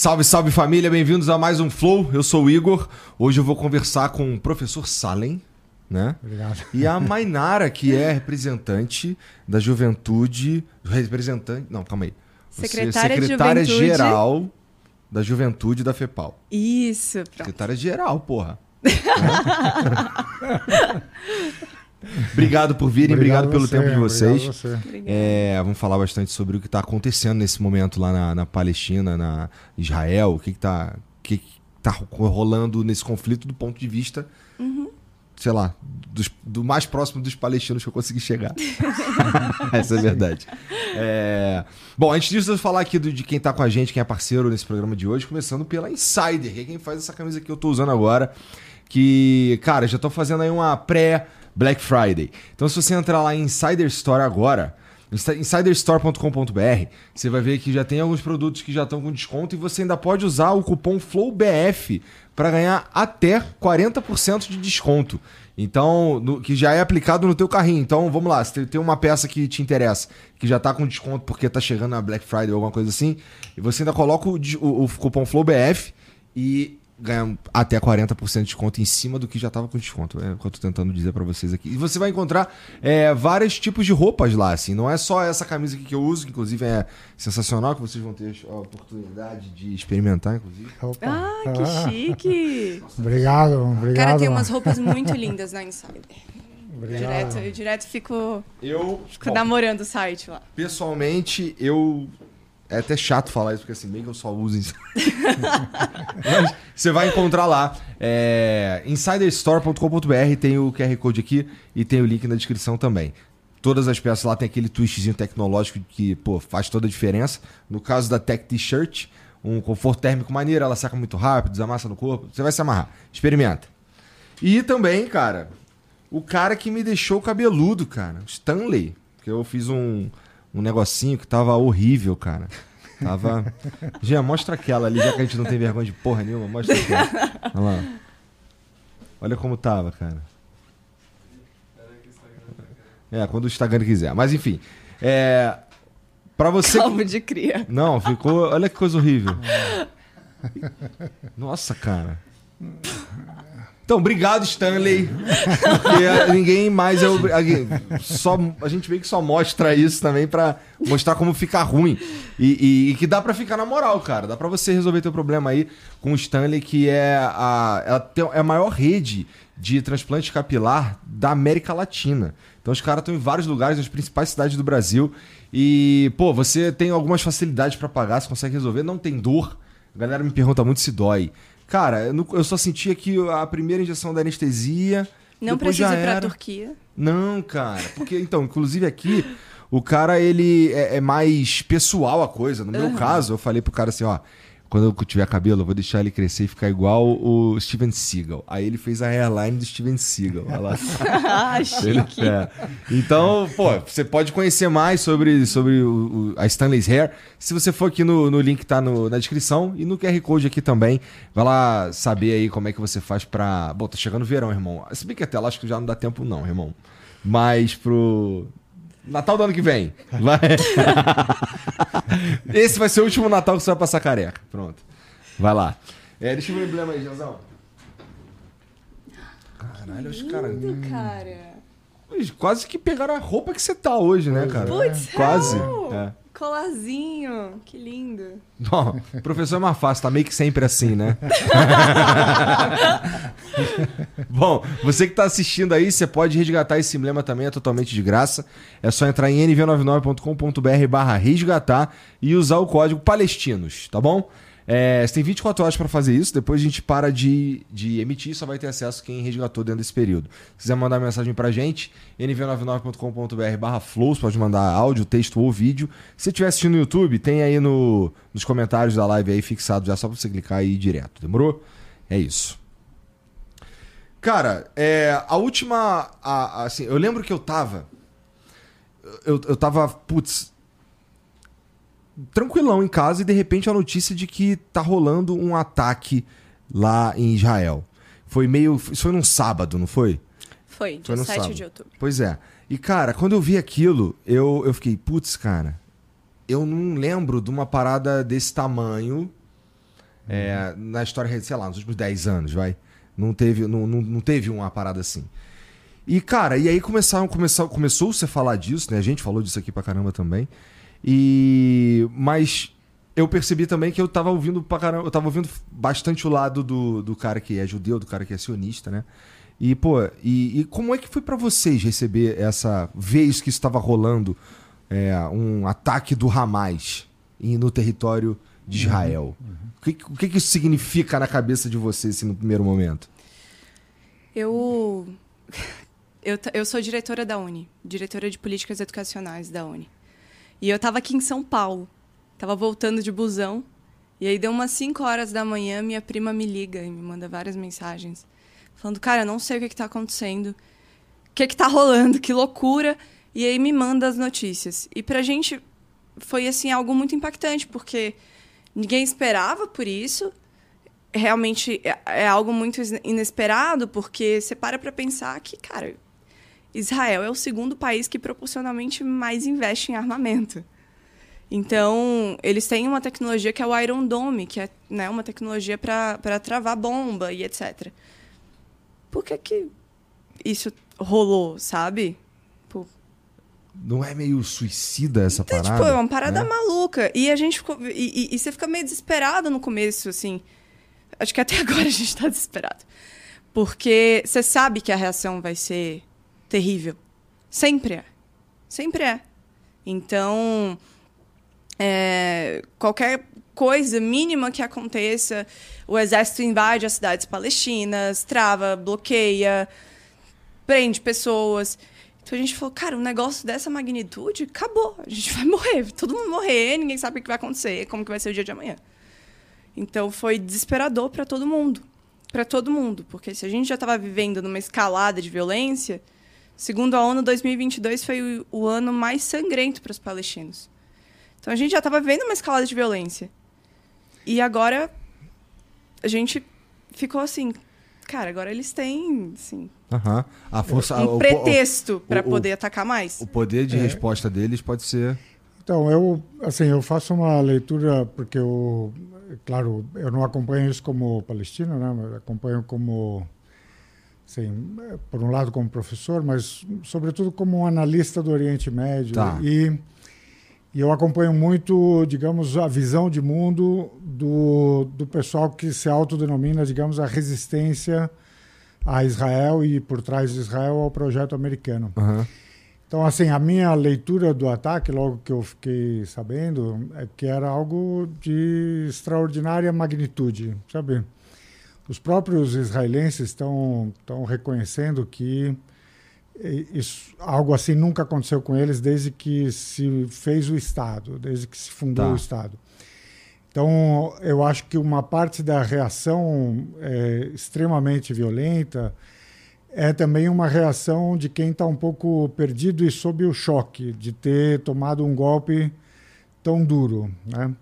Salve, salve família, bem-vindos a mais um Flow. Eu sou o Igor. Hoje eu vou conversar com o professor Salem, né? Obrigado. E a Mainara, que é representante da juventude. Representante. Não, calma aí. Você é Secretária, de secretária Juventude. geral da juventude da FEPAL. Isso, pronto. Secretária geral, porra. obrigado por virem, obrigado, pelo você, tempo de vocês. Obrigado você. É, vamos falar bastante sobre o que está acontecendo nesse momento lá na, na Palestina, na Israel, o que está que que tá rolando nesse conflito do ponto de vista, sei lá, dos- do mais próximo dos palestinos que eu consegui chegar. Essa é a verdade. É, Bom, antes disso, eu vou falar aqui do- de quem está com a gente, quem é parceiro nesse programa de hoje, começando pela Insider, que é quem faz essa camisa que eu estou usando agora, que, cara, já estou fazendo aí uma pré Black Friday. Então, se você entrar lá em Insider Store agora, insiderstore.com.br, você vai ver que já tem alguns produtos que já estão com desconto e você ainda pode usar o cupom FLOWBF para ganhar até 40% de desconto. Então, no- que já é aplicado no teu carrinho. Então, vamos lá, se tem- uma peça que te interessa, que já tá com desconto porque tá chegando na Black Friday ou alguma coisa assim, e você ainda coloca o, o- o cupom FLOWBF e ganha até 40% de desconto em cima do que já tava com desconto. É o que eu tô tentando dizer para vocês aqui. E você vai encontrar é, vários tipos de roupas lá, assim. Não é só essa camisa aqui que eu uso, que inclusive é sensacional, que vocês vão ter a oportunidade de experimentar, inclusive. Opa. Ah, que chique! Obrigado, obrigado. Cara, tem umas roupas muito lindas na Insider. Obrigado. Direto, eu direto fico, Eu, fico bom, namorando o site lá. pessoalmente, eu. É até chato falar isso, porque assim, meio que eu só uso isso. Mas você vai encontrar lá. É, insiderstore.com.br tem o QR Code aqui e tem o link na descrição também. Todas as peças lá tem aquele twistzinho tecnológico que, pô, faz toda a diferença. No caso da Tech T-shirt, um conforto térmico maneiro, ela seca muito rápido, desamassa no corpo. Você vai se amarrar. Experimenta. E também, cara, o cara que me deixou cabeludo, cara, Stanley. Que eu fiz um, um negocinho que tava horrível, cara. Tava. Jean, mostra aquela ali, já que a gente não tem vergonha de porra nenhuma. Mostra aquela. Olha lá. Olha como tava, cara. É, quando o Instagram quiser. Mas enfim. É. Pra você. Calvo de cria. Não, ficou. Olha que coisa horrível. Nossa, cara. Então, obrigado, Stanley. Porque ninguém mais é obri- só A gente meio que só mostra isso também pra mostrar como fica ruim. E, e- e que dá pra ficar na moral, cara. Dá pra você resolver teu problema aí com o Stanley, que é a, é a maior rede de transplante capilar da América Latina. Então os caras estão em vários lugares, nas principais cidades do Brasil. E, pô, você tem algumas facilidades pra pagar, você consegue resolver, não tem dor. A galera me pergunta muito se dói. Cara, eu, não- eu só sentia que a primeira injeção da anestesia. Não precisa ir pra era. Turquia. Não, cara. Porque, então, inclusive aqui, o cara, ele é, é mais pessoal a coisa. No meu caso, eu falei pro cara assim, ó. Quando eu tiver cabelo, eu vou deixar ele crescer e ficar igual o Steven Seagal. Aí ele fez a hairline do Steven Seagal. Olha lá. ah, Ele- chique. é. Então, pô, você pode conhecer mais sobre, sobre o, o- a Stanley's Hair se você for aqui no, no link que tá no- na descrição e no QR Code aqui também. Vai lá saber aí como é que você faz pra. Bom, tá chegando o verão, irmão. Se bem que até lá acho que já não dá tempo, não, irmão. Mas pro. Natal do ano que vem. Vai. Esse vai ser o último Natal que você vai passar careca. Pronto. Vai lá. É, deixa eu ver o emblema aí, Janzão. Caralho, os caras. Lindo, cara. Quase que pegaram a roupa que você tá hoje, né, cara? Putz, Quase. real. É. Colarzinho. Que lindo. Bom, professor é mais fácil, tá meio que sempre assim, né? Bom, você que tá assistindo aí, você pode resgatar esse emblema também, é totalmente de graça. É só entrar em nv99.com.br barra resgatar e usar o código palestinos, tá bom? É, você tem 24 horas para fazer isso, depois a gente para de, de emitir, só vai ter acesso quem resgatou dentro desse período. Se quiser mandar mensagem pra gente, nv99.com.br barra flows, pode mandar áudio, texto ou vídeo. Se estiver assistindo no YouTube, tem aí no, nos comentários da live aí fixado já, só pra você clicar e ir direto, demorou? É isso. Cara, é, a última. a- a- assim, eu lembro que eu tava. Eu, eu tava, putz. Tranquilão em casa e de repente a notícia de que tá rolando um ataque lá em Israel. Foi meio. Isso foi num sábado, não foi? Foi, Foi dia no 7 sábado. de outubro. Pois é. E, cara, quando eu vi aquilo, eu, eu fiquei, putz, cara, eu não lembro de uma parada desse tamanho É, na história, sei lá, nos últimos 10 anos, vai. Não teve, não, não, não teve uma parada assim. E, cara, e aí começaram, começou, começou-se a falar disso, né? A gente falou disso aqui pra caramba também. E. Mas eu percebi também que eu tava ouvindo pra caramba, eu tava ouvindo bastante o lado do, do cara que é judeu, do cara que é sionista, né? E, pô, e, e como é que foi para vocês receber essa. ver isso que estava rolando, é, um ataque do Hamas no território de Israel? Uhum, uhum. O, que, o que isso significa na cabeça de vocês assim, no primeiro momento? Eu. Eu, eu sou diretora da Uni, diretora de políticas educacionais da Uni. E eu estava aqui em São Paulo, estava voltando de busão, e aí deu umas 5 horas da manhã, minha prima me liga e me manda várias mensagens, falando, cara, não sei o que está acontecendo, o que está rolando, que loucura, e aí me manda as notícias. E pra gente foi, assim, algo muito impactante, porque ninguém esperava por isso, realmente é, é algo muito inesperado, porque você para para pensar que, cara, Israel é o segundo país que proporcionalmente mais investe em armamento. Então, eles têm uma tecnologia que é o Iron Dome, que é né, uma tecnologia para travar bomba e etc. Por que, que isso rolou, sabe? Pô. Não é meio suicida essa então, parada? Tipo, é uma parada né? maluca. E a gente ficou. E, e, e, você fica meio desesperado no começo, assim. Acho que até agora a gente está desesperado. Porque você sabe que a reação vai ser terrível. Sempre é. Sempre é. Então, é, qualquer coisa mínima que aconteça, o exército invade as cidades palestinas, trava, bloqueia, prende pessoas. Então a gente falou, cara, um negócio dessa magnitude, acabou. A gente vai morrer, todo mundo morrer, ninguém sabe o que vai acontecer, como que vai ser o dia de amanhã. Então foi desesperador para todo mundo. Para todo mundo. Porque se a gente já estava vivendo numa escalada de violência, Segundo a ONU, 2022 foi o, o ano mais sangrento para os palestinos. Então a gente já estava vendo uma escalada de violência. E agora a gente ficou assim, cara, agora eles têm, assim, uhum. a força, um o, pretexto para poder atacar mais. O poder de é. resposta deles pode ser. Então eu, assim, eu faço uma leitura porque eu, claro, eu não acompanho isso como palestino, né? Mas acompanho como Sim, por um lado como professor, mas sobretudo como um analista do Oriente Médio. Tá. E, e eu acompanho muito, digamos, a visão de mundo do, do pessoal que se autodenomina, digamos, a resistência a Israel e por trás de Israel ao projeto americano. Uhum. Então, assim, a minha leitura do ataque, logo que eu fiquei sabendo, é que era algo de extraordinária magnitude, sabe? Os próprios israelenses estão, estão reconhecendo que isso, algo assim nunca aconteceu com eles desde que se fez o Estado, desde que se fundou tá. o Estado. Então, eu acho que uma parte da reação é, extremamente violenta é também uma reação de quem está um pouco perdido e sob o choque de ter tomado um golpe tão duro. Né?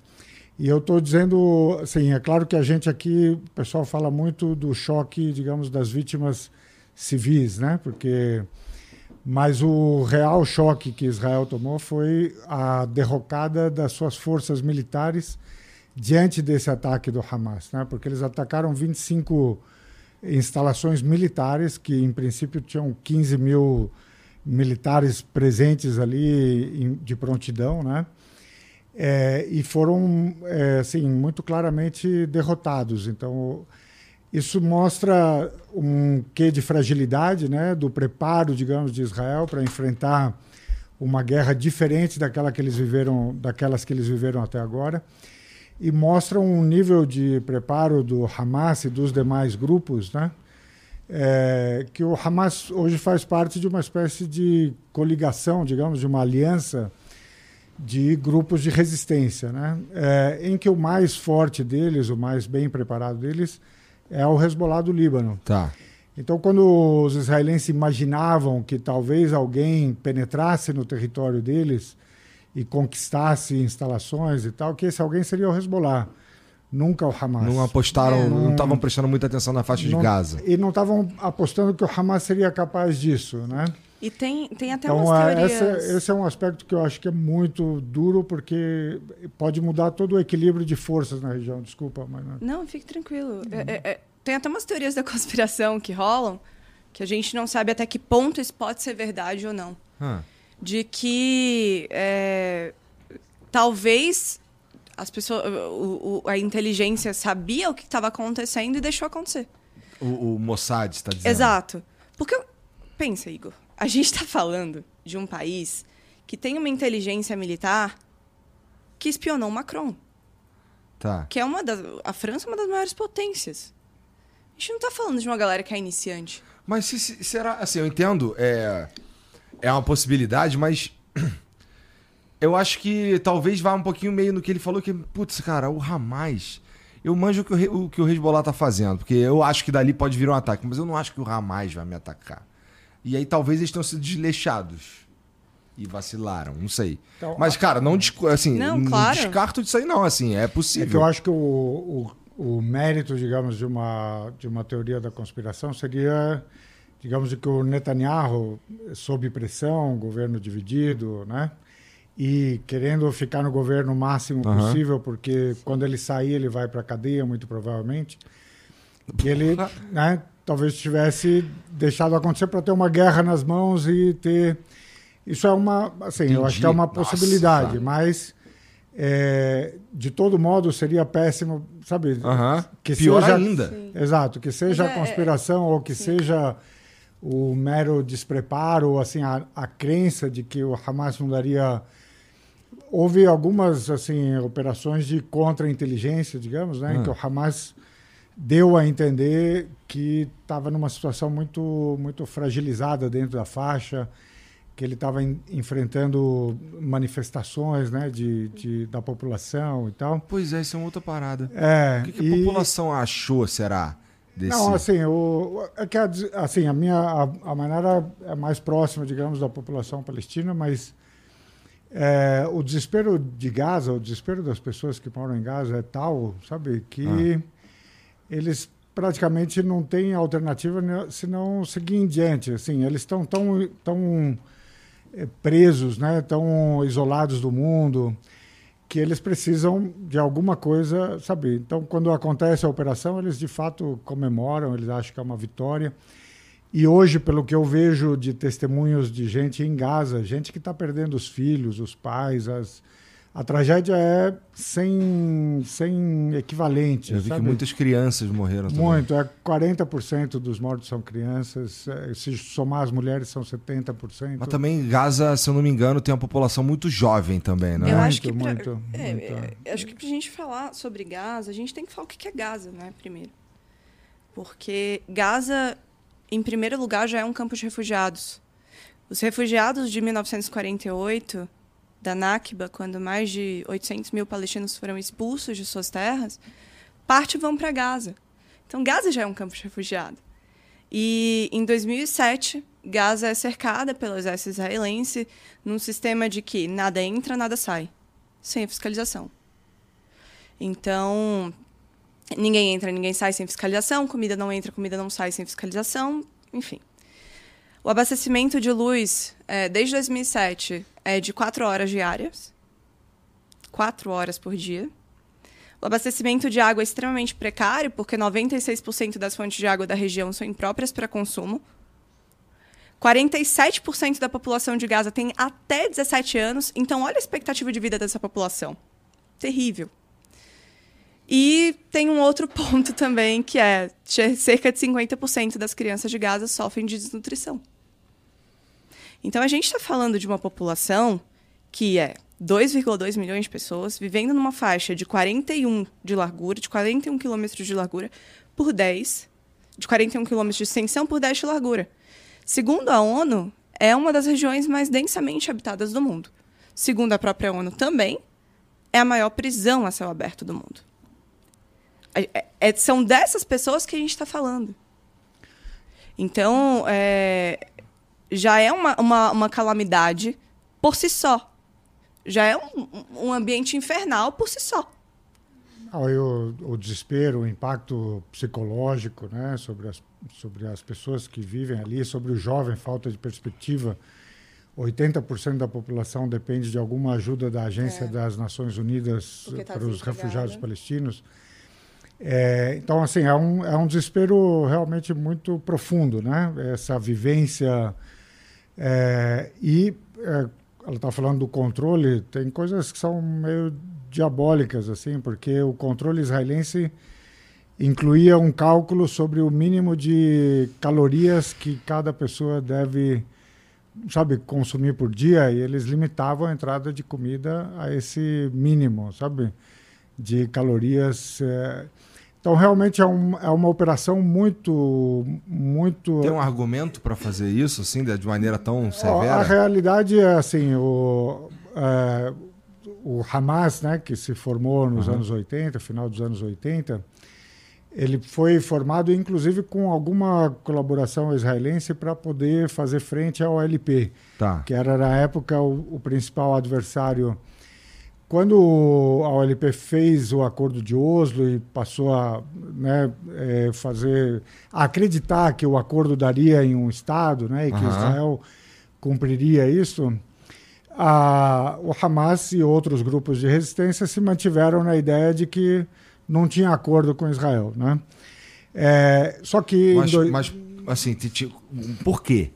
E eu estou dizendo, assim, é claro que a gente aqui, o pessoal fala muito do choque, digamos, das vítimas civis, né? Porque mas o real choque que Israel tomou foi a derrocada das suas forças militares diante desse ataque do Hamas, né? Porque eles atacaram 25 instalações militares que, em princípio, tinham 15 mil militares presentes ali de prontidão, né? É, e foram é, assim muito claramente derrotados. Então isso mostra um quê de fragilidade, né, do preparo, digamos, de Israel para enfrentar uma guerra diferente daquela que eles viveram, daquelas que eles viveram até agora, e mostra um nível de preparo do Hamas e dos demais grupos, né, é, que o Hamas hoje faz parte de uma espécie de coligação, digamos, de uma aliança de grupos de resistência, né? É, em que o mais forte deles, o mais bem preparado deles, é o Hezbollah do Líbano. Tá. Então, quando os israelenses imaginavam que talvez alguém penetrasse no território deles e conquistasse instalações e tal, que esse alguém seria o Hezbollah, nunca o Hamas. Não apostaram, é, não estavam prestando muita atenção na faixa não, de Gaza. E não estavam apostando que o Hamas seria capaz disso, né? E tem, tem até Então, umas é, teorias... essa- esse é um aspecto que eu acho que é muito duro, porque pode mudar todo o equilíbrio de forças na região. Desculpa, mas não. Não, fique tranquilo. É- é- é- tem até umas teorias da conspiração que rolam, que a gente não sabe até que ponto isso pode ser verdade ou não. Ah, De que é, talvez as pessoas, o- o- a inteligência sabia o que estava acontecendo e deixou acontecer. o, o Mossad está dizendo. Exato. Porque, pensa, Igor, a gente está falando de um país que tem uma inteligência militar que espionou o Macron. Tá. que é uma das. A França é uma das maiores potências. A gente não tá falando de uma galera que é iniciante. Mas se, se- será. Assim, eu entendo. É, é uma possibilidade, mas. Eu acho que talvez vá um pouquinho meio no que ele falou, que, putz, cara, o Hamas. Eu manjo o que o, o que o Hezbollah tá fazendo, porque eu acho que dali pode vir um ataque, mas eu não acho que o Hamas vai me atacar. E aí talvez eles tenham sido desleixados. E vacilaram, não sei. Então, mas, cara, não, assim, Não, claro. descarto disso aí, não. Assim, é É possível. que eu acho que o, o, o mérito, digamos, de uma, de uma teoria da conspiração seria, digamos, que o Netanyahu, sob pressão, governo dividido, né? E querendo ficar no governo o máximo Aham. possível, porque quando ele sair, ele vai para a cadeia, muito provavelmente. Que ele, né, talvez tivesse deixado acontecer para ter uma guerra nas mãos e ter. Isso é uma. Assim, eu acho que é uma Entendi. Nossa. possibilidade, mas. é, de todo modo, seria péssimo, sabe? Que Pior seja- ainda. Exato, que seja é- a conspiração ou que sim. seja o mero despreparo, ou assim, a, a crença de que o Hamas não daria. Houve algumas assim operações de contra-inteligência, digamos, né, em Ah. que o Hamas deu a entender que estava numa situação muito muito fragilizada dentro da faixa, que ele estava en- enfrentando manifestações, né, de, de- da população e tal. Pois é, isso é uma outra parada. É, O que, que a e- população achou, será? Desse... Não, assim, o, é que a, assim, a minha a, a maneira é mais próxima, digamos, da população palestina, mas é, o desespero de Gaza, o desespero das pessoas que moram em Gaza é tal, sabe, que eles praticamente não têm alternativa senão seguir em diante. Assim, eles estão tão, tão eh, presos, né, tão isolados do mundo que eles precisam de alguma coisa, sabe? Então, quando acontece a operação, eles de fato comemoram, eles acham que é uma vitória. E hoje, pelo que eu vejo de testemunhos de gente em Gaza, gente que está perdendo os filhos, os pais, as... a tragédia é sem, sem equivalente. Eu vi sabe? que muitas crianças morreram também. Muito, é 40% dos mortos são crianças, eh, se somar as mulheres são 70%. Mas também Gaza, se eu não me engano, tem uma população muito jovem também, né? Eu Muito, acho que pra, muito, é, muito. é, eu acho que pra gente falar sobre Gaza, a gente tem que falar o que que é Gaza, né, primeiro. Porque Gaza, em primeiro lugar, já é um campo de refugiados. Os refugiados de 1948, da Nakba, quando mais de 800 mil palestinos foram expulsos de suas terras, parte vão para Gaza. Então, Gaza já é um campo de refugiado. E em 2007, Gaza é cercada pelo exército israelense num sistema de que nada entra, nada sai, sem fiscalização. Então, ninguém entra, ninguém sai sem fiscalização, comida não entra, comida não sai sem fiscalização, enfim. O abastecimento de luz, é, desde 2007, é de 4 horas diárias. 4 horas por dia. O abastecimento de água é extremamente precário, porque 96% das fontes de água da região são impróprias para consumo. 47% da população de Gaza tem até 17 anos, então olha a expectativa de vida dessa população. Terrível. E tem um outro ponto também, que é cerca de 50% das crianças de Gaza sofrem de desnutrição. Então a gente está falando de uma população que é 2,2 milhões de pessoas vivendo numa faixa de 41 de largura, de 41 quilômetros de largura por 10, de 41 quilômetros de extensão por 10 de largura. Segundo a ONU, é uma das regiões mais densamente habitadas do mundo. Segundo a própria ONU também, é a maior prisão a céu aberto do mundo. É- é- é- são dessas pessoas que a gente está falando. Então, é, já é uma, uma, uma calamidade por si só. Já é um, um ambiente infernal por si só. aí o, o, desespero, o impacto psicológico né, sobre, as, sobre as pessoas que vivem ali, sobre o jovem, falta de perspectiva. 80% da população depende de alguma ajuda da Agência é. das Nações Unidas tá para os refugiados palestinos. É, então, assim, é um, é um desespero realmente muito profundo, né? Essa vivência. É, e é, ela está falando do controle, tem coisas que são meio diabólicas, assim, porque o controle israelense incluía um cálculo sobre o mínimo de calorias que cada pessoa deve, sabe, consumir por dia, e eles limitavam a entrada de comida a esse mínimo, sabe, de calorias. É, então, realmente é, um, é uma operação muito, muito... Tem um argumento para fazer isso, assim, de maneira tão severa? A realidade é, assim, o, é, o Hamas, né, que se formou nos uhum. anos 80, final dos anos 80, ele foi formado, inclusive, com alguma colaboração israelense para poder fazer frente ao LP, tá. que era, na época, o, o principal adversário quando a OLP fez o acordo de Oslo e passou a né, é, fazer a acreditar que o acordo daria em um estado, né, e que uhum. Israel cumpriria isso, a, o Hamas e outros grupos de resistência se mantiveram na ideia de que não tinha acordo com Israel, né? É, só que mas, dois... mas assim, por quê?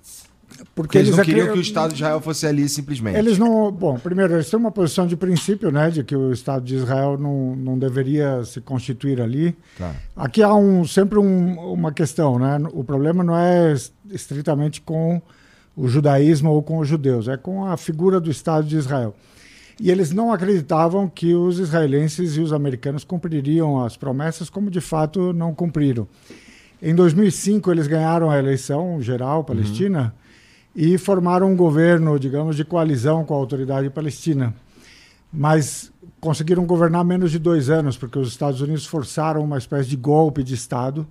Porque eles, eles não queriam que o Estado de Israel fosse ali simplesmente. Eles não. Bom, primeiro, eles têm uma posição de princípio, né, de que o Estado de Israel não, não deveria se constituir ali. Tá. Aqui há um, sempre um, uma questão, né? O problema não é estritamente com o judaísmo ou com os judeus, é com a figura do Estado de Israel. E eles não acreditavam que os israelenses e os americanos cumpririam as promessas, como de fato não cumpriram. Em 2005, eles ganharam a eleição geral palestina. Uhum e formaram um governo, digamos, de coalizão com a autoridade palestina. Mas conseguiram governar menos de dois anos, porque os Estados Unidos forçaram uma espécie de golpe de Estado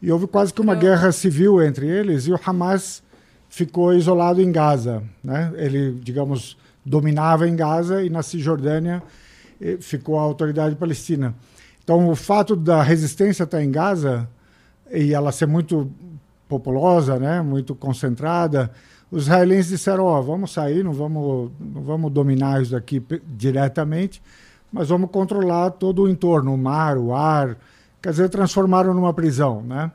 e houve quase que uma guerra civil entre eles e o Hamas ficou isolado em Gaza. Né? Ele, digamos, dominava em Gaza e na Cisjordânia eh, ficou a autoridade palestina. Então, o fato da resistência estar em Gaza e ela ser muito populosa, né, muito concentrada, os israelenses disseram: Ó, oh, vamos sair, não vamos, não vamos dominar isso daqui diretamente, mas vamos controlar todo o entorno, o mar, o ar. Quer dizer, transformaram numa prisão, né?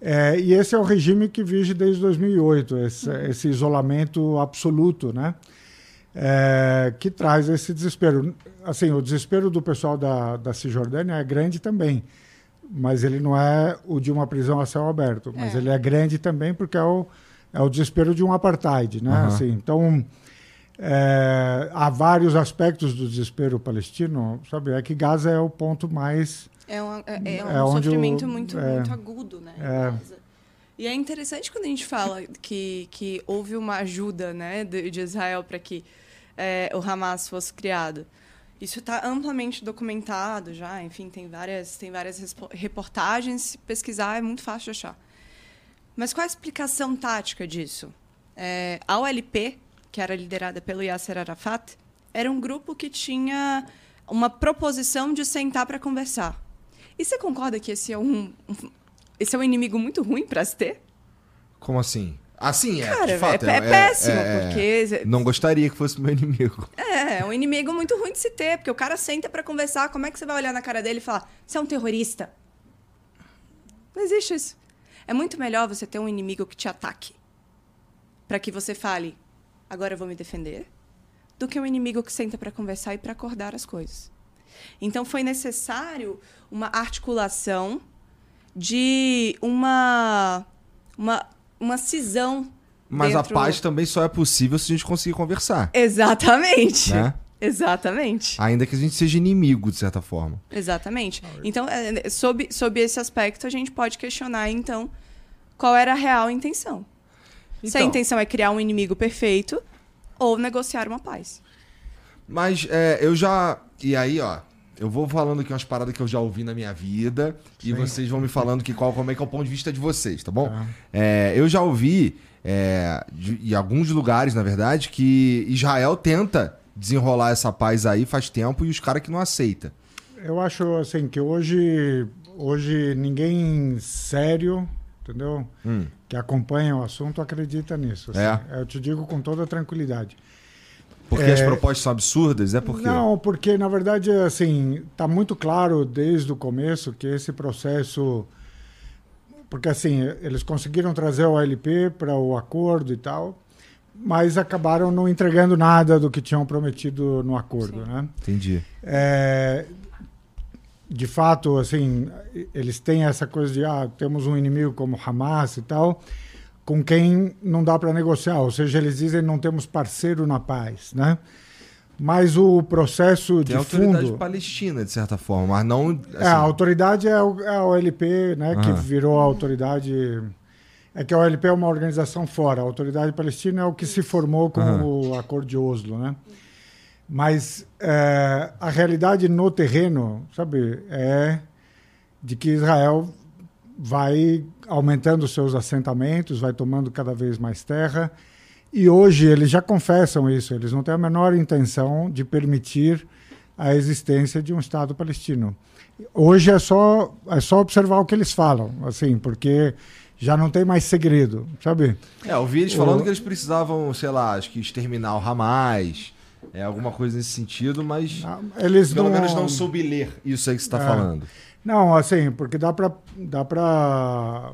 É, e esse é o regime que vige desde 2008, esse, esse isolamento absoluto, né? É, que traz esse desespero. Assim, o desespero do pessoal da, da Cisjordânia é grande também, mas ele não é o de uma prisão a céu aberto, mas é. ele é grande também porque é o é o desespero de um apartheid, né? Uhum. Assim, então é, há vários aspectos do desespero palestino, sabe? É que Gaza é o ponto mais é um, é, é um é sofrimento o, muito, é, muito agudo, né? É. E é interessante quando a gente fala que, que houve uma ajuda, né, de, de Israel para que é, o Hamas fosse criado. Isso está amplamente documentado já, enfim, tem várias, tem várias reportagens. Pesquisar é muito fácil de achar. Mas qual a explicação tática disso? É, a OLP, que era liderada pelo Yasser Arafat, era um grupo que tinha uma proposição de sentar para conversar. E você concorda que esse é um, esse é um inimigo muito ruim para se ter? Como assim? Assim, é, Cara, de fato, é, é, é péssimo, é, porque... Não gostaria que fosse meu inimigo. É, é um inimigo muito ruim de se ter, porque o cara senta para conversar, como é que você vai olhar na cara dele e falar, você é um terrorista? Não existe isso. É muito melhor você ter um inimigo que te ataque, para que você fale, agora eu vou me defender, do que um inimigo que senta para conversar e para acordar as coisas. Então foi necessário uma articulação de uma uma, uma cisão. Mas a paz também só é possível se a gente conseguir conversar. Exatamente. Né? Exatamente. Ainda que a gente seja inimigo, de certa forma. Exatamente. Então, é, é, sob, sob esse aspecto, a gente pode questionar, então, qual era a real intenção. Então, Se a então. intenção é criar um inimigo perfeito ou negociar uma paz. Mas é, eu já. E aí, ó. Eu vou falando aqui umas paradas que eu já ouvi na minha vida Sim. e vocês vão me falando que qual, como é que é o ponto de vista de vocês, tá bom? Tá. É, eu já ouvi é, de, em alguns lugares, na verdade, que Israel tenta desenrolar essa paz aí faz tempo e os caras que não aceita. Eu acho assim que hoje, hoje ninguém sério, entendeu? Hum. Que acompanha o assunto acredita nisso. assim. É? Eu te digo com toda tranquilidade. Porque É. as propostas são absurdas? É porque. Não, porque na verdade assim está muito claro desde o começo que esse processo, porque assim eles conseguiram trazer o ALP para o acordo e tal, mas acabaram não entregando nada do que tinham prometido no acordo, Sim. né? Entendi. É, de fato, assim, eles têm essa coisa de ah, temos um inimigo como Hamas e tal, com quem não dá para negociar, ou seja, eles dizem não temos parceiro na paz, né? Mas o processo Tem de a autoridade fundo, palestina, de certa forma, mas não. é, a assim, autoridade é o, é a OLP, né, que virou a autoridade. É que a OLP é uma organização fora, a autoridade palestina é o que se formou com o Acordo de Oslo, né? Mas é, a realidade no terreno, sabe, é de que Israel vai aumentando seus assentamentos, vai tomando cada vez mais terra. E hoje eles já confessam isso, eles não têm a menor intenção de permitir a existência de um Estado palestino. Hoje é só, é só observar o que eles falam, assim, porque já não tem mais segredo, sabe? É, eu vi eles falando que eles precisavam, sei lá, acho que exterminar o Hamas, é, alguma coisa nesse sentido, mas Ah, Eles pelo não, menos não soube ler isso aí que você está É. falando. Não, assim, porque dá para dá para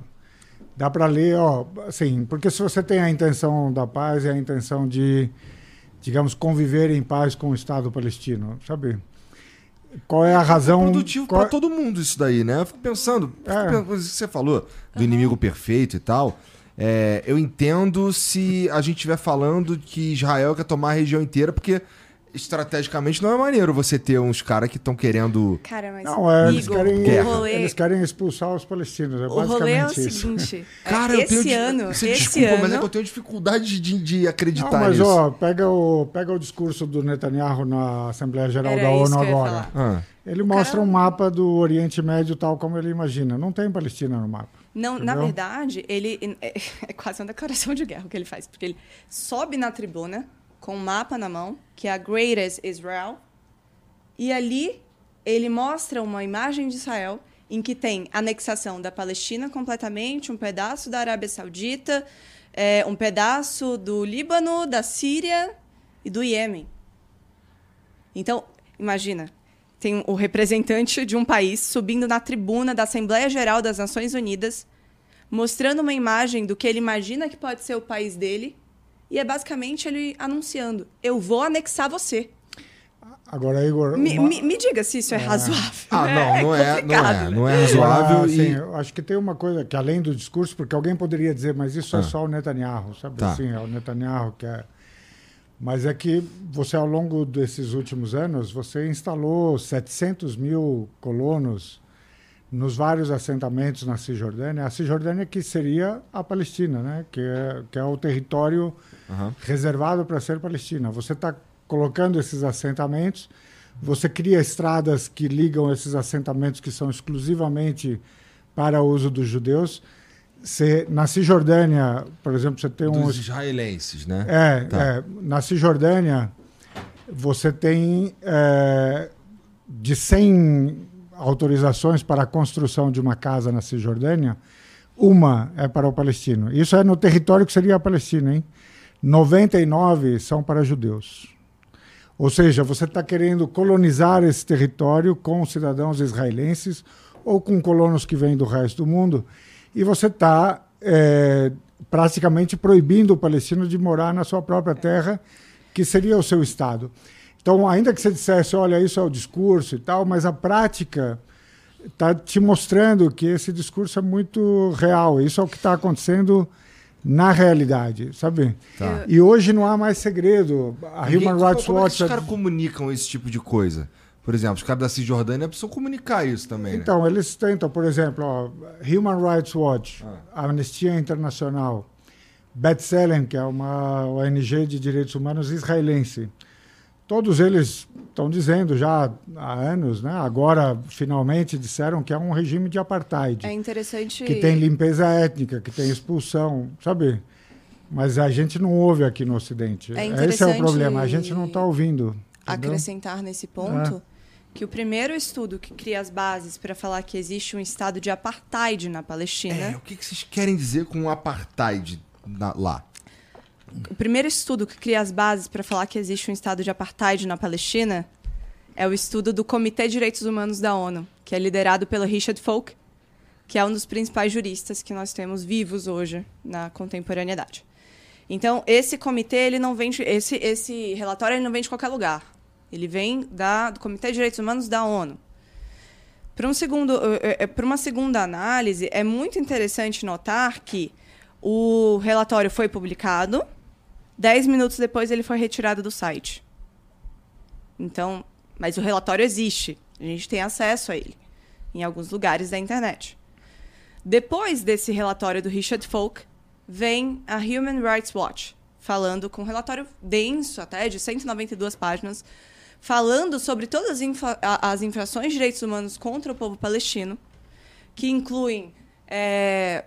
dá para ler, ó, assim, porque se você tem a intenção da paz e a intenção de digamos conviver em paz com o Estado palestino, sabe? Qual é a razão produtivo qual- pra todo mundo isso daí, né? Eu fico pensando, fico É. pensando, isso que você falou do inimigo perfeito e tal. é, eu entendo se a gente estiver falando que Israel quer tomar a região inteira, porque estrategicamente não é maneiro você ter uns caras que estão querendo. Cara, mas Não, é, eles Igor, querem, o rolê, eles querem expulsar os palestinos, é o rolê é o basicamente isso. seguinte. Cara, eu esse tenho. di- ano, você esse desculpa, ano, mas é que eu tenho dificuldade de, de Não, acreditar mas nisso. ó, pega o, pega o discurso do Netanyahu na Assembleia Geral Era da ONU eu agora. Ah, Ele mostra cara- um mapa do Oriente Médio tal como ele imagina. Não tem Palestina no mapa. Não, na Entendeu? verdade, ele é, é quase uma declaração de guerra o que ele faz, porque ele sobe na tribuna com um mapa na mão, que é a Greatest Israel, e ali ele mostra uma imagem de Israel em que tem anexação da Palestina completamente, um pedaço da Arábia Saudita, é, um pedaço do Líbano, da Síria e do Iêmen. Então, imagina, tem o representante de um país subindo na tribuna da Assembleia Geral das Nações Unidas, mostrando uma imagem do que ele imagina que pode ser o país dele, e é basicamente ele anunciando: eu vou anexar você. Agora, Igor. Me, uma- me- me diga se isso é, razoável. Ah, não, não é, não é, não né? é razoável Agora, e. assim, eu acho que tem uma coisa que além do discurso, porque alguém poderia dizer, mas isso Ah. é só o Netanyahu, sabe? Tá. Assim, é o Netanyahu que é. Mas é que você, ao longo desses últimos anos, você instalou 700 mil colonos nos vários assentamentos na Cisjordânia. A Cisjordânia que seria a Palestina, né? Que é, que é o território Aham. reservado para ser Palestina. Você está colocando esses assentamentos, você cria estradas que ligam esses assentamentos que são exclusivamente para uso dos judeus. Você, na Cisjordânia, por exemplo, você tem um Dos israelenses, né? é, Tá. é, na Cisjordânia, você tem é, de 100 autorizações para a construção de uma casa na Cisjordânia, uma é para o palestino. Isso é no território que seria a Palestina, hein? 99 são para judeus. Ou seja, você está querendo colonizar esse território com cidadãos israelenses ou com colonos que vêm do resto do mundo, e você está é, praticamente proibindo o palestino de morar na sua própria terra, que seria o seu Estado. Então, ainda que você dissesse, olha, isso é o discurso e tal, mas a prática está te mostrando que esse discurso é muito real. Isso é o que está acontecendo na realidade, sabe? Tá. E hoje não há mais segredo. A Ninguém- Human Rights como é que Watch. os caras comunicam esse tipo de coisa? Por exemplo, os caras da Cisjordânia precisam comunicar isso também, né? Então, eles tentam, por exemplo, ó, Human Rights Watch, Ah. Anistia Internacional, B'Tselem, que é uma ONG de direitos humanos israelense. Todos eles estão dizendo já há anos, né? agora finalmente disseram que é um regime de apartheid, É interessante. que tem limpeza étnica, que tem expulsão, sabe? Mas a gente não ouve aqui no Ocidente. É Esse é o problema, a gente não está ouvindo. entendeu? acrescentar nesse ponto que o primeiro estudo que cria as bases para falar que existe um estado de apartheid na Palestina. É, o que, que vocês querem dizer com apartheid na, lá? O primeiro estudo que cria as bases para falar que existe um estado de apartheid na Palestina é o estudo do Comitê de Direitos Humanos da ONU, que é liderado pelo Richard Falk, que é um dos principais juristas que nós temos vivos hoje na contemporaneidade. Então, esse comitê, ele não vem de, esse esse relatório ele não vem de qualquer lugar. Ele vem da, do Comitê de Direitos Humanos da ONU. Para um segundo, eh, eh, para uma segunda análise, é muito interessante notar que o relatório foi publicado, dez minutos depois ele foi retirado do site. Então, mas o relatório existe, a gente tem acesso a ele em alguns lugares da internet. Depois desse relatório do Richard Falk, vem a Human Rights Watch, falando com um relatório denso até de 192 páginas, falando sobre todas as, infra as infrações de direitos humanos contra o povo palestino, que incluem é,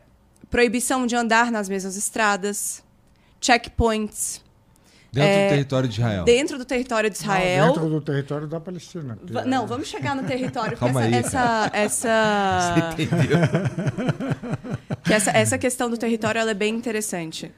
proibição de andar nas mesmas estradas, checkpoints, Dentro é, do território de Israel. Dentro do território de Israel. Não, dentro do território da Palestina. Va não, vamos chegar no território. Calma essa, aí. Essa, essa... Você entendeu? que essa, essa questão do território é bem interessante.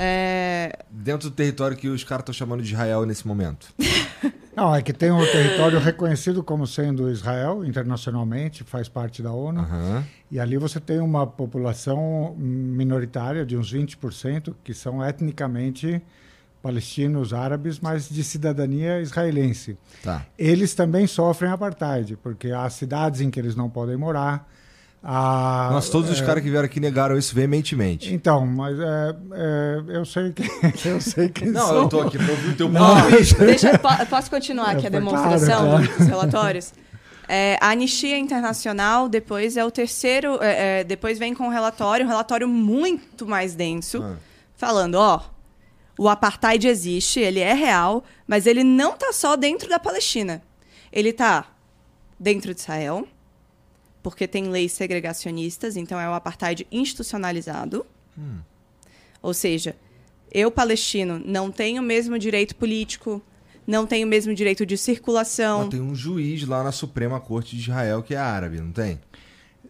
É... Dentro do território que os caras estão chamando de Israel nesse momento. Não, é que tem um território reconhecido como sendo Israel internacionalmente, faz parte da ONU. Uhum. E ali você tem uma população minoritária de uns 20% que são etnicamente palestinos árabes, mas de cidadania israelense. Tá. Eles também sofrem apartheid, porque há cidades em que eles não podem morar. Há, Nós, todos é, os caras que vieram aqui negaram isso veementemente. Então, mas é, é, eu sei que eu sei que Não, são... eu tô aqui para ouvir o teu ponto. Deixa, posso continuar aqui a é, demonstração claro, claro. dos relatórios? É, a Anistia Internacional depois é o terceiro, é, é, depois vem com um relatório, um relatório muito mais denso, ah. falando, ó, o apartheid existe, ele é real, mas ele não está só dentro da Palestina. Ele está dentro de Israel, porque tem leis segregacionistas, então é o apartheid institucionalizado. Hum. Ou seja, eu, palestino, não tenho o mesmo direito político, não tenho o mesmo direito de circulação. Mas tem um juiz lá na Suprema Corte de Israel que é árabe, não tem?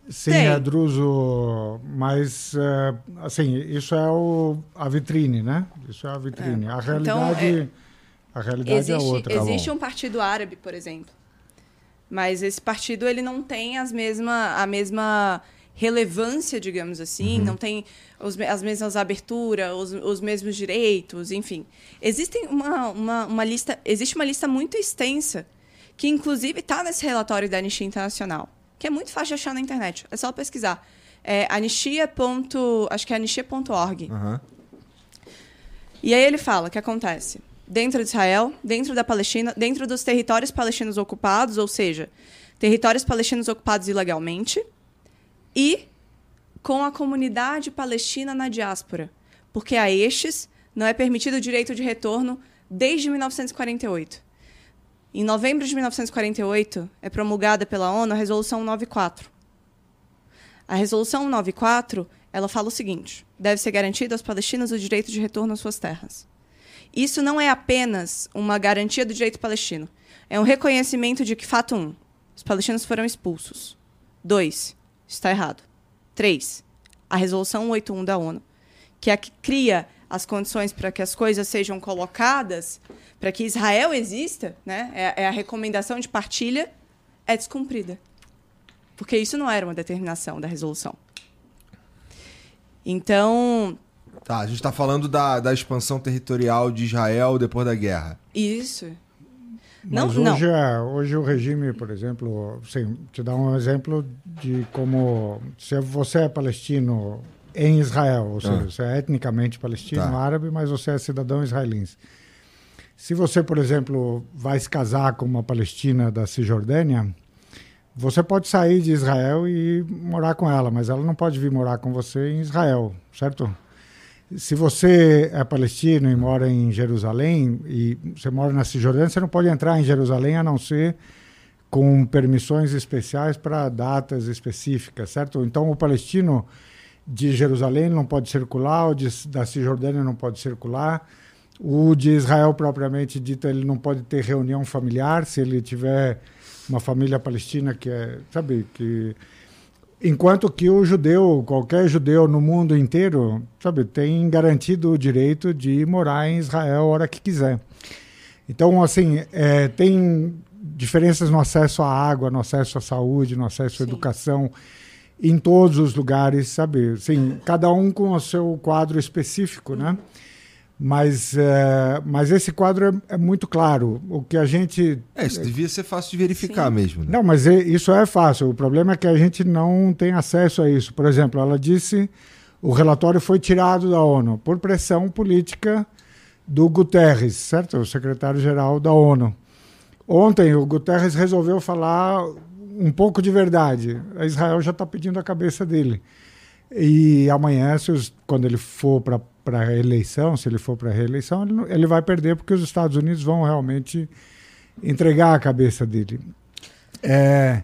Sim, Tem. é Druso, mas é, assim, isso é o, a vitrine, né? Isso é a vitrine. É. A realidade, então, é, a realidade é existe, é outra. Existe um partido árabe, por exemplo. Mas esse partido ele não tem as mesma, a mesma relevância, digamos assim, uhum. não tem os, as mesmas aberturas, os, os, mesmos direitos, enfim. Existem uma, uma, uma lista, existe uma lista muito extensa que inclusive está nesse relatório da Anistia Internacional que é muito fácil de achar na internet. É só pesquisar. É anistia. Acho que é anistia.org. Uhum. E aí ele fala o que acontece dentro de Israel, dentro da Palestina, dentro dos territórios palestinos ocupados, ou seja, territórios palestinos ocupados ilegalmente, e com a comunidade palestina na diáspora, porque a estes não é permitido o direito de retorno desde 1948. Em novembro de 1948, é promulgada pela ONU a Resolução 94. A Resolução 94, ela fala o seguinte: deve ser garantido aos palestinos o direito de retorno às suas terras. Isso não é apenas uma garantia do direito palestino, é um reconhecimento de que fato 1, um, os palestinos foram expulsos. 2, está errado. 3, a Resolução 181 da ONU, que é a que cria as condições para que as coisas sejam colocadas, para que Israel exista, né? É, é, a recomendação de partilha é descumprida. Porque isso não era uma determinação da resolução. Então. Tá, a gente está falando da, da expansão territorial de Israel depois da guerra. Isso. Mas não, hoje, não. É, hoje o regime, por exemplo, sim, te dá um exemplo de como se você é palestino em Israel, ou seja, ah. você é etnicamente palestino, tá. árabe, mas você é cidadão israelense. Se você, por exemplo, vai se casar com uma palestina da Cisjordânia, você pode sair de Israel e morar com ela, mas ela não pode vir morar com você em Israel, certo? Se você é palestino e mora em Jerusalém e você mora na Cisjordânia, você não pode entrar em Jerusalém a não ser com permissões especiais para datas específicas, certo? Então o palestino de Jerusalém não pode circular, o de, da Cisjordânia não pode circular. O de Israel, propriamente dito, ele não pode ter reunião familiar se ele tiver uma família palestina que é, sabe, que enquanto que o judeu, qualquer judeu no mundo inteiro, sabe, tem garantido o direito de morar em Israel a hora que quiser. Então, assim, é, tem diferenças no acesso à água, no acesso à saúde, no acesso à Sim. educação, em todos os lugares, sabe? Sim, cada um com o seu quadro específico, né? Mas, é, mas esse quadro é, é, muito claro. O que a gente. É, isso devia ser fácil de verificar Sim. mesmo. Né? Não, mas é, isso é fácil. O problema é que a gente não tem acesso a isso. Por exemplo, ela disse o relatório foi tirado da ONU por pressão política do Guterres, certo? O secretário-geral da ONU. Ontem o Guterres resolveu falar um pouco de verdade. A Israel já está pedindo a cabeça dele. E amanhã, os, quando ele for para a reeleição, se ele for para a reeleição, ele, ele vai perder porque os Estados Unidos vão realmente entregar a cabeça dele. É,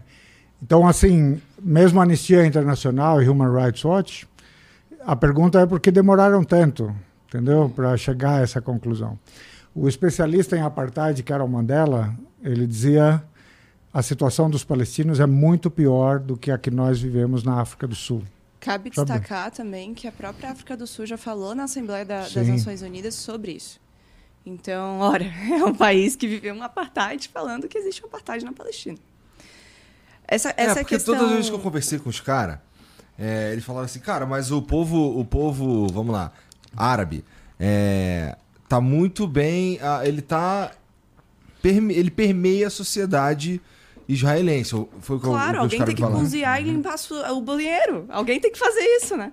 então, assim, mesmo a Anistia Internacional e Human Rights Watch, a pergunta é por que demoraram tanto, entendeu, para chegar a essa conclusão. O especialista em apartheid, Carol Mandela, ele dizia a situação dos palestinos é muito pior do que a que nós vivemos na África do Sul. Cabe destacar também que a própria África do Sul já falou na Assembleia da, das Nações Unidas sobre isso. Então, ora, é um país que viveu um apartheid falando que existe um apartheid na Palestina. Essa, é, essa é, porque questão... todas as vezes que eu conversei com os caras, é, eles falaram assim, cara, mas o povo, o povo, vamos lá, árabe, é, tá muito bem, ele tá, ele permeia a sociedade israelense. Foi claro, o, alguém tem que falaram. cozinhar e limpar o banheiro. Alguém tem que fazer isso, né?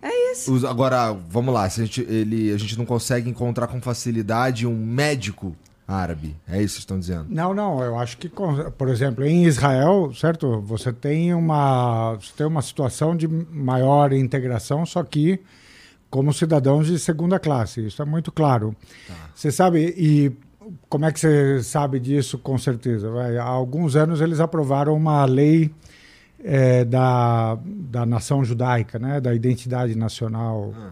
É isso. Os, agora, vamos lá. Se a, gente, ele, a gente não consegue encontrar com facilidade um médico árabe. É isso que estão dizendo? Não, não. Eu acho que, por exemplo, em Israel, certo? Você tem uma, você tem uma situação de maior integração, só que como cidadãos de segunda classe. Isso é muito claro. Tá. Você sabe, e como é que você sabe disso com certeza? Vai, há alguns anos eles aprovaram uma lei é, da, da nação judaica, né, da identidade nacional, ah.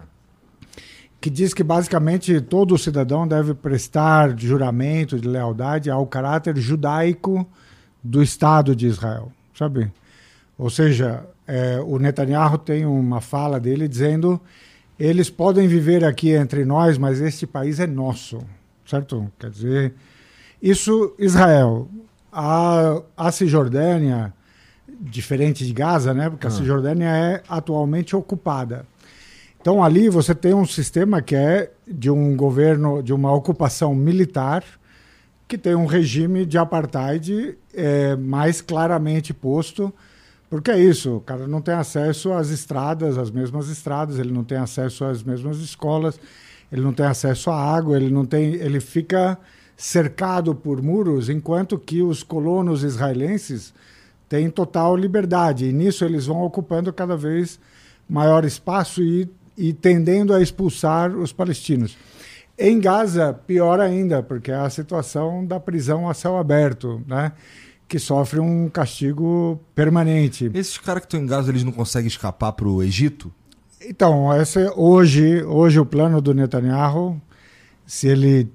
que diz que basicamente todo cidadão deve prestar juramento de lealdade ao caráter judaico do Estado de Israel, sabe? Ou seja, é, o Netanyahu tem uma fala dele dizendo eles podem viver aqui entre nós, mas este país é nosso certo? Quer dizer, isso Israel. A, a Cisjordânia, diferente de Gaza, né? Porque a ah. Cisjordânia é atualmente ocupada. Então ali você tem um sistema que é de um governo, de uma ocupação militar, que tem um regime de apartheid é, mais claramente posto, porque é isso, o cara não tem acesso às estradas, às mesmas estradas, ele não tem acesso às mesmas escolas, ele não tem acesso à água, ele não tem, ele fica cercado por muros, enquanto que os colonos israelenses têm total liberdade. E nisso eles vão ocupando cada vez maior espaço e, e tendendo a expulsar os palestinos. Em Gaza, pior ainda, porque é a situação da prisão a céu aberto, né? que sofre um castigo permanente. Esses caras que estão em Gaza, eles não conseguem escapar para o Egito? Então, esse, hoje, hoje o plano do Netanyahu, se ele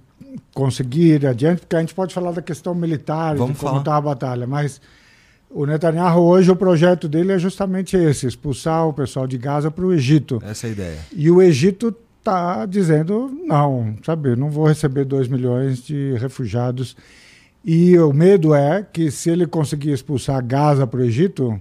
conseguir ir adiante, porque a gente pode falar da questão militar, Vamos de como está a batalha, mas o Netanyahu hoje, o projeto dele é justamente esse, expulsar o pessoal de Gaza para o Egito. Essa é a ideia. E o Egito está dizendo, não, sabe, não vou receber 2 milhões de refugiados. E o medo é que se ele conseguir expulsar Gaza para o Egito,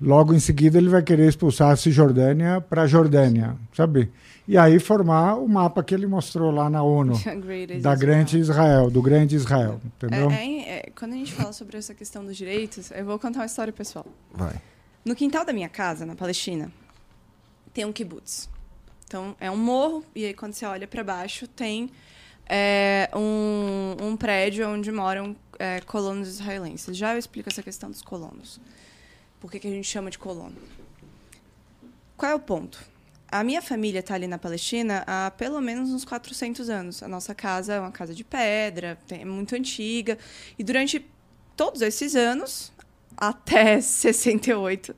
Logo em seguida, ele vai querer expulsar a Cisjordânia para a Jordânia, sabe? E aí formar o mapa que ele mostrou lá na ONU, da Grande Israel, do Grande Israel, entendeu? É, é, é, quando a gente fala sobre essa questão dos direitos, eu vou contar uma história pessoal. Vai. No quintal da minha casa, na Palestina, tem um kibbutz. Então, é um morro, e aí quando você olha para baixo, tem é, um, um prédio onde moram é, colonos israelenses. Já eu explico essa questão dos colonos. Por que, que a gente chama de colono? Qual é o ponto? A minha família está ali na Palestina há pelo menos uns 400 anos. A nossa casa é uma casa de pedra, é muito antiga. E durante todos esses anos, até 68,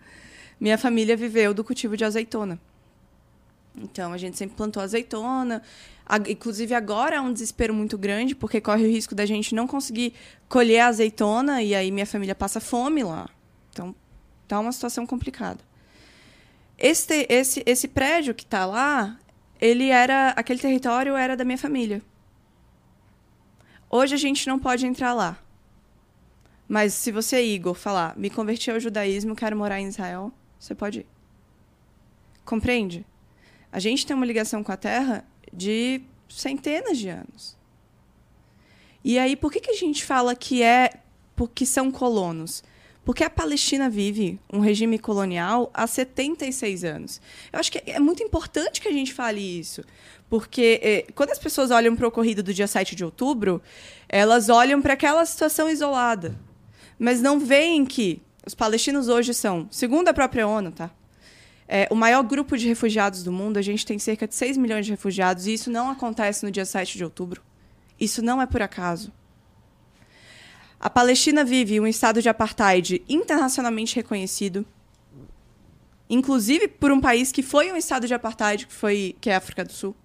minha família viveu do cultivo de azeitona. Então a gente sempre plantou azeitona. Inclusive agora é um desespero muito grande, porque corre o risco da gente não conseguir colher a azeitona e aí minha família passa fome lá. Tá uma situação complicada. Esse, esse, esse prédio que está lá, ele era. Aquele território era da minha família. Hoje a gente não pode entrar lá. Mas se você, Igor, falar, me converti ao judaísmo, quero morar em Israel, você pode ir. Compreende? A gente tem uma ligação com a terra de centenas de anos. E aí, por que, que a gente fala que é porque são colonos? Porque a Palestina vive um regime colonial há 76 anos. Eu acho que é muito importante que a gente fale isso. Porque eh, quando as pessoas olham para o ocorrido do dia 7 de outubro, elas olham para aquela situação isolada. Mas não veem que os palestinos hoje são, segundo a própria ONU, tá? É, o maior grupo de refugiados do mundo, a gente tem cerca de 6 milhões de refugiados, e isso não acontece no dia 7 de outubro. Isso não é por acaso. A Palestina vive um estado de apartheid internacionalmente reconhecido, inclusive por um país que foi um estado de apartheid, que, foi, que é a África do Sul.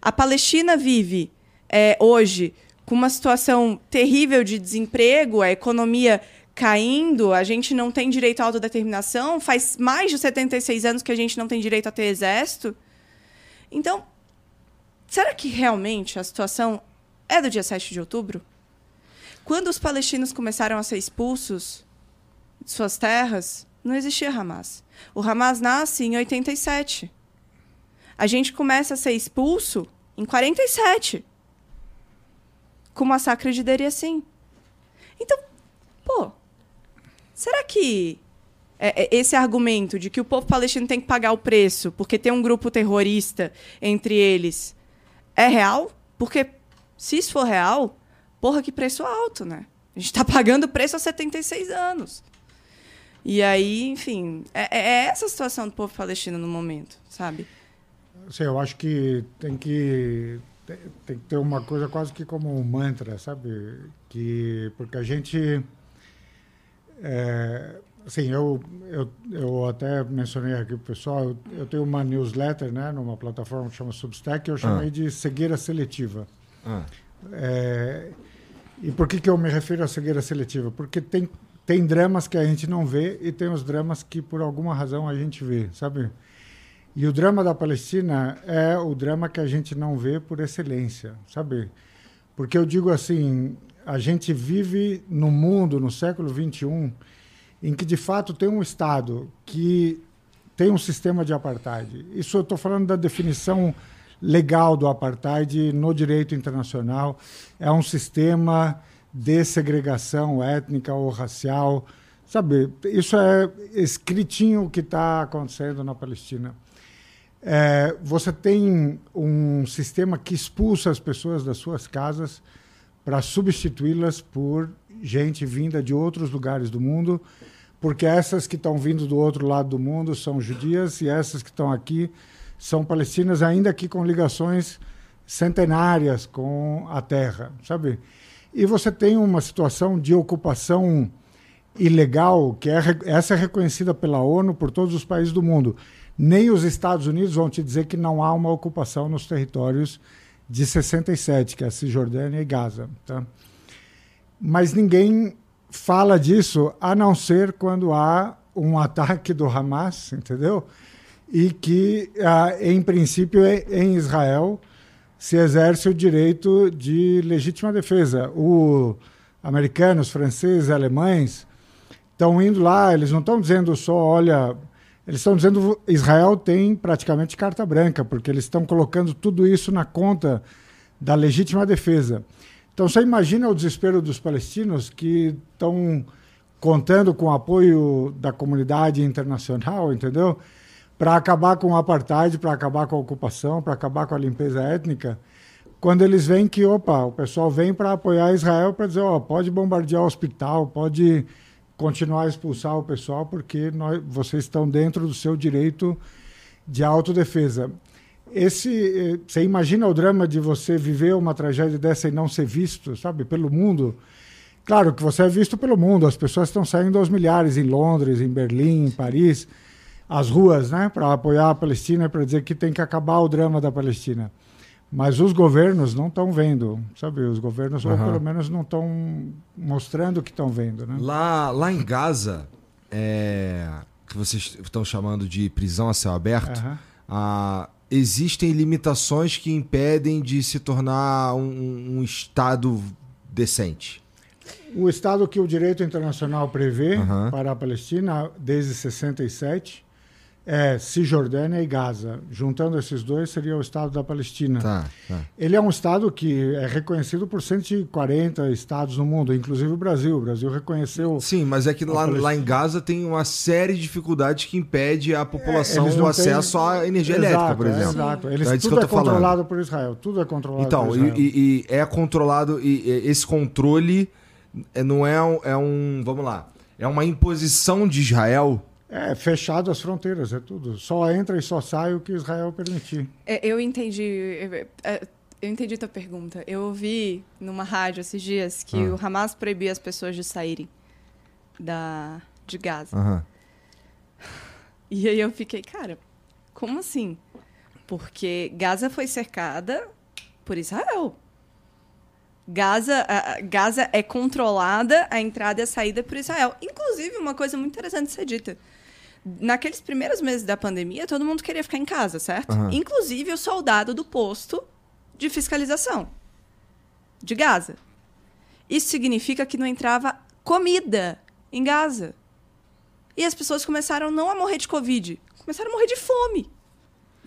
A Palestina vive é, hoje com uma situação terrível de desemprego, a economia caindo, a gente não tem direito à autodeterminação, faz mais de 76 anos que a gente não tem direito a ter exército. Então, será que realmente a situação é do dia 7 de outubro? Quando os palestinos começaram a ser expulsos de suas terras, não existia Hamas. O Hamas nasce em 87. A gente começa a ser expulso em 47. Com o massacre de Deir Yassin. Então, pô, será que é, é, esse argumento de que o povo palestino tem que pagar o preço porque tem um grupo terrorista entre eles é real? Porque se isso for real, Porra, que preço alto, né? A gente está pagando preço há 76 anos. E aí, enfim, é, é, essa a situação do povo palestino no momento, sabe? Sim, eu acho que tem que tem que ter uma coisa quase que como um mantra, sabe? Que porque a gente é, assim, eu, eu, eu até mencionei aqui pro pessoal, eu, eu tenho uma newsletter, né, numa plataforma que chama Substack, eu chamei ah. de cegueira seletiva. Ah. É, e por que, que eu me refiro à cegueira seletiva? Porque tem, tem dramas que a gente não vê e tem os dramas que, por alguma razão, a gente vê, sabe? E o drama da Palestina é o drama que a gente não vê por excelência, sabe? Porque eu digo assim, a gente vive no mundo, no século XXI, em que, de fato, tem um Estado que tem um sistema de apartheid. Isso eu estou falando da definição legal do apartheid no direito internacional. É um sistema de segregação étnica ou racial. Sabe, isso é escritinho que está acontecendo na Palestina. É, você tem um sistema que expulsa as pessoas das suas casas para substituí-las por gente vinda de outros lugares do mundo, porque essas que estão vindo do outro lado do mundo são judias e essas que estão aqui são palestinas ainda que com ligações centenárias com a terra, sabe? E você tem uma situação de ocupação ilegal, que é, essa é reconhecida pela ONU por todos os países do mundo. Nem os Estados Unidos vão te dizer que não há uma ocupação nos territórios de 67, que é a Cisjordânia e Gaza. Tá? Mas ninguém fala disso a não ser quando há um ataque do Hamas, entendeu? E que, ah, em princípio, é, em Israel se exerce o direito de legítima defesa. Os americanos, franceses, alemães estão indo lá, eles não estão dizendo só, olha, eles estão dizendo Israel tem praticamente carta branca, porque eles estão colocando tudo isso na conta da legítima defesa. Então você imagina o desespero dos palestinos que estão contando com o apoio da comunidade internacional, entendeu? Para acabar com o apartheid, para acabar com a ocupação, para acabar com a limpeza étnica, quando eles veem que, opa, o pessoal vem para apoiar Israel para dizer, ó, pode bombardear o hospital, pode continuar a expulsar o pessoal, porque nós, vocês estão dentro do seu direito de autodefesa. Esse, eh, você imagina o drama de você viver uma tragédia dessa e não ser visto, sabe, pelo mundo? Claro que você é visto pelo mundo, as pessoas estão saindo aos milhares em Londres, em Berlim, em Paris, as ruas, né, para apoiar a Palestina, para dizer que tem que acabar o drama da Palestina. Mas os governos não estão vendo, sabe? Os governos, uhum. ou pelo menos, não estão mostrando que estão vendo. Né? Lá, lá em Gaza, é, que vocês estão chamando de prisão a céu aberto, uhum. a, existem limitações que impedem de se tornar um, um Estado decente. O Estado que o direito internacional prevê uhum. para a Palestina desde 67 é, Cisjordânia e Gaza. Juntando esses dois, seria o Estado da Palestina. Tá, tá. Ele é um Estado que é reconhecido por 140 estados no mundo, inclusive o Brasil. O Brasil reconheceu. Sim, mas é que lá, lá, em Gaza tem uma série de dificuldades que impede a população é, o acesso têm... à energia exato, elétrica, por é, exemplo. É, exato. Eles, então, tudo é controlado falando. por Israel. Tudo é controlado então, por Israel. E, e é controlado. E, e esse controle é, não é um, é um. Vamos lá. É uma imposição de Israel é, fechado as fronteiras, é tudo. Só entra e só sai o que Israel permitir. É, eu entendi. É, eu entendi tua pergunta. Eu ouvi numa rádio esses dias que ah. o Hamas proibia as pessoas de saírem da, de Gaza. Uhum. E aí eu fiquei, cara, como assim? Porque Gaza foi cercada por Israel. Gaza, Gaza é controlada a entrada e a saída por Israel. Inclusive, uma coisa muito interessante de ser dita naqueles primeiros meses da pandemia, todo mundo queria ficar em casa, certo? Uhum. Inclusive o soldado do posto de fiscalização de Gaza. Isso significa que não entrava comida em Gaza. E as pessoas começaram não a morrer de Covid, começaram a morrer de fome.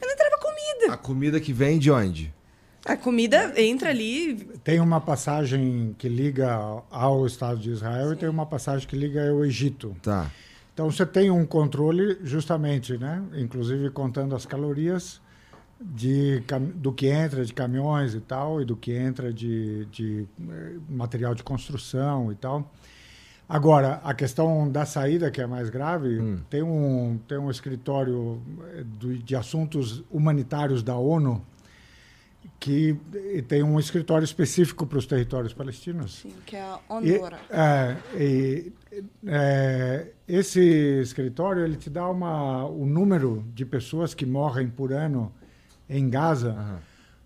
Não entrava comida. A comida que vem de onde? A comida entra ali. Tem uma passagem que liga ao Estado de Israel Sim. e tem uma passagem que liga ao Egito. Tá. Então você tem um controle justamente, né? Inclusive contando as calorias de, do que entra de caminhões e tal, e do que entra de, de eh, material de construção e tal. Agora, a questão da saída, que é mais grave, hum. tem, um, tem um escritório eh, de assuntos humanitários da ONU que tem um escritório específico para os territórios palestinos. Sim, que é a Honora. E, é, e, é, esse escritório ele te dá uma, o número de pessoas que morrem por ano em Gaza, uhum.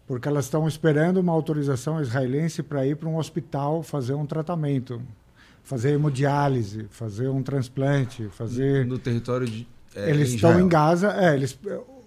porque elas estão esperando uma autorização israelense para ir para um hospital fazer um tratamento, fazer hemodiálise, fazer um transplante, fazer no território de é, eles estão em Gaza, é, eles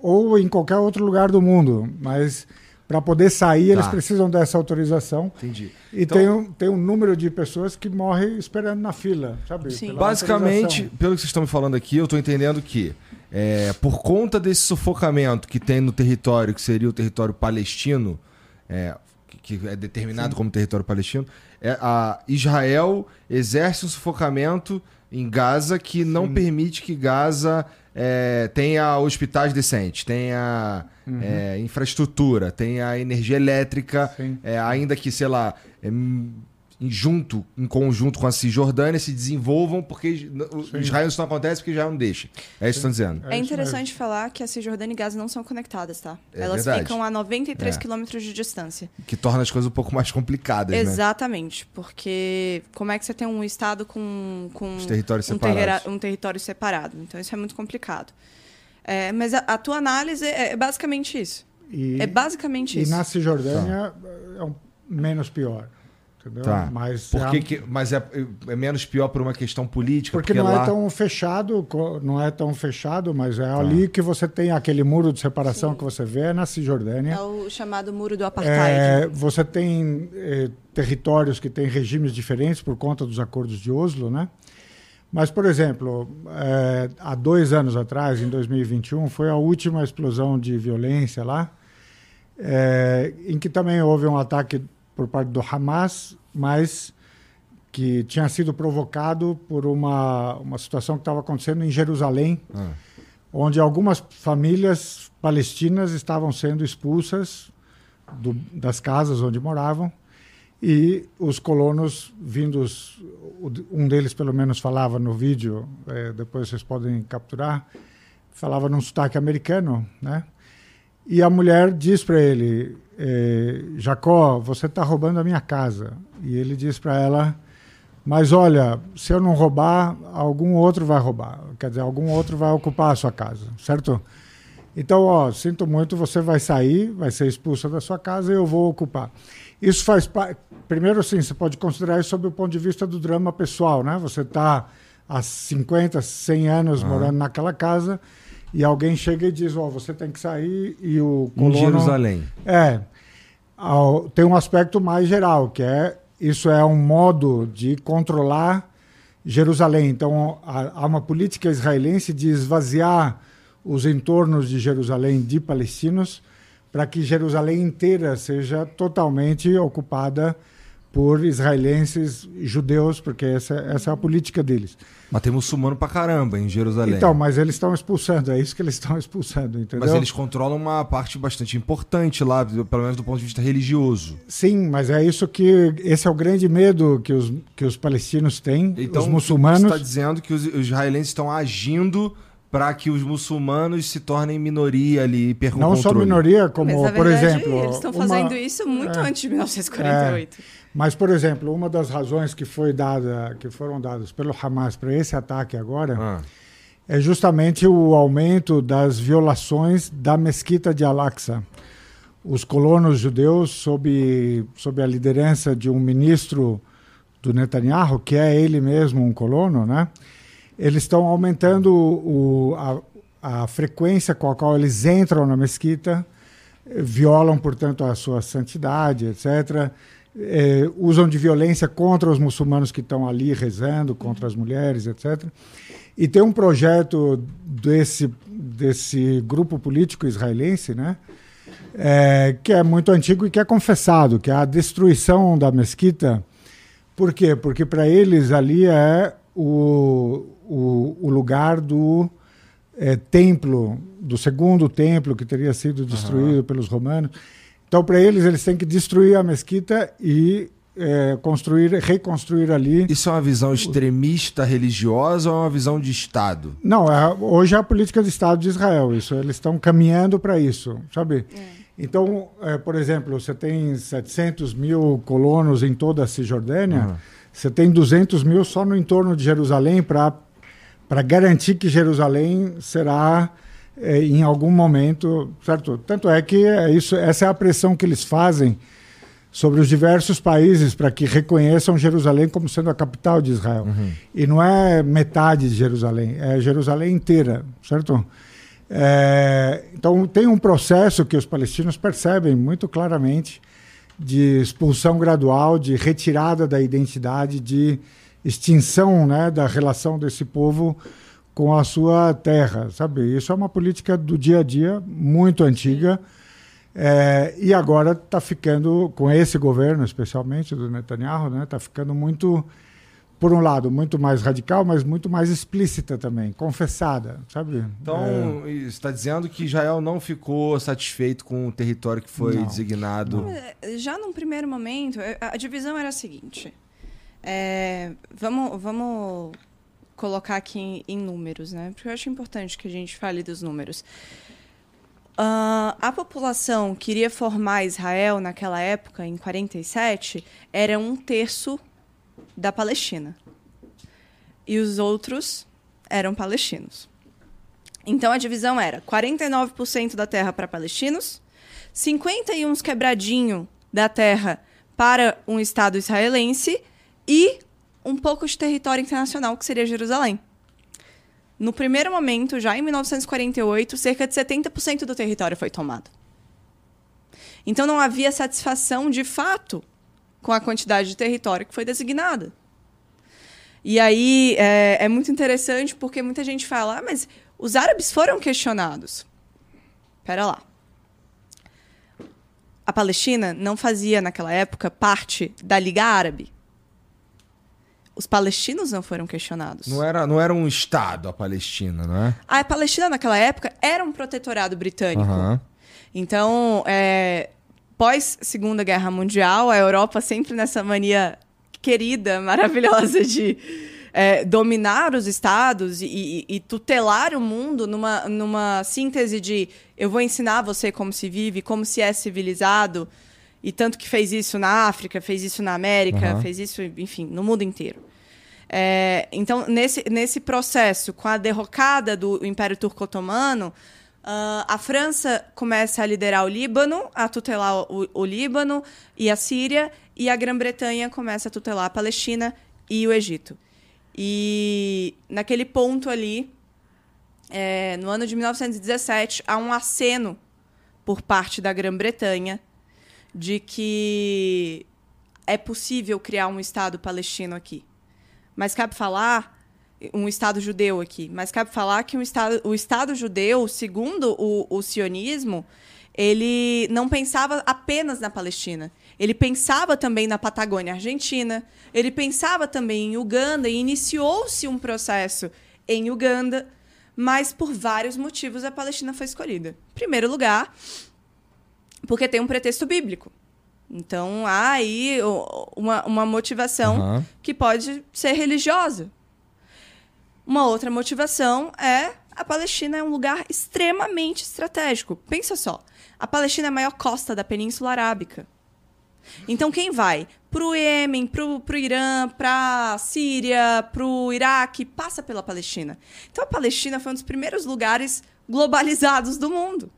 ou em qualquer outro lugar do mundo, mas para poder sair, tá. eles precisam dessa autorização. Entendi. E então, tem, um, tem um número de pessoas que morrem esperando na fila, sabe? Basicamente, pelo que vocês estão me falando aqui, eu estou entendendo que é, por conta desse sufocamento que tem no território, que seria o território palestino, é, que, que é determinado Sim. como território palestino, é, a Israel exerce um sufocamento em Gaza que Sim. não permite que Gaza é, tenha hospitais decentes, tenha uhum. é, infraestrutura, tenha energia elétrica, é, ainda que, sei lá, é, junto, em conjunto com a Cisjordânia, se desenvolvam, porque Sim. Israel isso não acontece porque já não deixa. É isso que estão dizendo. É, é interessante falar que a Cisjordânia e Gaza não são conectadas, tá? É Elas verdade. ficam a 93 é. quilômetros de distância. Que torna as coisas um pouco mais complicadas, né? Exatamente, né? porque como é que você tem um estado com, com Os territórios um, separados. um território separado? Então isso é muito complicado. É, mas a, a, tua análise é, é basicamente isso. E, é basicamente e isso. E na Cisjordânia tá. é um, menos pior. Entendeu? Tá. Mas, por que, é, que mas é, é, menos pior por uma questão política? Porque, porque não é lá... é tão fechado, não é tão fechado, mas é tá. ali que você tem aquele muro de separação Sim. que você vê na Cisjordânia. É o chamado muro do apartheid. É, você tem é, territórios que têm regimes diferentes por conta dos acordos de Oslo, né? Mas, por exemplo, é, há dois anos atrás, em 2021, foi a última explosão de violência lá, é, em que também houve um ataque por parte do Hamas, mas que tinha sido provocado por uma, uma situação que estava acontecendo em Jerusalém, ah. onde algumas famílias palestinas estavam sendo expulsas do, das casas onde moravam e os colonos vindos, um deles pelo menos falava no vídeo, é, depois vocês podem capturar, falava num sotaque americano, né? E a mulher diz para ele: é, Jacó, você está roubando a minha casa. E ele diz para ela: Mas olha, se eu não roubar, algum outro vai roubar. Quer dizer, algum outro vai ocupar a sua casa, certo? Então, ó, sinto muito, você vai sair, vai ser expulsa da sua casa e eu vou ocupar. Isso faz parte. Primeiro, assim, você pode considerar isso sob o ponto de vista do drama pessoal, né? Você está há 50, 100 anos uhum. morando naquela casa e alguém chega e diz: Ó, oh, você tem que sair e o colono. Em Jerusalém. É. Tem um aspecto mais geral, que é isso é um modo de controlar Jerusalém. Então, há uma política israelense de esvaziar os entornos de Jerusalém de palestinos para que Jerusalém inteira seja totalmente ocupada por israelenses judeus, porque essa, essa é a política deles. Mas tem muçulmano pra caramba em Jerusalém. Então, mas eles estão expulsando, é isso que eles estão expulsando, entendeu? Mas eles controlam uma parte bastante importante lá, pelo menos do ponto de vista religioso. Sim, mas é isso que. Esse é o grande medo que os, que os palestinos têm, então, os muçulmanos. Você está dizendo que os, os israelenses estão agindo para que os muçulmanos se tornem minoria ali e percam Não só minoria, como, Mas, por verdade, exemplo... Eles estão fazendo isso muito é, antes de 1948. É, mas, por exemplo, uma das razões que, foi dada, que foram dadas pelo Hamas para esse ataque agora ah. é justamente o aumento das violações da mesquita de Al-Aqsa. Os colonos judeus, sob, sob a liderança de um ministro do Netanyahu, que é ele mesmo um colono, né? eles estão aumentando o, a, a, frequência com a qual eles entram na mesquita, violam, portanto, a sua santidade, etc. É, usam de violência contra os muçulmanos que estão ali rezando, contra as mulheres, etc. E tem um projeto desse, desse grupo político israelense, né? É, que é muito antigo e que é confessado, que é a destruição da mesquita. Por quê? Porque para eles ali é o, o, o lugar do é, templo, do segundo templo que teria sido destruído uhum. pelos romanos. Então, para eles, eles têm que destruir a mesquita e é, construir, reconstruir ali. Isso é uma visão extremista religiosa ou é uma visão de Estado? Não, é, hoje é a política de Estado de Israel. Isso, eles estão caminhando para isso, sabe? É. Então, é, por exemplo, você tem 700 mil colonos em toda a Cisjordânia. Uhum. Você tem 200 mil só no entorno de Jerusalém para garantir que Jerusalém será em algum momento, certo? Tanto é que é isso, essa é a pressão que eles fazem sobre os diversos países para que reconheçam Jerusalém como sendo a capital de Israel. Uhum. E não é metade de Jerusalém, é Jerusalém inteira, certo? É, então tem um processo que os palestinos percebem muito claramente de expulsão gradual, de retirada da identidade, de extinção né, da relação desse povo com a sua terra, sabe? Isso é uma política do dia a dia muito antiga é, e agora está ficando, com esse governo especialmente do Netanyahu, está né, tá ficando muito, por um lado, muito mais radical, mas muito mais explícita também, confessada, sabe? Então, é... está dizendo que Israel não ficou satisfeito com o território que foi não. designado? Não. Já num primeiro momento, a divisão era a seguinte. É, vamos, vamos colocar aqui em, em, números, né? Porque eu acho importante que a gente fale dos números. Uh, a população que iria formar Israel naquela época, em 47, era um terço da Palestina. E os outros eram palestinos. Então a divisão era 49% da terra para palestinos, 51 quebradinho da terra para um Estado israelense e um pouco de território internacional, que seria Jerusalém. No primeiro momento, já em 1948, cerca de 70% do território foi tomado. Então não havia satisfação de fato com a quantidade de território que foi designada. E aí é, é muito interessante porque muita gente fala, ah, mas os árabes foram questionados. Pera lá. A Palestina não fazia, naquela época, parte da Liga Árabe. Os palestinos não foram questionados. Não era, não era um Estado a Palestina, não é? A Palestina, naquela época, era um protetorado britânico. Uhum. Então, é, pós Segunda Guerra Mundial, a Europa sempre nessa mania querida, maravilhosa de é, dominar os estados e, e, e, tutelar o mundo numa, numa síntese de eu vou ensinar você como se vive, como se é civilizado, e tanto que fez isso na África, fez isso na América, uhum. fez isso, enfim, no mundo inteiro. É, então, nesse, nesse processo, com a derrocada do Império Turco-Otomano, uh, a França começa a liderar o Líbano, a tutelar o, o Líbano e a Síria, e a Grã-Bretanha começa a tutelar a Palestina e o Egito. E naquele ponto ali, é, no ano de 1917, há um aceno por parte da Grã-Bretanha de que é possível criar um Estado palestino aqui. Mas cabe falar um Estado judeu aqui, mas cabe falar que um estado, o Estado judeu, segundo o, o sionismo, ele não pensava apenas na Palestina. Ele pensava também na Patagônia Argentina, ele pensava também em Uganda e iniciou-se um processo em Uganda, mas por vários motivos a Palestina foi escolhida. Em primeiro lugar, porque tem um pretexto bíblico. Então há aí uma, uma motivação uhum. que pode ser religiosa. Uma outra motivação é a Palestina é um lugar extremamente estratégico. Pensa só, a Palestina é a maior costa da Península Arábica. Então quem vai para o Iêmen, para o Irã, para a Síria, para o Iraque, passa pela Palestina. Então a Palestina foi um dos primeiros lugares globalizados do mundo.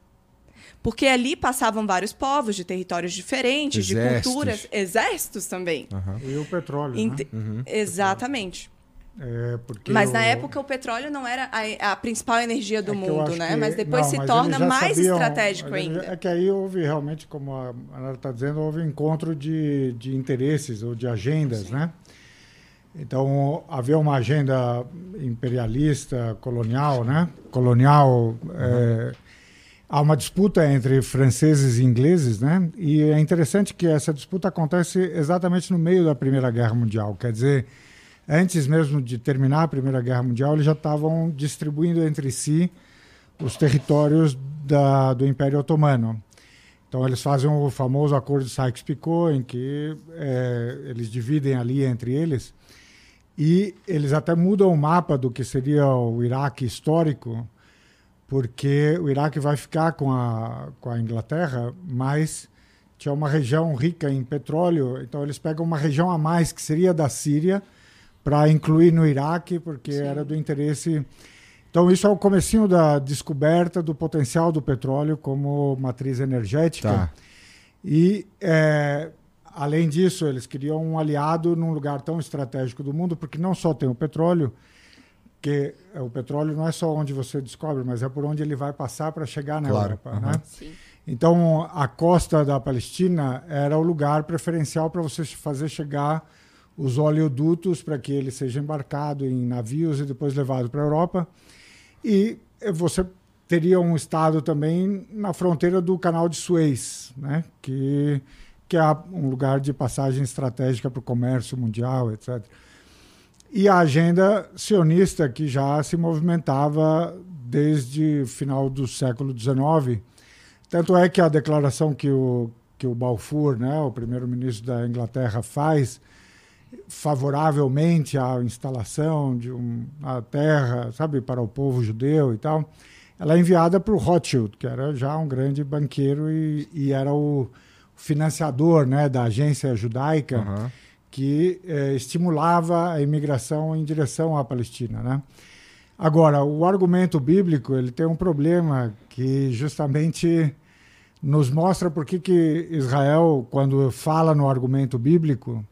Porque ali passavam vários povos de territórios diferentes, exércitos. de culturas, exércitos também. Uhum. E o petróleo. Ent... Né? Uhum. Exatamente. É, Mas na época o petróleo não era a, a principal energia do é mundo, né? Que... Mas depois não, se mas torna mais sabiam, estratégico ainda. É que aí houve realmente, como a Ana está dizendo, houve encontro de, de interesses ou de agendas, Sim. né? Então havia uma agenda imperialista, colonial, né? Colonial. Uhum. É, há uma disputa entre franceses e ingleses, né? E é interessante que essa disputa acontece exatamente no meio da Primeira Guerra Mundial. Quer dizer, antes mesmo de terminar a Primeira Guerra Mundial, eles já estavam distribuindo entre si os territórios da, do Império Otomano. Então eles fazem o famoso acordo de Sykes-Picot, em que é, eles dividem ali entre eles e eles até mudam o mapa do que seria o Iraque histórico porque o Iraque vai ficar com a, com a Inglaterra, mas tinha uma região rica em petróleo, então eles pegam uma região a mais, que seria da Síria, para incluir no Iraque, porque Sim. era do interesse... Então isso é o comecinho da descoberta do potencial do petróleo como matriz energética. Tá. E, é, além disso, eles queriam um aliado num lugar tão estratégico do mundo, porque não só tem o petróleo, porque o petróleo não é só onde você descobre, mas é por onde ele vai passar para chegar na claro. Europa. Uhum. Né? Então, a costa da Palestina era o lugar preferencial para você fazer chegar os oleodutos para que ele seja embarcado em navios e depois levado para a Europa. E você teria um estado também na fronteira do Canal de Suez, né? que, que é um lugar de passagem estratégica para o comércio mundial, etc e a agenda sionista que já se movimentava desde final do século XIX. Tanto é que a declaração que o, que o Balfour, né, o primeiro-ministro da Inglaterra, faz favoravelmente à instalação de uma terra, sabe, para o povo judeu e tal, ela é enviada para o Rothschild, que era já um grande banqueiro e, e era o financiador né, da agência judaica. Uhum que eh, estimulava a imigração em direção à Palestina, né? Agora, o argumento bíblico ele tem um problema que justamente nos mostra por que, que Israel, quando fala no argumento bíblico,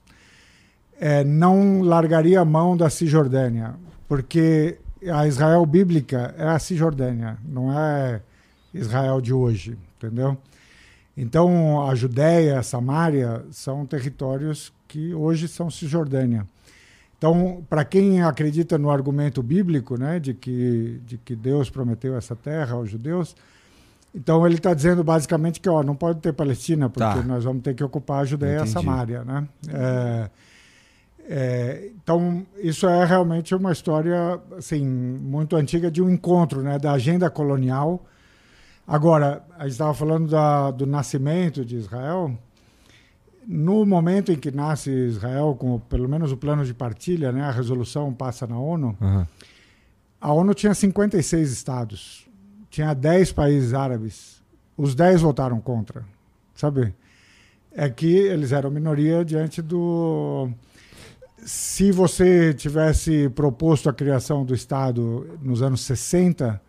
é, não largaria a mão da Cisjordânia, porque a Israel bíblica é a Cisjordânia, não é Israel de hoje, entendeu? Então, a Judéia, a Samária são territórios que hoje são Cisjordânia. Então, para quem acredita no argumento bíblico, né, de que, de que Deus prometeu essa terra aos judeus, então ele está dizendo basicamente que ó, não pode ter Palestina, porque tá. nós vamos ter que ocupar a Judéia e a Samária. Né? É, é, então, isso é realmente uma história assim, muito antiga de um encontro né, da agenda colonial. Agora, a gente estava falando da, do nascimento de Israel no momento em que nasce Israel, com pelo menos o plano de partilha, né, a resolução passa na ONU, uhum. a ONU tinha 56 estados, tinha 10 países árabes, os 10 votaram contra, sabe? É que eles eram minoria diante do se você tivesse proposto a criação do Estado nos anos 60,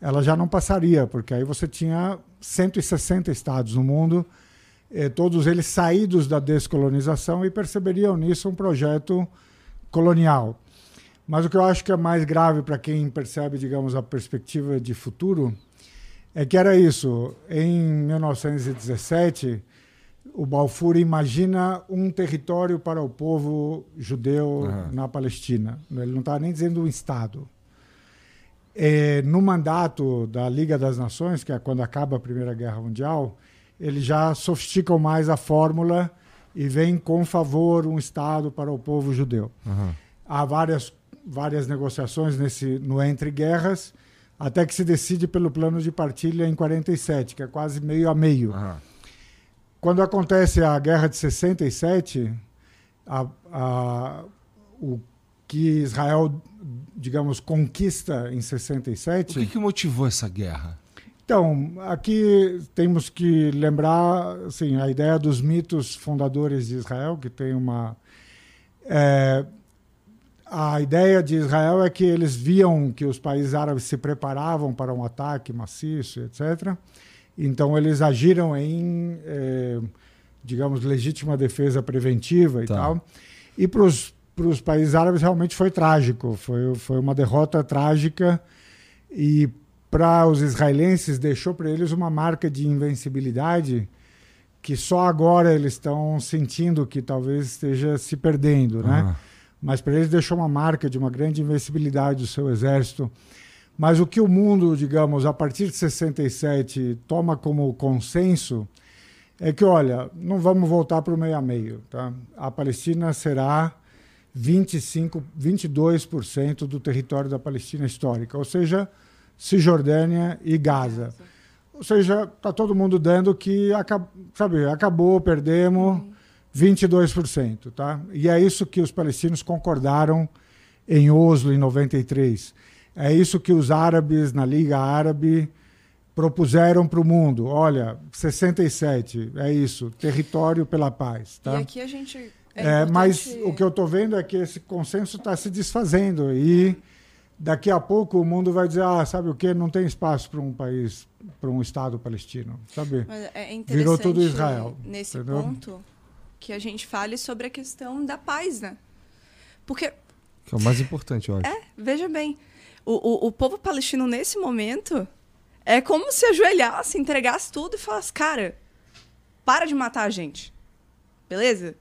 ela já não passaria, porque aí você tinha 160 estados no mundo, eh, todos eles saídos da descolonização e perceberiam nisso um projeto colonial. Mas o que eu acho que é mais grave para quem percebe, digamos, a perspectiva de futuro é que era isso. Em 1917, o Balfour imagina um território para o povo judeu uhum. na Palestina. Ele não está nem dizendo um Estado. É, no mandato da Liga das Nações, que é quando acaba a Primeira Guerra Mundial, eles já sofisticam mais a fórmula e vem com favor um Estado para o povo judeu. Uhum. Há várias, várias negociações nesse, no entre guerras, até que se decide pelo plano de partilha em 47, que é quase meio a meio. Uhum. Quando acontece a Guerra de 67, a, a, o que Israel, digamos, conquista em 67. O que, que motivou essa guerra? Então, aqui temos que lembrar assim, a ideia dos mitos fundadores de Israel, que tem uma. É, a ideia de Israel é que eles viam que os países árabes se preparavam para um ataque maciço, etc. Então, eles agiram em, é, digamos, legítima defesa preventiva e tá. tal. E para os países árabes realmente foi trágico, foi, foi uma derrota trágica. E para os israelenses deixou para eles uma marca de invencibilidade que só agora eles estão sentindo que talvez esteja se perdendo, né? Uhum. Mas para eles deixou uma marca de uma grande invencibilidade do seu exército. Mas o que o mundo, digamos, a partir de 67 toma como consenso é que, olha, não vamos voltar para o meio a meio, tá? A Palestina será 25, 22% do território da Palestina histórica, ou seja, Cisjordânia e Gaza. Ou seja, está todo mundo dando que sabe, acabou, perdemos 22%. Tá? E é isso que os palestinos concordaram em Oslo, em 93. É isso que os árabes na Liga Árabe propuseram para o mundo. Olha, 67, é isso, território pela paz. Tá? E aqui a gente. É é, mas o que eu estou vendo é que esse consenso está se desfazendo. E daqui a pouco o mundo vai dizer, ah, sabe o que? Não tem espaço para um país, para um Estado palestino, sabe? Mas é Virou tudo Israel. Nesse entendeu? ponto que a gente fale sobre a questão da paz, né? Porque que é o mais importante, eu acho. É, veja bem, o, o, o povo palestino nesse momento é como se ajoelhasse, entregasse tudo e falasse, cara, para de matar a gente, beleza?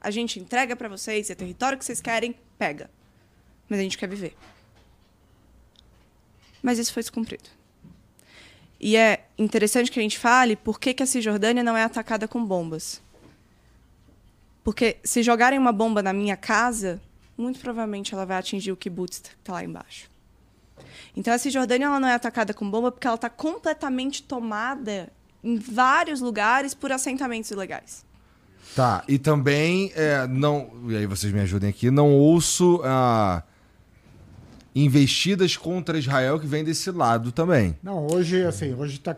A gente entrega para vocês, é território que vocês querem, pega. Mas a gente quer viver mas isso foi descumprido. E é interessante que a gente fale por que, que a Cisjordânia não é atacada com bombas. Porque se jogarem uma bomba na minha casa, muito provavelmente ela vai atingir o kibbutz que está lá embaixo. Então a Cisjordânia ela não é atacada com bomba porque ela está completamente tomada em vários lugares por assentamentos ilegais. Tá, e também é, não. E aí vocês me ajudem aqui, não ouço. Uh investidas contra Israel que vem desse lado também. Não, hoje, assim, hoje tá,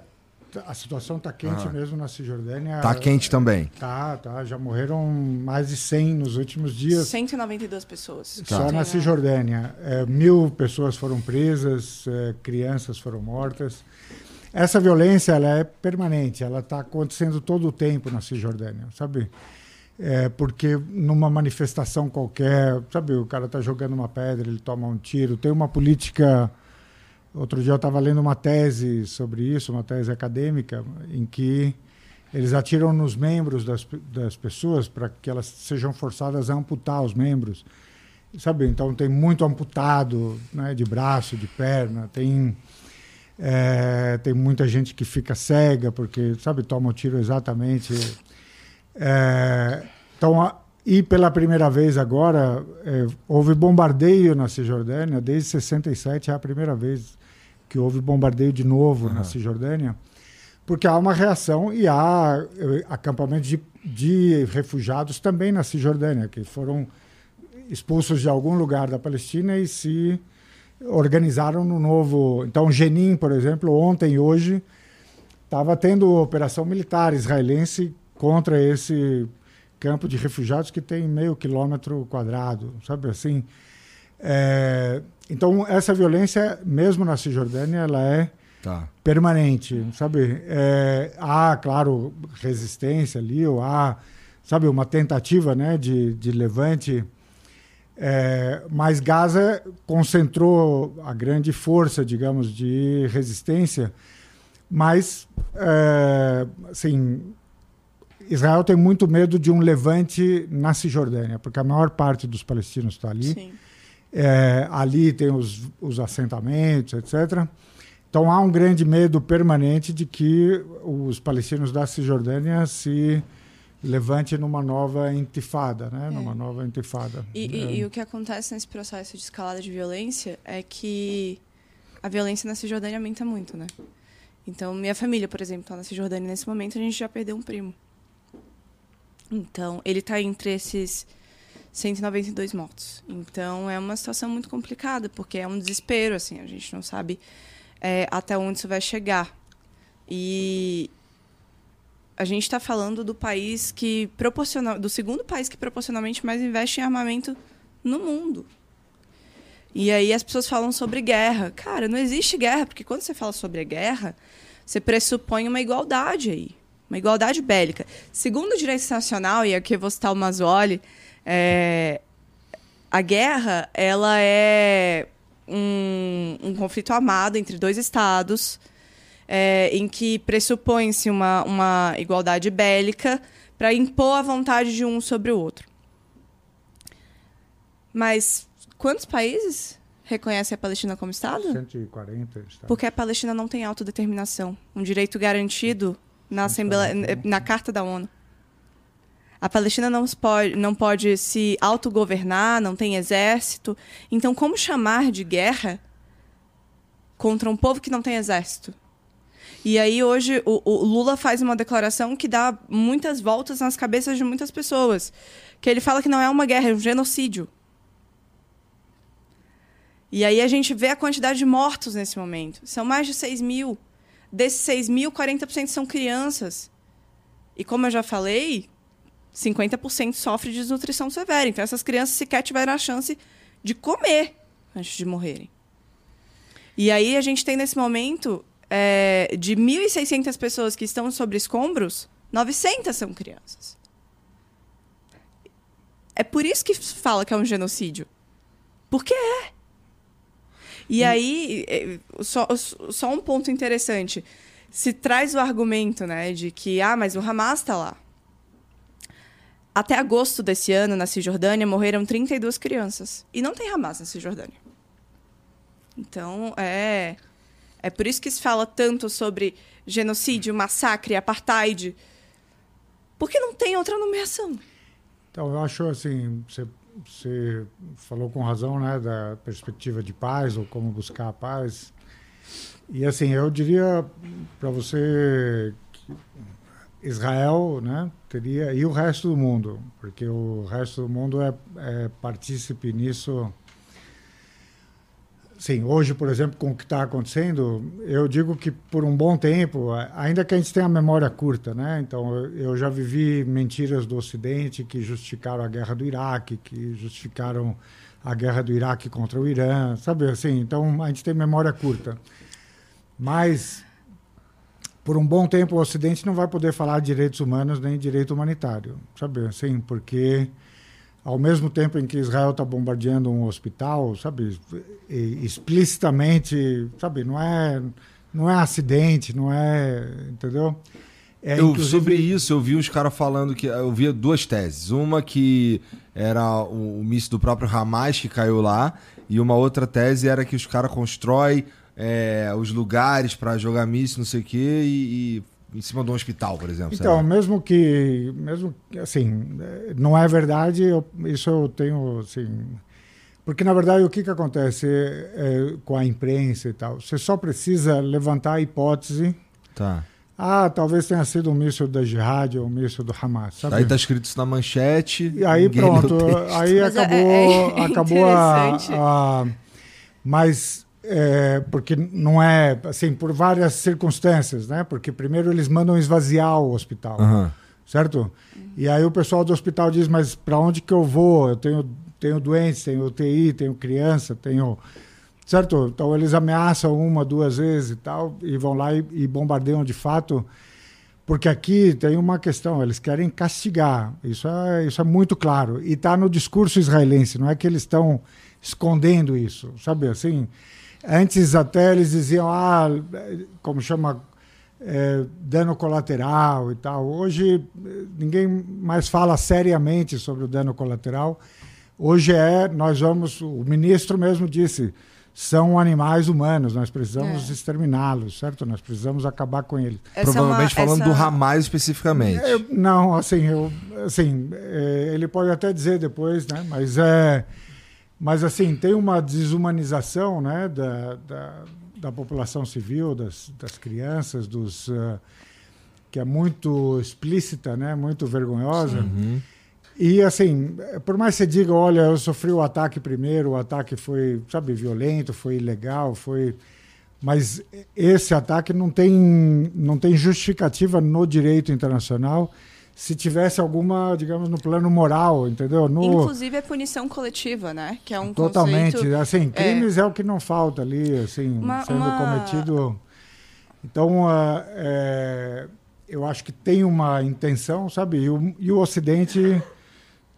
a situação está quente ah. mesmo na Cisjordânia. Está quente também. Tá, tá. Já morreram mais de 100 nos últimos dias. 192 pessoas. Só tá. na Cisjordânia. É, mil pessoas foram presas, é, crianças foram mortas. Essa violência ela é permanente, ela está acontecendo todo o tempo na Cisjordânia, sabe? É, porque numa manifestação qualquer, sabe, o cara está jogando uma pedra, ele toma um tiro. Tem uma política. Outro dia eu estava lendo uma tese sobre isso, uma tese acadêmica, em que eles atiram nos membros das, das pessoas para que elas sejam forçadas a amputar os membros. Sabe, então tem muito amputado né, de braço, de perna, tem. É, tem muita gente que fica cega porque, sabe, toma o tiro exatamente é, então, a, e pela primeira vez agora, é, houve bombardeio na Cisjordânia, desde 67 é a primeira vez que houve bombardeio de novo uhum. na Cisjordânia, porque há uma reação e há é, acampamentos de, de refugiados também na Cisjordânia, que foram expulsos de algum lugar da Palestina e se organizaram no novo. Então, Jenin, por exemplo, ontem e hoje estava tendo operação militar israelense contra esse campo de refugiados que tem meio quilômetro quadrado, sabe assim? É, então, essa violência, mesmo na Cisjordânia, ela é tá. permanente, sabe? É, há, claro, resistência ali, ou há, sabe, uma tentativa né, de, de levante, é, mas Gaza concentrou a grande força, digamos, de resistência, mas, é, assim, Israel tem muito medo de um levante na Cisjordânia, porque a maior parte dos palestinos está ali. É, ali tem os, os assentamentos, etc. Então há um grande medo permanente de que os palestinos da Cisjordânia se levante numa nova intifada, né? É. Numa nova intifada. E, é. e, e, o que acontece nesse processo de escalada de violência é que a violência na Cisjordânia aumenta muito, né? Então, minha família, por exemplo, está na Cisjordânia nesse momento, a gente já perdeu um primo. Então, ele está entre esses 192 mortos. Então é uma situação muito complicada, porque é um desespero, assim, a gente não sabe é, até onde isso vai chegar. E a gente está falando do país que proporcional, do segundo país que proporcionalmente mais investe em armamento no mundo. E aí as pessoas falam sobre guerra. Cara, não existe guerra, porque quando você fala sobre a guerra, você pressupõe uma igualdade aí. Uma igualdade bélica. Segundo o direito internacional, e aqui eu vou citar o Mazzoli, é, a guerra, ela é um, um conflito armado entre dois estados, é, em que pressupõe-se uma, uma igualdade bélica para impor a vontade de um sobre o outro. Mas quantos países reconhecem a Palestina como Estado? 140 estados. Porque a Palestina não tem autodeterminação, um direito garantido na, Assembleia, na Carta da ONU. A Palestina não pode, não pode se autogovernar, não tem exército. Então, como chamar de guerra contra um povo que não tem exército? E aí, hoje, o, o, Lula faz uma declaração que dá muitas voltas nas cabeças de muitas pessoas. Que ele fala que não é uma guerra, é um genocídio. E aí a gente vê a quantidade de mortos nesse momento. São mais de 6 mil. Desses 6 mil, 40% são crianças. E como eu já falei, 50% sofre de desnutrição severa. Então, essas crianças sequer tiveram a chance de comer antes de morrerem. E aí, a gente tem nesse momento, é, de 1.600 pessoas que estão sobre escombros, 900 são crianças. É por isso que fala que é um genocídio. Porque é. E hum. aí, é, só, só um ponto interessante. Se traz o argumento né, de que, ah, mas o Hamas está lá. Até agosto desse ano, na Cisjordânia, morreram 32 crianças. E não tem Hamas na Cisjordânia. Então, é. É por isso que se fala tanto sobre genocídio, massacre, apartheid. Porque não tem outra nomeação. Então, eu acho assim, você, você falou com razão, né, da perspectiva de paz ou como buscar a paz. E assim, eu diria para você que Israel, né, teria e o resto do mundo, porque o resto do mundo é, é partícipe nisso. Sim, hoje, por exemplo, com o que está acontecendo, eu digo que por um bom tempo, ainda que a gente tenha a memória curta, né? Então, eu já vivi mentiras do Ocidente que justificaram a guerra do Iraque, que justificaram a guerra do Iraque contra o Irã, sabe assim? Então, a gente tem memória curta. Mas por um bom tempo o Ocidente não vai poder falar de direitos humanos nem direito humanitário, sabe? Assim, porque ao mesmo tempo em que Israel está bombardeando um hospital, sabe, explicitamente, sabe, não é não é acidente, não é, entendeu? É, eu, inclusive... Sobre isso, eu vi os caras falando que. Eu vi duas teses. Uma que era o, o míssil do próprio Hamas que caiu lá, e uma outra tese era que os caras constroem é, os lugares para jogar míssil, não sei o quê, e, e, em cima de um hospital, por exemplo. Então, mesmo que, mesmo assim, não é verdade, eu, isso eu tenho, assim, porque na verdade o que que acontece é, com a imprensa e tal? Você só precisa levantar a hipótese. Tá. Ah, talvez tenha sido um míssil da Jihad ou um míssil do Hamas. Sabe? Aí tá escrito isso na manchete. E aí pronto, aí Mas é, acabou, é, é acabou a, a, Mas é, porque não é assim por várias circunstâncias, né? Porque primeiro eles mandam esvaziar o hospital, uhum. certo? E aí o pessoal do hospital diz, mas para onde que eu vou? Eu tenho, tenho doentes, tenho UTI, tenho criança, tenho... Certo? Então eles ameaçam uma, duas vezes e tal, e vão lá e, e bombardeiam de fato porque aqui tem uma questão, eles querem castigar. Isso é, isso é muito claro. E está no discurso israelense, não é que eles estão escondendo isso, sabe assim? Antes até eles diziam, ah, como chama, é, dano colateral e tal. Hoje ninguém mais fala seriamente sobre o dano colateral. Hoje é, nós vamos, o ministro mesmo disse, são animais humanos, nós precisamos é. exterminá-los, certo? Nós precisamos acabar com eles. Essa Provavelmente é uma, falando essa... do Hamas especificamente. É, não, assim, eu, assim é, ele pode até dizer depois, né? Mas é, mas assim tem uma desumanização, né, da, da, da população civil, das, das crianças, dos uh, que é muito explícita, né? Muito vergonhosa. Uhum. E assim, por mais que você diga, olha, eu sofri o ataque primeiro, o ataque foi, sabe, violento, foi ilegal, foi. Mas esse ataque não tem, não tem justificativa no direito internacional se tivesse alguma, digamos, no plano moral, entendeu? No... Inclusive é punição coletiva, né? Que é um Totalmente. Conceito... Assim, é. crimes é... é... o que não falta ali, assim, uma, sendo uma... cometido. Então, uh, é... eu acho que tem uma intenção, sabe? E o, e o Ocidente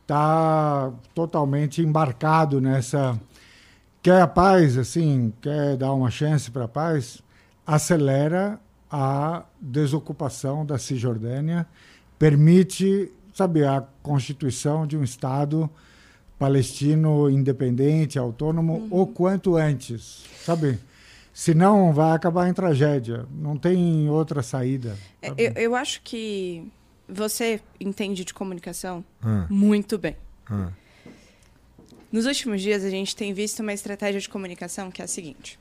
está totalmente embarcado nessa. Quer a paz, assim, quer dar uma chance para a paz, acelera a desocupação da Cisjordânia, permite, sabe, a constituição de um Estado palestino independente, autônomo, uhum. o quanto antes, sabe? Senão vai acabar em tragédia. Não tem outra saída. É, eu, eu acho que você entende de comunicação hum. muito bem. Hum. Nos últimos dias, a gente tem visto uma estratégia de comunicação que é a seguinte: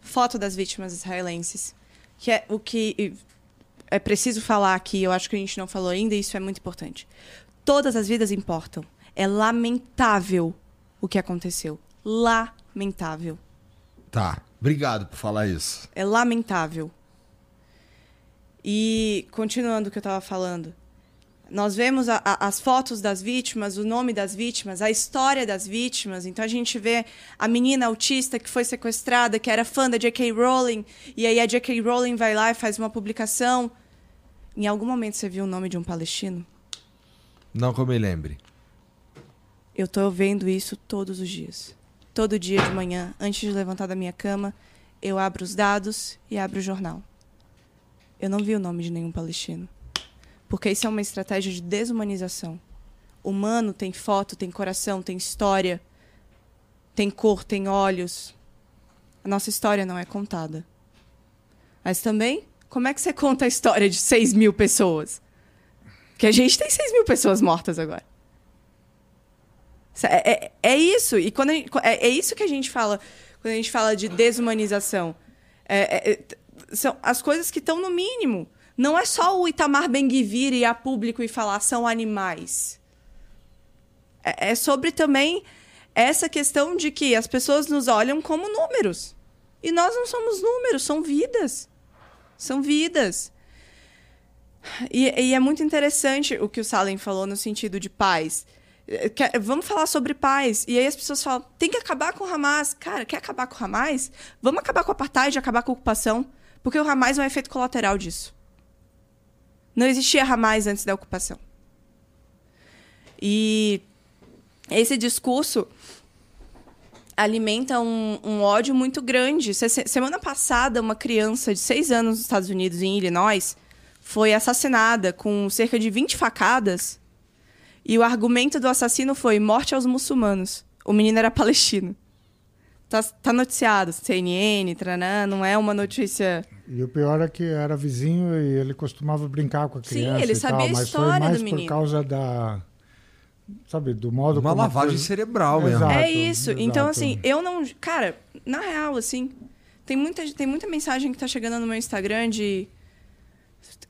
foto das vítimas israelenses, que é o que é preciso falar aqui, eu acho que a gente não falou ainda, e isso é muito importante. Todas as vidas importam. É lamentável o que aconteceu. Lamentável. Tá. Obrigado por falar isso. É lamentável. E continuando o que eu estava falando, nós vemos a, a, as fotos das vítimas, o nome das vítimas, a história das vítimas. Então a gente vê a menina autista que foi sequestrada, que era fã da J.K. Rowling, e aí a J.K. Rowling vai lá e faz uma publicação. Em algum momento você viu o nome de um palestino? Não que eu me lembre. Eu estou vendo isso todos os dias. Todo dia de manhã, antes de levantar da minha cama, eu abro os dados e abro o jornal. Eu não vi o nome de nenhum palestino. Porque isso é uma estratégia de desumanização. Humano tem foto, tem coração, tem história, tem cor, tem olhos. A nossa história não é contada. Mas também, como é que você conta a história de 6 mil pessoas? Que a gente tem 6 mil pessoas mortas agora. É, é, é isso. E quando gente, é, é, isso que a gente fala quando a gente fala de desumanização. É, é são as coisas que estão no mínimo. Não é só o Itamar Ben-Gvir ir a público e falar são animais. É, é sobre também essa questão de que as pessoas nos olham como números. E nós não somos números, são vidas. São vidas. E, e, é muito interessante o que o Salem falou no sentido de paz. Quer, vamos falar sobre paz. E aí as pessoas falam, tem que acabar com o Hamas. Cara, quer acabar com o Hamas? Vamos acabar com a apartheid, acabar com a ocupação. Porque o Hamas é um efeito colateral disso. Não existia Hamas antes da ocupação. E esse discurso alimenta um, um, ódio muito grande. Semana passada, uma criança de seis anos nos Estados Unidos, em Illinois, foi assassinada com cerca de 20 facadas. E o argumento do assassino foi morte aos muçulmanos. O menino era palestino. Tá, tá noticiado, CNN, tranã, não é uma notícia. E o pior é que era vizinho e ele costumava brincar com a criança. Sim, ele sabia tal, a história mas foi mais do menino. por causa da. Sabe, do modo Uma lavagem coisa... cerebral mesmo. Exato, é isso. Exato. Então, assim, eu não. Cara, na real, assim, tem muita, tem muita mensagem que tá chegando no meu Instagram de.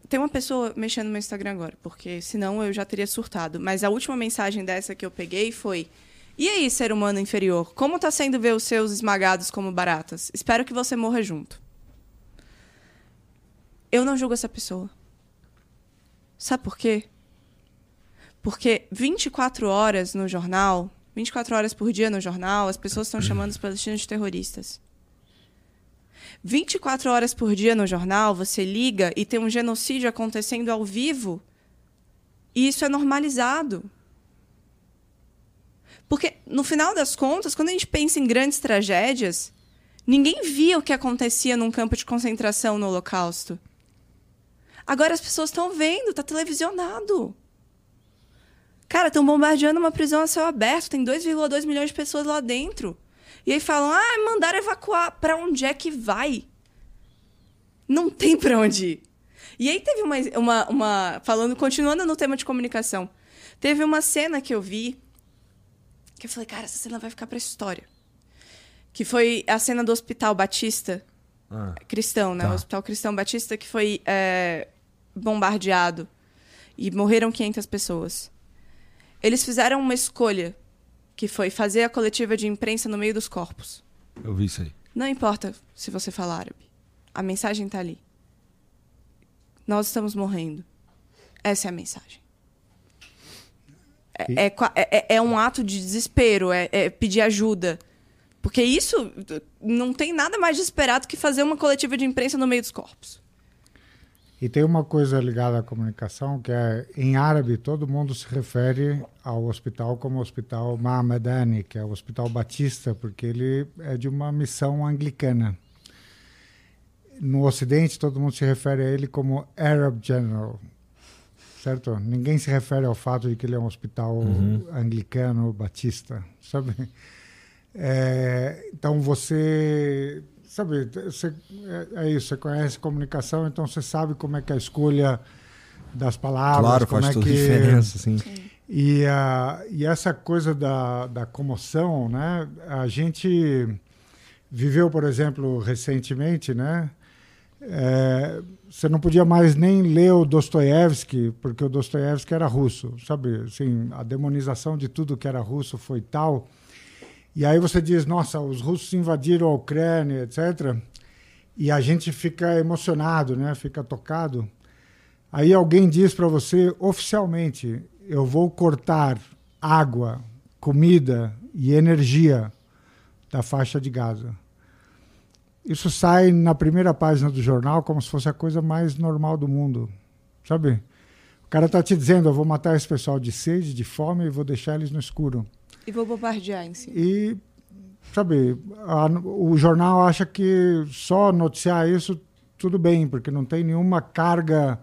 Tem uma pessoa mexendo no meu Instagram agora, porque senão eu já teria surtado. Mas a última mensagem dessa que eu peguei foi e aí, ser humano inferior, como está sendo ver os seus esmagados como baratas? Espero que você morra junto. Eu não julgo essa pessoa. Sabe por quê? Porque 24 horas no jornal, 24 horas por dia no jornal, as pessoas estão chamando os palestinos de terroristas. 24 horas por dia no jornal, você liga e tem um genocídio acontecendo ao vivo. E isso é normalizado. Porque, no final das contas, quando a gente pensa em grandes tragédias, ninguém via o que acontecia num campo de concentração no Holocausto. Agora as pessoas estão vendo, está televisionado. Cara, estão bombardeando uma prisão a céu aberto, tem 2,2 milhões de pessoas lá dentro. E aí falam: ah, mandaram evacuar. Para onde é que vai? Não tem para onde ir. E aí teve uma, uma, uma. Falando, continuando no tema de comunicação. Teve uma cena que eu vi que eu falei, cara, essa cena vai ficar pra história. Que foi a cena do Hospital Batista. Ah, cristão, né? Tá. O Hospital Cristão Batista que foi é, bombardeado. E morreram 500 pessoas. Eles fizeram uma escolha, que foi fazer a coletiva de imprensa no meio dos corpos. Eu vi isso aí. Não importa se você fala árabe. A mensagem está ali. Nós estamos morrendo. Essa é a mensagem. É, é, é, é, um ato de desespero, é, é, pedir ajuda. Porque isso não tem nada mais desesperado que fazer uma coletiva de imprensa no meio dos corpos. E tem uma coisa ligada à comunicação, que é, em árabe, todo mundo se refere ao hospital como Hospital Mahamedani, que é o Hospital Batista, porque ele é de uma missão anglicana. No Ocidente, todo mundo se refere a ele como Arab General, certo? Ninguém se refere ao fato de que ele é um hospital uhum. anglicano batista, sabe? É, então você, sabe, você, é, é, isso, você conhece comunicação, então você sabe como é que é a escolha das palavras, claro, como faz é que diferença, sim. E, uh, e essa coisa da, da comoção, né? A gente viveu, por exemplo, recentemente, né? É, você não podia mais nem ler o Dostoiévski, porque o Dostoiévski era russo, sabe? Assim, a demonização de tudo que era russo foi tal. E aí você diz, nossa, os russos invadiram a Ucrânia, etc. E a gente fica emocionado, né? Fica tocado. Aí alguém diz para você oficialmente, eu vou cortar água, comida e energia da faixa de Gaza. Isso sai na primeira página do jornal como se fosse a coisa mais normal do mundo, sabe? O cara está te dizendo, eu vou matar esse pessoal de sede, de fome e vou deixar eles no escuro. E vou bombardear em si. E, sabe, a, o jornal acha que só noticiar isso tudo bem, porque não tem nenhuma carga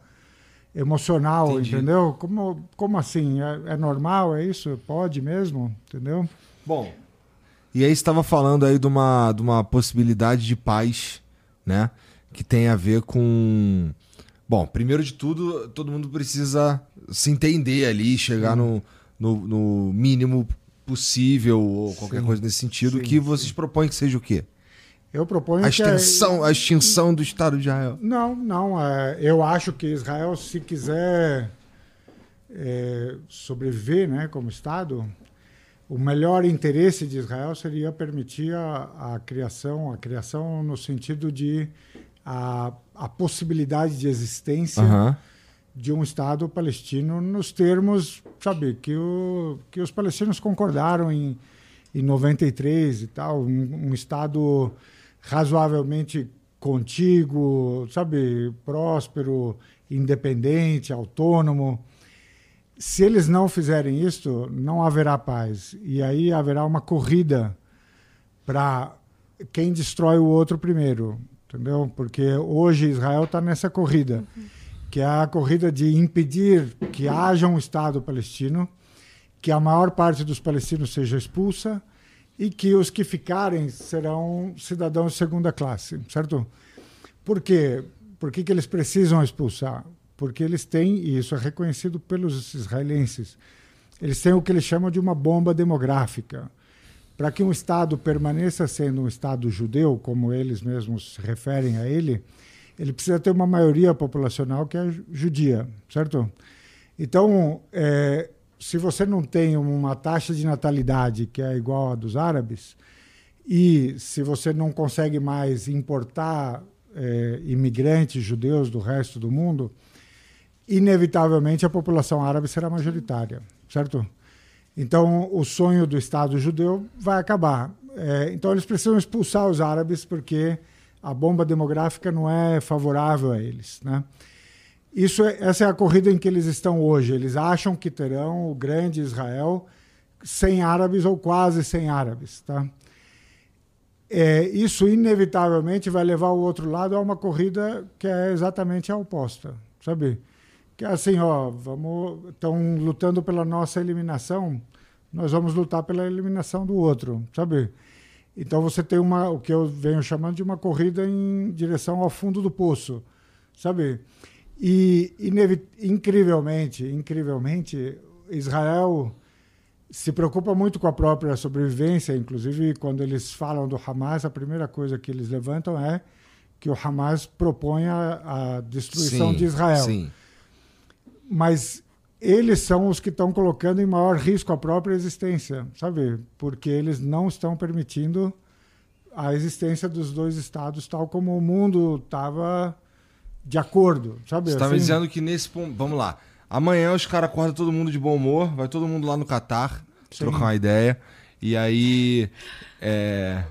emocional, Entendi. entendeu? Como, como assim? É, é normal, é isso? Pode mesmo, entendeu? Bom, e aí estava falando aí de uma, de uma possibilidade de paz, né? Que tem a ver com. Bom, primeiro de tudo, todo mundo precisa se entender ali, chegar no, no, no, mínimo possível, ou qualquer sim, coisa nesse sentido. Sim, que vocês sim. propõem que seja o quê? Eu proponho a extensão, que a... a extinção do Estado de Israel. Não, não. É, eu acho que Israel, se quiser é, sobreviver, né, como Estado, o melhor interesse de Israel seria permitir a, a criação, a criação no sentido de a, a possibilidade de existência uhum. De um Estado palestino nos termos, sabe, que, o, que os palestinos concordaram em, em 93 e tal, um, um Estado razoavelmente contíguo, sabe, próspero, independente, autônomo se eles não fizerem isso, não haverá paz. E aí haverá uma corrida para quem destrói o outro primeiro, entendeu? Porque hoje Israel está nessa corrida, uhum. Que é a corrida de impedir que haja um Estado palestino, que a maior parte dos palestinos seja expulsa e que os que ficarem serão cidadãos de segunda classe, certo? Por quê? Por que, que eles precisam expulsar? porque eles têm, e isso é reconhecido pelos israelenses, eles têm o que eles chamam de uma bomba demográfica. Para que um Estado permaneça sendo um Estado judeu, como eles mesmos se referem a ele, ele precisa ter uma maioria populacional que é judia, certo? Então, é, se você não tem uma taxa de natalidade que é igual à dos árabes, e se você não consegue mais importar é, imigrantes judeus do resto do mundo, inevitavelmente a população árabe será majoritária, certo? Então, o sonho do Estado judeu vai acabar. É, então, eles precisam expulsar os árabes porque a bomba demográfica não é favorável a eles, né? Isso é, essa é a corrida em que eles estão hoje. Eles acham que terão o grande Israel sem árabes ou quase sem árabes, tá? É, isso inevitavelmente vai levar o outro lado a uma corrida que é exatamente a oposta, sabe? Que é assim, ó, vamos, estão lutando pela nossa eliminação, nós vamos lutar pela eliminação do outro, sabe? Então você tem uma, o que eu venho chamando de uma corrida em direção ao fundo do poço, sabe? E incrivelmente, incrivelmente, Israel se preocupa muito com a própria sobrevivência, inclusive quando eles falam do Hamas, a primeira coisa que eles levantam é que o Hamas propõe a, a destruição sim, de Israel. Sim. Mas eles são os que estão colocando em maior risco a própria existência, sabe? Porque eles não estão permitindo a existência dos dois estados tal como o mundo estava de acordo, sabe? Você está assim... dizendo que nesse ponto, vamos lá, Amanhã os caras acordam todo mundo de bom humor, vai todo mundo lá no Catar trocar uma ideia. E aí. É...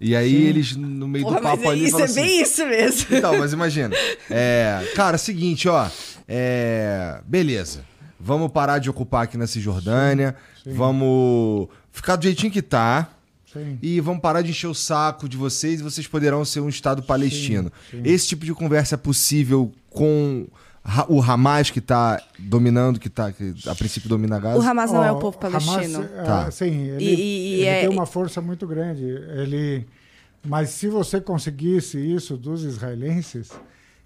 E aí Sim. eles, no meio Porra, do papo ali. Isso é assim, bem isso mesmo. Então, mas imagina. É, cara, seguinte, ó. É, beleza. Vamos parar de ocupar aqui na Cisjordânia. Sim. Sim. Vamos ficar do jeitinho que tá. Sim. E vamos parar de encher o saco de vocês e vocês poderão ser um Estado palestino. Esse tipo de conversa é possível com o Hamas que está dominando, que, tá, que a princípio domina Gaza? O Hamas não oh, é o povo palestino. Hamas, é, tá. Sim, ele, e, e, ele é... tem uma força muito grande. Ele, mas se você conseguisse isso dos israelenses,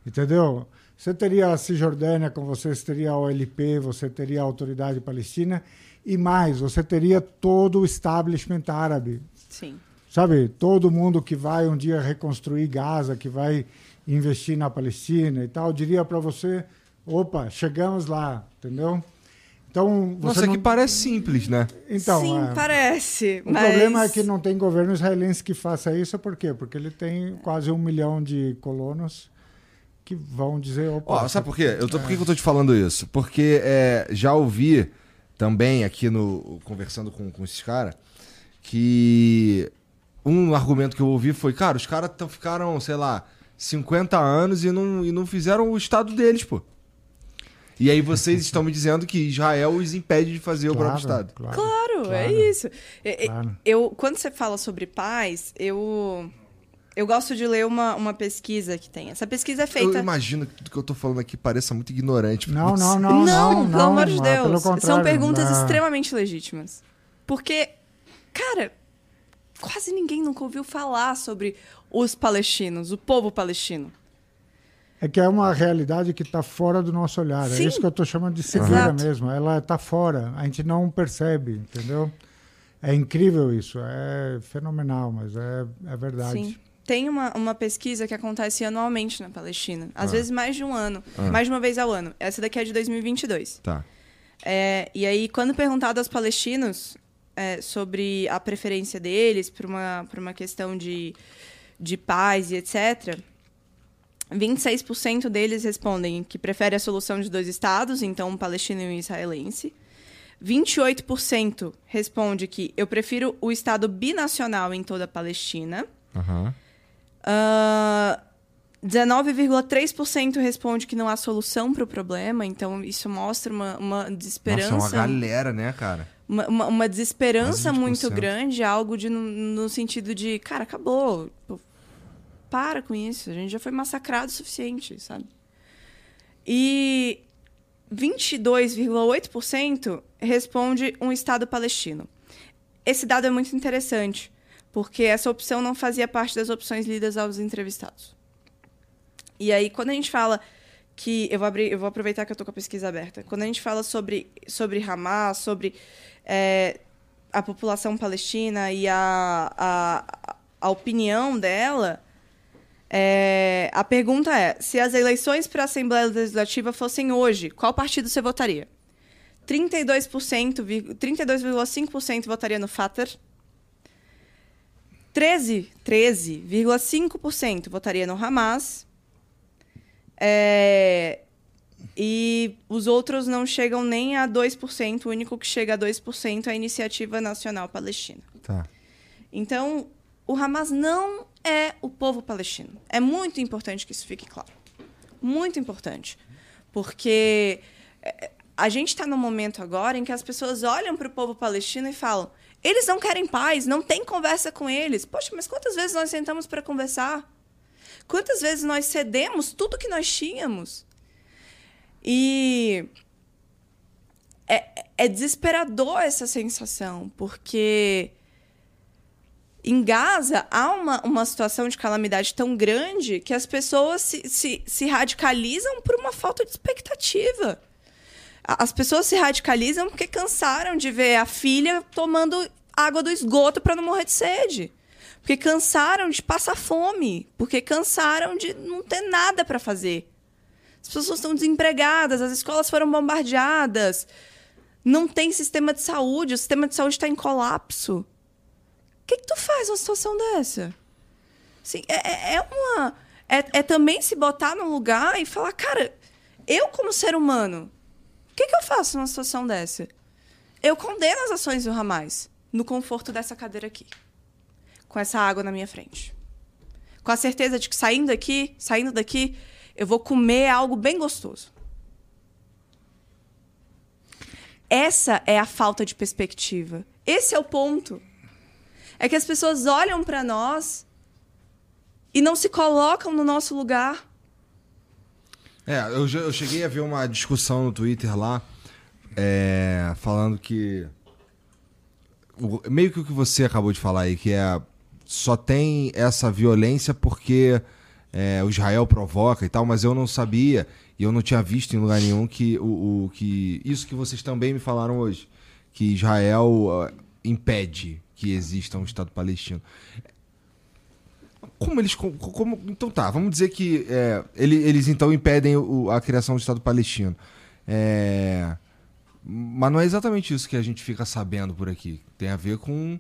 entendeu? Você teria a Cisjordânia com você, você teria a OLP, você teria a Autoridade Palestina e mais, você teria todo o establishment árabe. Sim. Sabe? Todo mundo que vai um dia reconstruir Gaza, que vai investir na Palestina e tal, diria para você, opa, chegamos lá, entendeu? Então, Nossa, não... que parece simples, né? Então, Sim, é... parece. O mas... problema é que não tem governo israelense que faça isso, por quê? Porque ele tem quase um milhão de colonos que vão dizer. Opa, oh, sabe por quê? Eu tô, por que eu tô te falando isso? Porque é, já ouvi também aqui no. conversando com, com esses caras, que um argumento que eu ouvi foi, cara, os caras ficaram, sei lá, 50 anos e não, e não fizeram o estado deles, pô. E aí vocês estão me dizendo que Israel os impede de fazer claro, o próprio Estado. Claro, claro, claro é isso. Claro. Eu, quando você fala sobre paz, eu, eu gosto de ler uma, uma pesquisa que tem. Essa pesquisa é feita... Eu imagino que tudo que eu estou falando aqui pareça muito ignorante. Não, não, não, não, não. pelo amor de Deus. São perguntas extremamente legítimas. Porque, cara, quase ninguém nunca ouviu falar sobre os palestinos, o povo palestino. É que é uma realidade que está fora do nosso olhar. É Sim. É isso que eu estou chamando de cegueira mesmo. Ela está fora, a gente não percebe, entendeu? É incrível isso, é fenomenal, mas é, é verdade. Sim. Tem uma, uma pesquisa que acontece anualmente na Palestina, às ah. vezes mais de um ano, ah. mais de uma vez ao ano. Essa daqui é de 2022. Tá. É, e aí, quando perguntado aos palestinos é, sobre a preferência deles por uma, por uma questão de de paz e etc., 26% deles respondem que prefere a solução de dois estados, então um palestino e um israelense. 28% responde que eu prefiro o estado binacional em toda a Palestina. Uhum. Uh, 19,3% responde que não há solução para o problema, então isso mostra uma, uma desesperança. Nossa, uma galera, né, cara? Uma, uma, uma desesperança muito grande, algo de, no, no, sentido de, cara, acabou para com isso, a gente já foi massacrado o suficiente, sabe? E 22,8% responde um Estado palestino. Esse dado é muito interessante, porque essa opção não fazia parte das opções lidas aos entrevistados. E aí, quando a gente fala que. Eu vou, abrir, eu vou aproveitar que eu estou com a pesquisa aberta. Quando a gente fala sobre, sobre Hamas, sobre é, a população palestina e a, a, a opinião dela, é, a pergunta é: se as eleições para a Assembleia Legislativa fossem hoje, qual partido você votaria? 32%, 32,5% votaria no Fatah. 13, 13,5% votaria no Hamas. É, e os outros não chegam nem a 2%. O único que chega a 2% é a Iniciativa Nacional Palestina. Tá. Então, o Hamas não é o povo palestino. É muito importante que isso fique claro. Muito importante. Porque é, a gente está num momento agora em que as pessoas olham para o povo palestino e falam: eles não querem paz, não tem conversa com eles. Poxa, mas quantas vezes nós sentamos para conversar? Quantas vezes nós cedemos tudo que nós tínhamos? E é, é desesperador essa sensação, porque em Gaza há uma, uma situação de calamidade tão grande que as pessoas se, se, se radicalizam por uma falta de expectativa. As pessoas se radicalizam porque cansaram de ver a filha tomando água do esgoto para não morrer de sede. Porque cansaram de passar fome. Porque cansaram de não ter nada para fazer. As pessoas estão desempregadas, as escolas foram bombardeadas, não tem sistema de saúde, o sistema de saúde está em colapso. O que, que tu faz numa situação dessa? Assim, é, é, uma. É, é, também se botar num lugar e falar, cara, eu, como ser humano, que, que eu faço numa situação dessa? Eu condeno as ações do Hamas no conforto dessa cadeira aqui, com essa água na minha frente. Com a certeza de que saindo daqui, saindo daqui, eu vou comer algo bem gostoso. Essa é a falta de perspectiva. Esse é o ponto. É que as pessoas olham para nós e não se colocam no nosso lugar. É, eu, eu cheguei a ver uma discussão no Twitter lá, é, falando que. meio que o que você acabou de falar aí, que é. Só tem essa violência porque é, o Israel provoca e tal, mas eu não sabia e eu não tinha visto em lugar nenhum que o, o que isso que vocês também me falaram hoje, que Israel uh, impede que exista um Estado palestino. Como eles. Como, então tá, vamos dizer que é, eles, eles então impedem o, a criação do Estado palestino. É, mas não é exatamente isso que a gente fica sabendo por aqui. Tem a ver com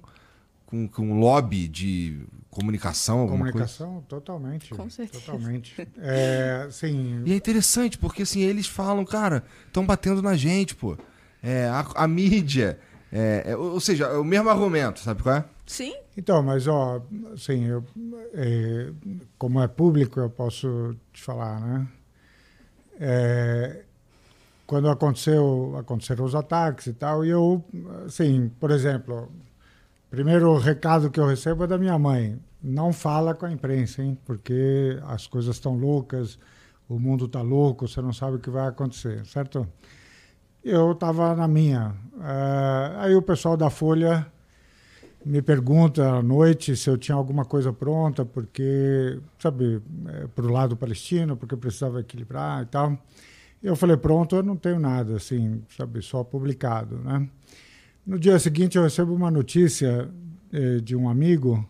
com, com lobby de comunicação, alguma comunicação, coisa? totalmente. Com certeza. Totalmente. É, sim. E é interessante, porque assim, eles falam, cara, estão batendo na gente, pô. É, a, a mídia. É, é, ou seja, é o mesmo argumento, sabe qual é? Sim. Então, mas, ó, assim, eu, é, como é público, eu posso te falar, né? É, quando aconteceu, aconteceram os ataques e tal, e eu, assim, por exemplo, Primeiro recado que eu recebo é da minha mãe. Não fala com a imprensa, hein? Porque as coisas estão loucas, o mundo está louco, você não sabe o que vai acontecer, certo? Eu estava na minha. Uh, aí o pessoal da Folha me pergunta à noite se eu tinha alguma coisa pronta, porque, sabe, é, para o lado palestino, porque precisava equilibrar e tal. Eu falei, pronto, eu não tenho nada, assim, sabe, só publicado, né? No dia seguinte, eu recebo uma notícia eh, de um amigo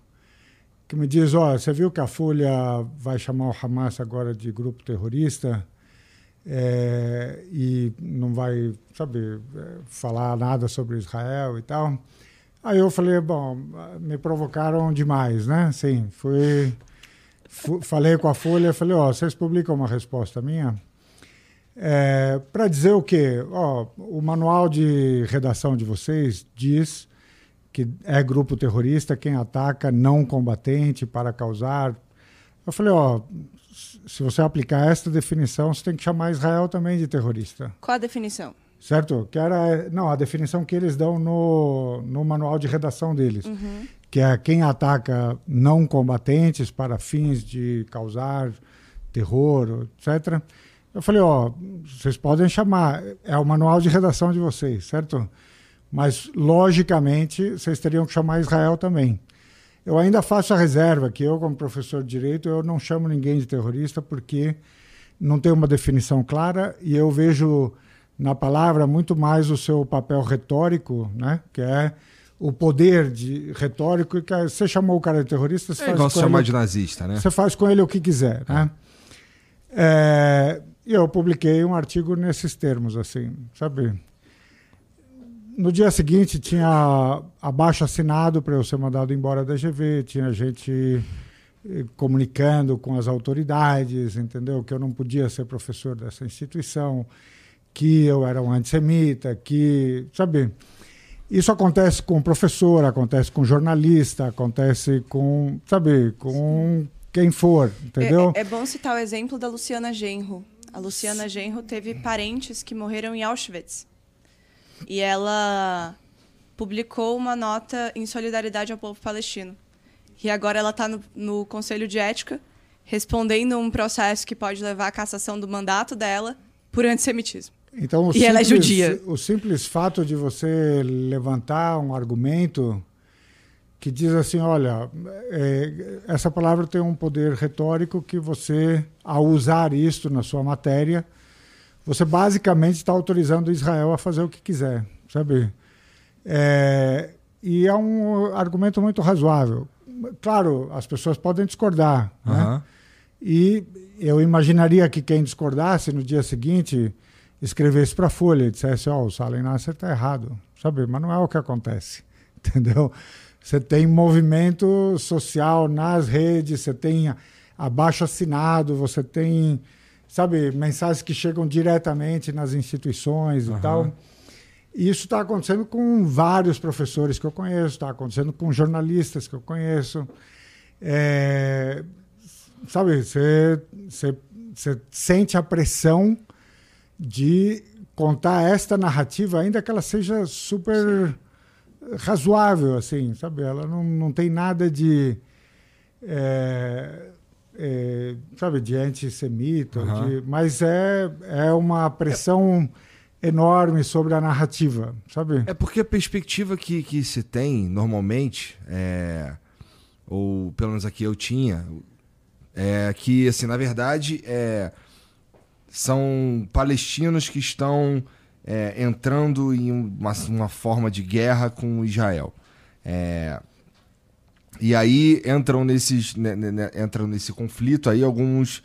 que me diz: Ó, oh, você viu que a Folha vai chamar o Hamas agora de grupo terrorista é, e não vai, sabe, eh, falar nada sobre Israel e tal. Aí eu falei: bom, me provocaram demais, né? Sim, fui. falei com a Folha, falei: ó, oh, vocês publicam uma resposta minha? É, para dizer o quê? Ó, o manual de redação de vocês diz que é grupo terrorista quem ataca não combatente para causar. Eu falei, ó, se você aplicar esta definição, você tem que chamar Israel também de terrorista. Qual a definição? Certo? Que era, não, a definição que eles dão no, no manual de redação deles, uhum. que é quem ataca não combatentes para fins de causar terror, etc eu falei, ó, vocês podem chamar, é o manual de redação de vocês, certo? Mas, logicamente, vocês teriam que chamar Israel também. Eu ainda faço a reserva que eu, como professor de direito, eu não chamo ninguém de terrorista porque não tem uma definição clara e eu vejo na palavra muito mais o seu papel retórico, né? Que é o poder de retórico que você chamou o cara de terrorista, você é faz igual com chamar ele, de nazista, né? Você faz com ele o que quiser, né? É, e eu publiquei um artigo nesses termos, assim, sabe? No dia seguinte tinha abaixo assinado para eu ser mandado embora da GV, tinha gente eh, comunicando com as autoridades, entendeu? Que eu não podia ser professor dessa instituição, que eu era um antissemita, que, sabe? Isso acontece com professor, acontece com jornalista, acontece com, sabe, com quem for, entendeu? É, é, bom citar o exemplo da Luciana Genro. A Luciana Genro teve parentes que morreram em Auschwitz. E ela publicou uma nota em solidariedade ao povo palestino. E agora ela está no, no Conselho de Ética, respondendo um processo que pode levar à cassação do mandato dela por antissemitismo. Então, e simples, ela é judia. O simples fato de você levantar um argumento que diz assim, olha, é, essa palavra tem um poder retórico que você, ao usar isso na sua matéria, você basicamente está autorizando Israel a fazer o que quiser, sabe? É, e é um argumento muito razoável. Claro, as pessoas podem discordar, uhum. né? E eu imaginaria que quem discordasse no dia seguinte escrevesse para a Folha e dissesse: Ó, oh, o Salem Nasser está errado, sabe? Mas não é o que acontece, entendeu? Você tem movimento social nas redes, você tem abaixo assinado, você tem, sabe, mensagens que chegam diretamente nas instituições uhum. e tal. E isso está acontecendo com vários professores que eu conheço, está acontecendo com jornalistas que eu conheço. É, sabe, você sente a pressão de contar esta narrativa, ainda que ela seja super Sim. razoável, assim, sabe? Ela não, não tem nada de, é, é, sabe, de antissemita, uhum. de, mas é, é uma pressão é. enorme sobre a narrativa, sabe? É porque a perspectiva que, que se tem, normalmente, é, ou pelo menos aqui eu tinha, é que, assim, na verdade, é são palestinos que estão é, entrando em uma, uma, forma de guerra com Israel. É, e aí entram nesses né, né, né entram nesse conflito aí alguns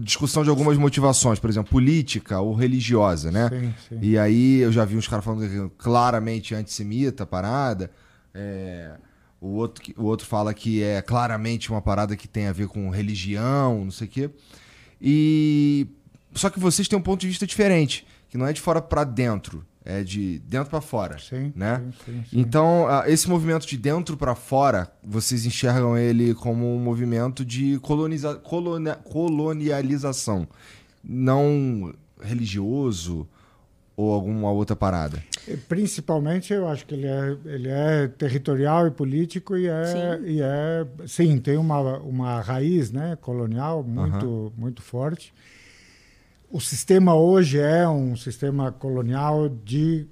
discussão de algumas motivações, por exemplo, política ou religiosa, né? Sim, sim. E aí eu já vi uns caras falando claramente antissemita, parada. É, o, outro, o outro fala que é claramente uma parada que tem a ver com religião, não sei o quê. E só que vocês têm um ponto de vista diferente, que não é de fora para dentro, é de dentro para fora, sim, né? Sim, sim, sim. Então, esse movimento de dentro para fora, vocês enxergam ele como um movimento de coloniza colonia colonialização, não religioso ou alguma outra parada? Principalmente, eu acho que ele é, ele é territorial e político e é, sim. e é sim, tem uma, uma raiz né, colonial muito, muito forte. O sistema hoje é um sistema colonial de,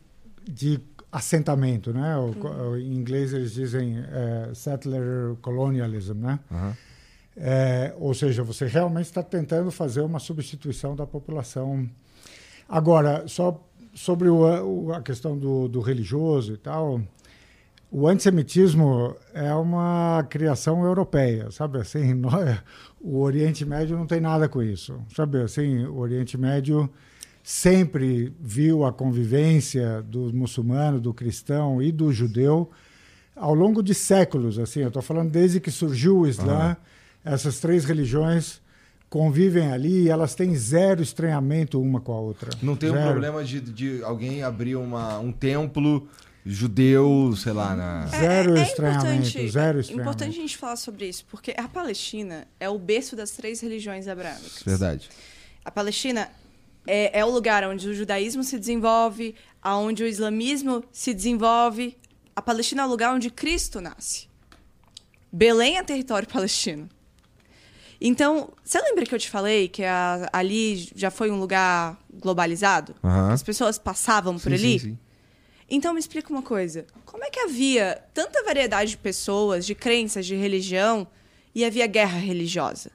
de assentamento, né? O, uhum. Em inglês eles dizem é, settler colonialism, né? Uhum. É, ou seja, você realmente está tentando fazer uma substituição da população. Agora, só sobre o, a questão do, do, religioso e tal, o antissemitismo é uma criação europeia, sabe assim? Nós, o Oriente Médio não tem nada com isso, sabe assim? O Oriente Médio sempre viu a convivência do muçulmano, do cristão e do judeu ao longo de séculos, assim. Eu estou falando desde que surgiu o Islã, uhum. essas três religiões convivem ali e elas têm zero estranhamento uma com a outra. Não tem zero. um problema de, de alguém abrir uma, um templo judeu, sei lá, na... Zero é, é estranhamento, zero estranhamento. É importante a gente falar sobre isso, porque a Palestina é o berço das três religiões abraâmicas. Verdade. A Palestina é, é o lugar onde o judaísmo se desenvolve, onde o islamismo se desenvolve. A Palestina é o lugar onde Cristo nasce. Belém é território palestino. Então, você lembra que eu te falei que a, ali já foi um lugar globalizado? Uhum. As pessoas passavam por sim, ali? Sim, sim. Então me explica uma coisa. Como é que havia tanta variedade de pessoas, de crenças, de religião, e havia guerra religiosa?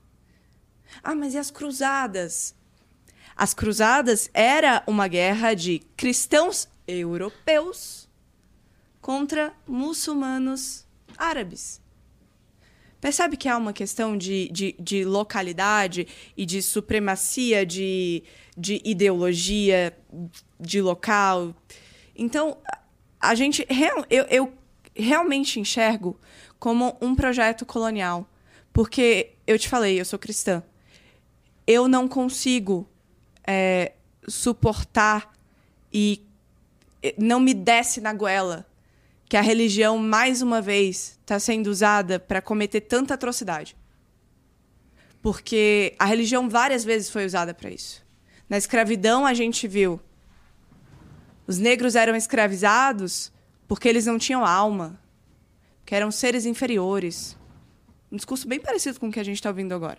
Ah, mas e as cruzadas? As cruzadas era uma guerra de cristãos europeus contra muçulmanos árabes. Percebe que há uma questão de, de, de localidade e de supremacia de, de ideologia de local. Então, a gente. Eu, eu realmente enxergo como um projeto colonial. Porque eu te falei, eu sou cristã. Eu não consigo é, suportar e não me desce na goela que a religião, mais uma vez, está sendo usada para cometer tanta atrocidade. Porque a religião várias vezes foi usada para isso. Na escravidão, a gente viu. Os negros eram escravizados porque eles não tinham alma, que eram seres inferiores. Um discurso bem parecido com o que a gente está ouvindo agora.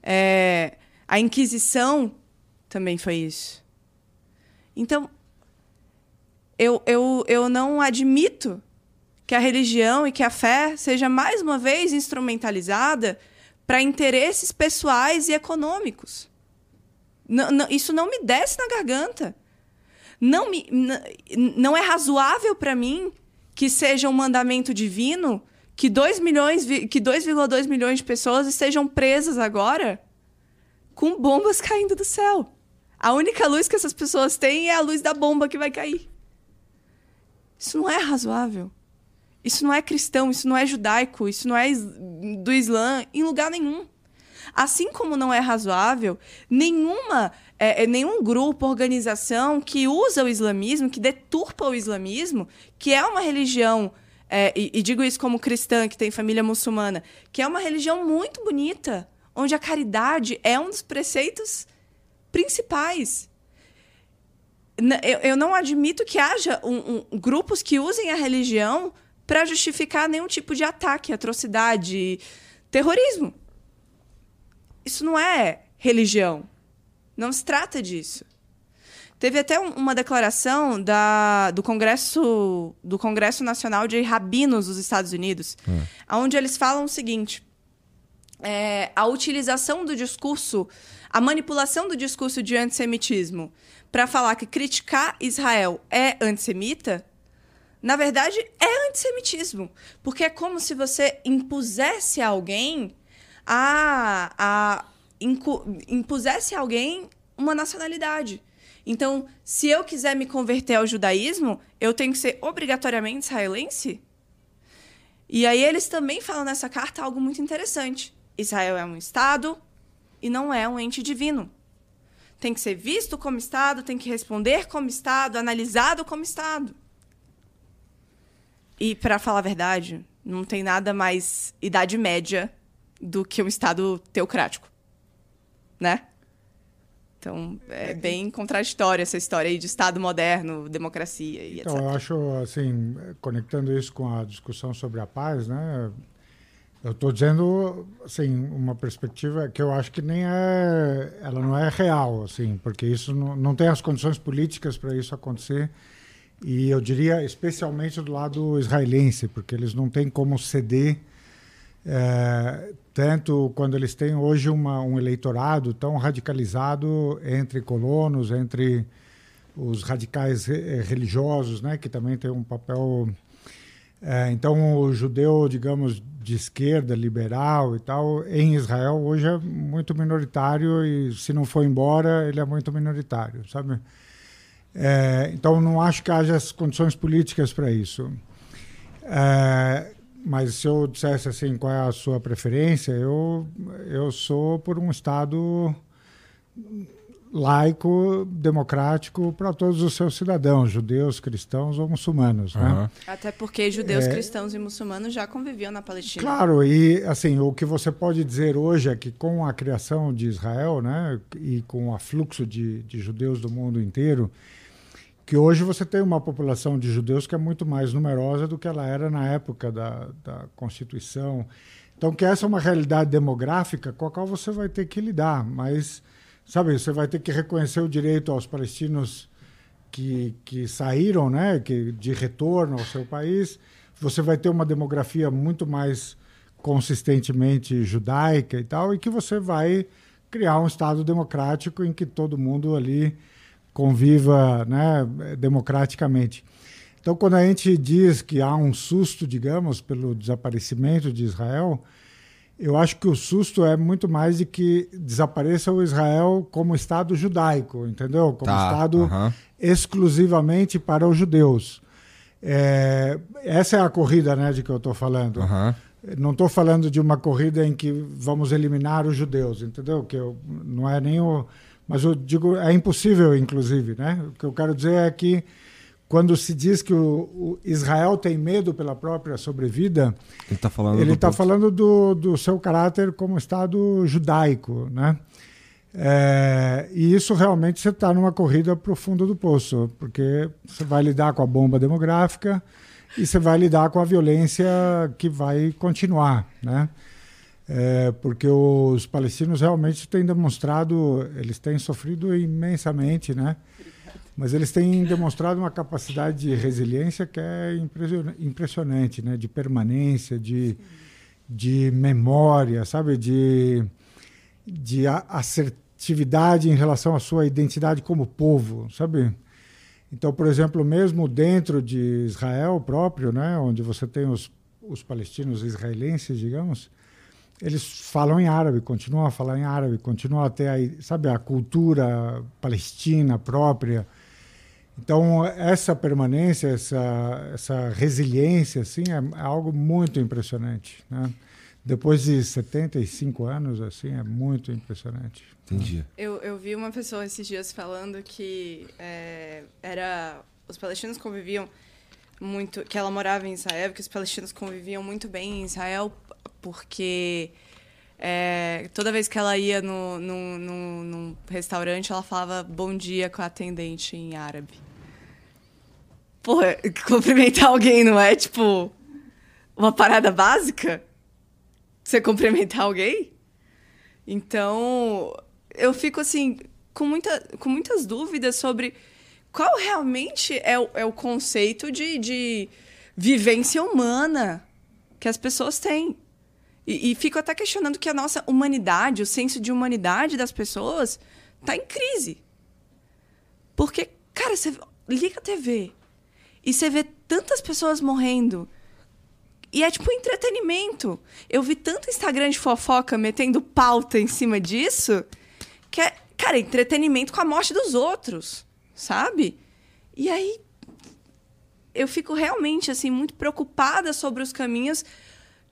É, a Inquisição também foi isso. Então, eu, eu, eu não admito que a religião e que a fé seja mais uma vez instrumentalizada para interesses pessoais e econômicos. Não, não, isso não me desce na garganta. Não, me, não é razoável para mim que seja um mandamento divino que 2 milhões, que 2,2 milhões de pessoas estejam presas agora com bombas caindo do céu. A única luz que essas pessoas têm é a luz da bomba que vai cair. Isso não é razoável. Isso não é cristão, isso não é judaico, isso não é do Islã em lugar nenhum. Assim como não é razoável nenhuma, é, é, nenhum grupo, organização que usa o islamismo, que deturpa o islamismo, que é uma religião, é, e, e digo isso como cristã, que tem família muçulmana, que é uma religião muito bonita, onde a caridade é um dos preceitos principais. Eu, eu não admito que haja um, um, grupos que usem a religião para justificar nenhum tipo de ataque, atrocidade, terrorismo. Isso não é religião. Não se trata disso. Teve até uma declaração da, do Congresso do Congresso Nacional de Rabinos dos Estados Unidos, é. onde eles falam o seguinte: é, a utilização do discurso, a manipulação do discurso de antissemitismo para falar que criticar Israel é antissemita, na verdade é antissemitismo. Porque é como se você impusesse a alguém a, a impusesse a alguém uma nacionalidade. Então, se eu quiser me converter ao judaísmo, eu tenho que ser obrigatoriamente israelense? E aí eles também falam nessa carta algo muito interessante. Israel é um Estado e não é um ente divino. Tem que ser visto como Estado, tem que responder como Estado, analisado como Estado. E, para falar a verdade, não tem nada mais Idade Média do que um Estado teocrático. Né? Então, é, é bem contraditória essa história aí de Estado moderno, democracia e então, etc. eu acho, assim, conectando isso com a discussão sobre a paz, né? Eu estou dizendo, assim, uma perspectiva que eu acho que nem é, ela não é real, assim, porque isso não, não tem as condições políticas para isso acontecer. E eu diria especialmente do lado israelense, porque eles não têm como ceder, é, tanto quando eles têm hoje uma, um eleitorado tão radicalizado entre colonos, entre os radicais religiosos, né, que também tem um papel é, então, o judeu, digamos, de esquerda, liberal e tal, em Israel hoje é muito minoritário e se não for embora, ele é muito minoritário, sabe? É, então, não acho que haja as condições políticas para isso. É, mas se eu dissesse assim, qual é a sua preferência, eu, eu sou por um Estado laico, democrático para todos os seus cidadãos, judeus, cristãos ou muçulmanos. Uhum. Né? Até porque judeus, é... cristãos e muçulmanos já conviviam na Palestina. Claro, e assim, o que você pode dizer hoje é que com a criação de Israel né, e com o afluxo de, de judeus do mundo inteiro, que hoje você tem uma população de judeus que é muito mais numerosa do que ela era na época da, da Constituição. Então, que essa é uma realidade demográfica com a qual você vai ter que lidar, mas sabe, você vai ter que reconhecer o direito aos palestinos que, que saíram, né, que de retorno ao seu país. Você vai ter uma demografia muito mais consistentemente judaica e tal, e que você vai criar um estado democrático em que todo mundo ali conviva, né, democraticamente. Então, quando a gente diz que há um susto, digamos, pelo desaparecimento de Israel, eu acho que o susto é muito mais de que desapareça o Israel como Estado judaico, entendeu? Como tá, Estado exclusivamente para os judeus. É, essa é a corrida né, de que eu estou falando. Não estou falando de uma corrida em que vamos eliminar os judeus, entendeu? Que eu, não é nem o. Mas eu digo, é impossível, inclusive, né? O que eu quero dizer é que quando se diz que o, o Israel tem medo pela própria sobrevida, ele está falando, ele do, tá falando do, do seu caráter como Estado judaico, né? É, e isso realmente você está numa corrida para o fundo do poço, porque você vai lidar com a bomba demográfica e você vai lidar com a violência que vai continuar, né? É, porque os palestinos realmente têm demonstrado, eles têm sofrido imensamente, né? Mas eles têm demonstrado uma capacidade de resiliência que é impressionante, né? De permanência, de, de memória, sabe? De, de assertividade em relação à sua identidade como povo, sabe? Então, por exemplo, mesmo dentro de Israel próprio, né? Onde você tem os, os palestinos israelenses, digamos, eles falam em árabe, continuam a falar em árabe, continuam a ter, sabe, a cultura palestina própria. Então, essa permanência, essa, essa resiliência, assim, é, é algo muito impressionante, né? Depois de 75 anos, assim, é muito impressionante. Entendi. Eu, eu vi uma pessoa esses dias falando que é, era os palestinos conviviam muito, que ela morava em Israel, que os palestinos conviviam muito bem em Israel porque é, toda vez que ela ia no, no, no, num restaurante, ela falava bom dia com a atendente em árabe. Porra, cumprimentar alguém não é, tipo, uma parada básica? Você cumprimentar alguém? Então, eu fico, assim, com, muita, com muitas dúvidas sobre qual realmente é o, é o conceito de, de vivência humana que as pessoas têm. E, e fico até questionando que a nossa humanidade, o senso de humanidade das pessoas, está em crise. Porque, cara, você liga a TV e você vê tantas pessoas morrendo. E é tipo entretenimento. Eu vi tanto Instagram de fofoca metendo pauta em cima disso, que é, cara, entretenimento com a morte dos outros, sabe? E aí eu fico realmente assim muito preocupada sobre os caminhos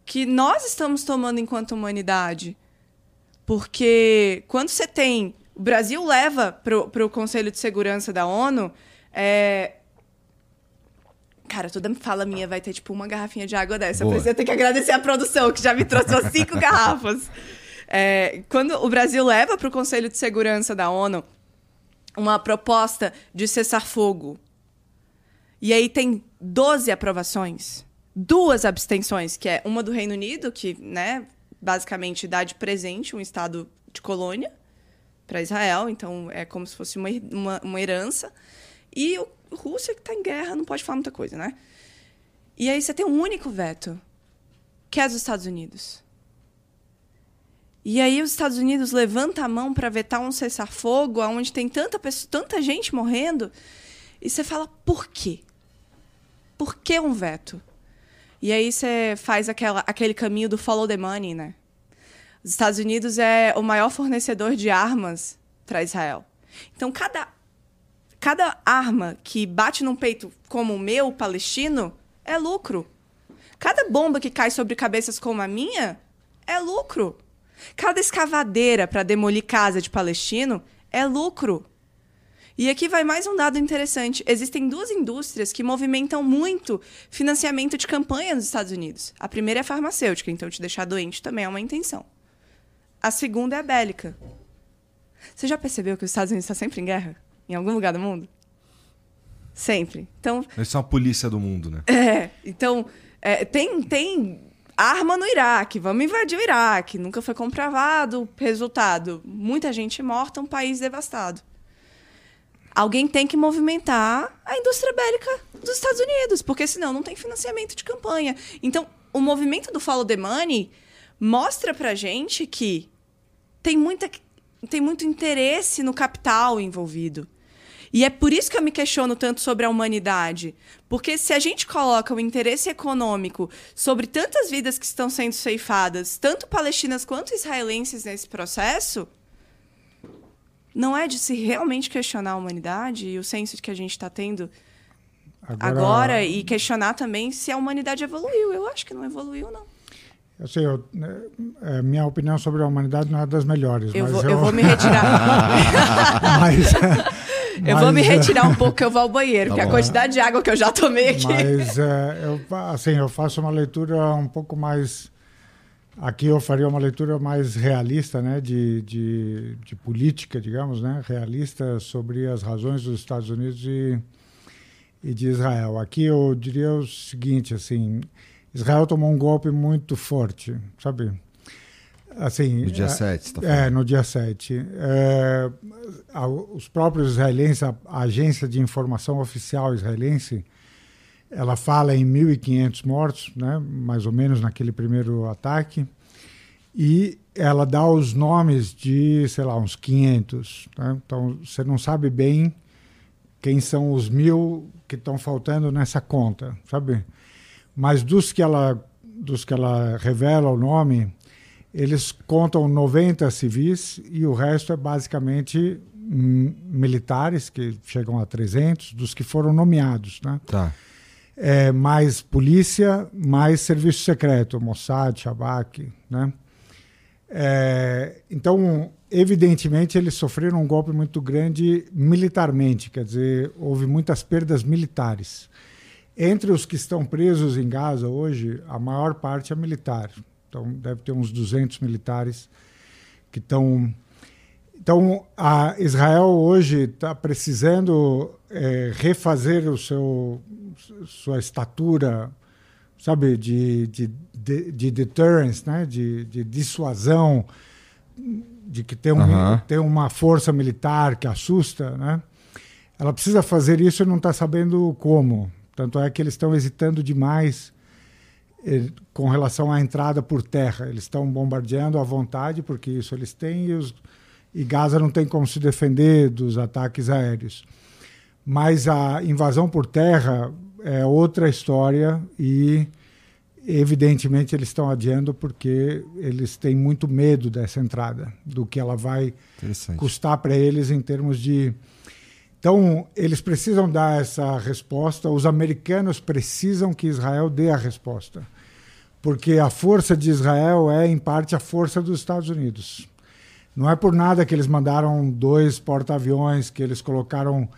que nós estamos tomando enquanto humanidade. Porque quando você tem. O Brasil leva para o Conselho de Segurança da ONU. É... Cara, toda fala minha vai ter tipo uma garrafinha de água dessa. Boa. Eu ter que agradecer a produção, que já me trouxe umas cinco garrafas. É, quando o Brasil leva para o Conselho de Segurança da ONU uma proposta de cessar fogo, e aí tem 12 aprovações duas abstenções, que é uma do Reino Unido, que, né, basicamente dá de presente um estado de colônia para Israel, então é como se fosse uma, uma, uma herança. E o Rússia, que está em guerra, não pode falar muita coisa, né? E aí você tem um único veto, que é dos Estados Unidos. E aí os Estados Unidos levanta a mão para vetar um cessar-fogo, onde tem tanta, pessoa, tanta gente morrendo, e você fala, por quê? Por que um veto? E aí você faz aquela, aquele caminho do follow the money, né? Os Estados Unidos é o maior fornecedor de armas para Israel. Então, cada, cada arma que bate num peito como o meu, palestino, é lucro. Cada bomba que cai sobre cabeças como a minha é lucro. Cada escavadeira para demolir casa de palestino é lucro. E aqui vai mais um dado interessante. Existem duas indústrias que movimentam muito financiamento de campanha nos Estados Unidos. A primeira é a farmacêutica, então te deixar doente também é uma intenção. A segunda é a bélica. Você já percebeu que os Estados Unidos está sempre em guerra? Em algum lugar do mundo? Sempre. Então, Eles são a polícia do mundo, né? É. Então, é, tem, tem arma no Iraque, vamos invadir o Iraque. Nunca foi comprovado. Resultado: muita gente morta, um país devastado alguém tem que movimentar a indústria bélica dos Estados Unidos, porque senão não tem financiamento de campanha. Então, o movimento do Follow the Money mostra pra gente que tem, muita, tem muito interesse no capital envolvido. E é por isso que eu me questiono tanto sobre a humanidade. Porque se a gente coloca o interesse econômico sobre tantas vidas que estão sendo ceifadas, tanto palestinas quanto israelenses nesse processo, não é de se realmente questionar a humanidade e o senso que a gente está tendo agora... agora... e questionar também se a humanidade evoluiu. Eu acho que não evoluiu, não. Assim, eu, né, é, minha opinião sobre a humanidade não é das melhores. Eu, vou, eu vou me retirar. mas, eu vou me mas, é, retirar um pouco que eu vou ao banheiro, Tá porque a bom. quantidade de água que eu já tomei aqui. Mas é, eu, assim, eu faço uma leitura um pouco mais. Aqui eu faria uma leitura mais realista, né, de, de, de política, digamos, né, realista sobre as razões dos Estados Unidos e, e de Israel. Aqui eu diria o seguinte, assim, Israel tomou um golpe muito forte, sabe? Assim, No dia é, 7, você tá é, falando. no dia 7. É, os próprios israelenses, a, a agência de informação oficial israelense, ela fala em 1.500 mortos, né, mais ou menos naquele primeiro ataque, e ela dá os nomes de, sei lá, uns 500. Né? Então, você não sabe bem quem são os mil que estão faltando nessa conta, sabe? Mas dos que ela, dos que ela revela o nome, eles contam 90 civis e o resto é basicamente hum, militares, que chegam a 300, dos que foram nomeados, né? Tá. é, mais polícia, mais serviço secreto, Mossad, Shabak, né? É, então, evidentemente, eles sofreram um golpe muito grande militarmente, quer dizer, houve muitas perdas militares. Entre os que estão presos em Gaza hoje, a maior parte é militar. Então, deve ter uns 200 militares que estão. Então, a Israel hoje está precisando é, refazer o seu sua estatura, sabe, de, de, de, de deterrence, né? de, de dissuasão, de que tem, um, Aham. tem uma força militar que assusta, né? Ela precisa fazer isso e não está sabendo como. Tanto é que eles estão hesitando demais com relação à entrada por terra. Eles estão bombardeando à vontade, porque isso eles têm, e, os, e Gaza não tem como se defender dos ataques aéreos. Mas a invasão por terra é outra história e, evidentemente, eles estão adiando porque eles têm muito medo dessa entrada, do que ela vai custar para eles em termos de. Então, eles precisam dar essa resposta, os americanos precisam que Israel dê a resposta. Porque a força de Israel é, em parte, a força dos Estados Unidos. Não é por nada que eles mandaram dois porta-aviões, que eles colocaram,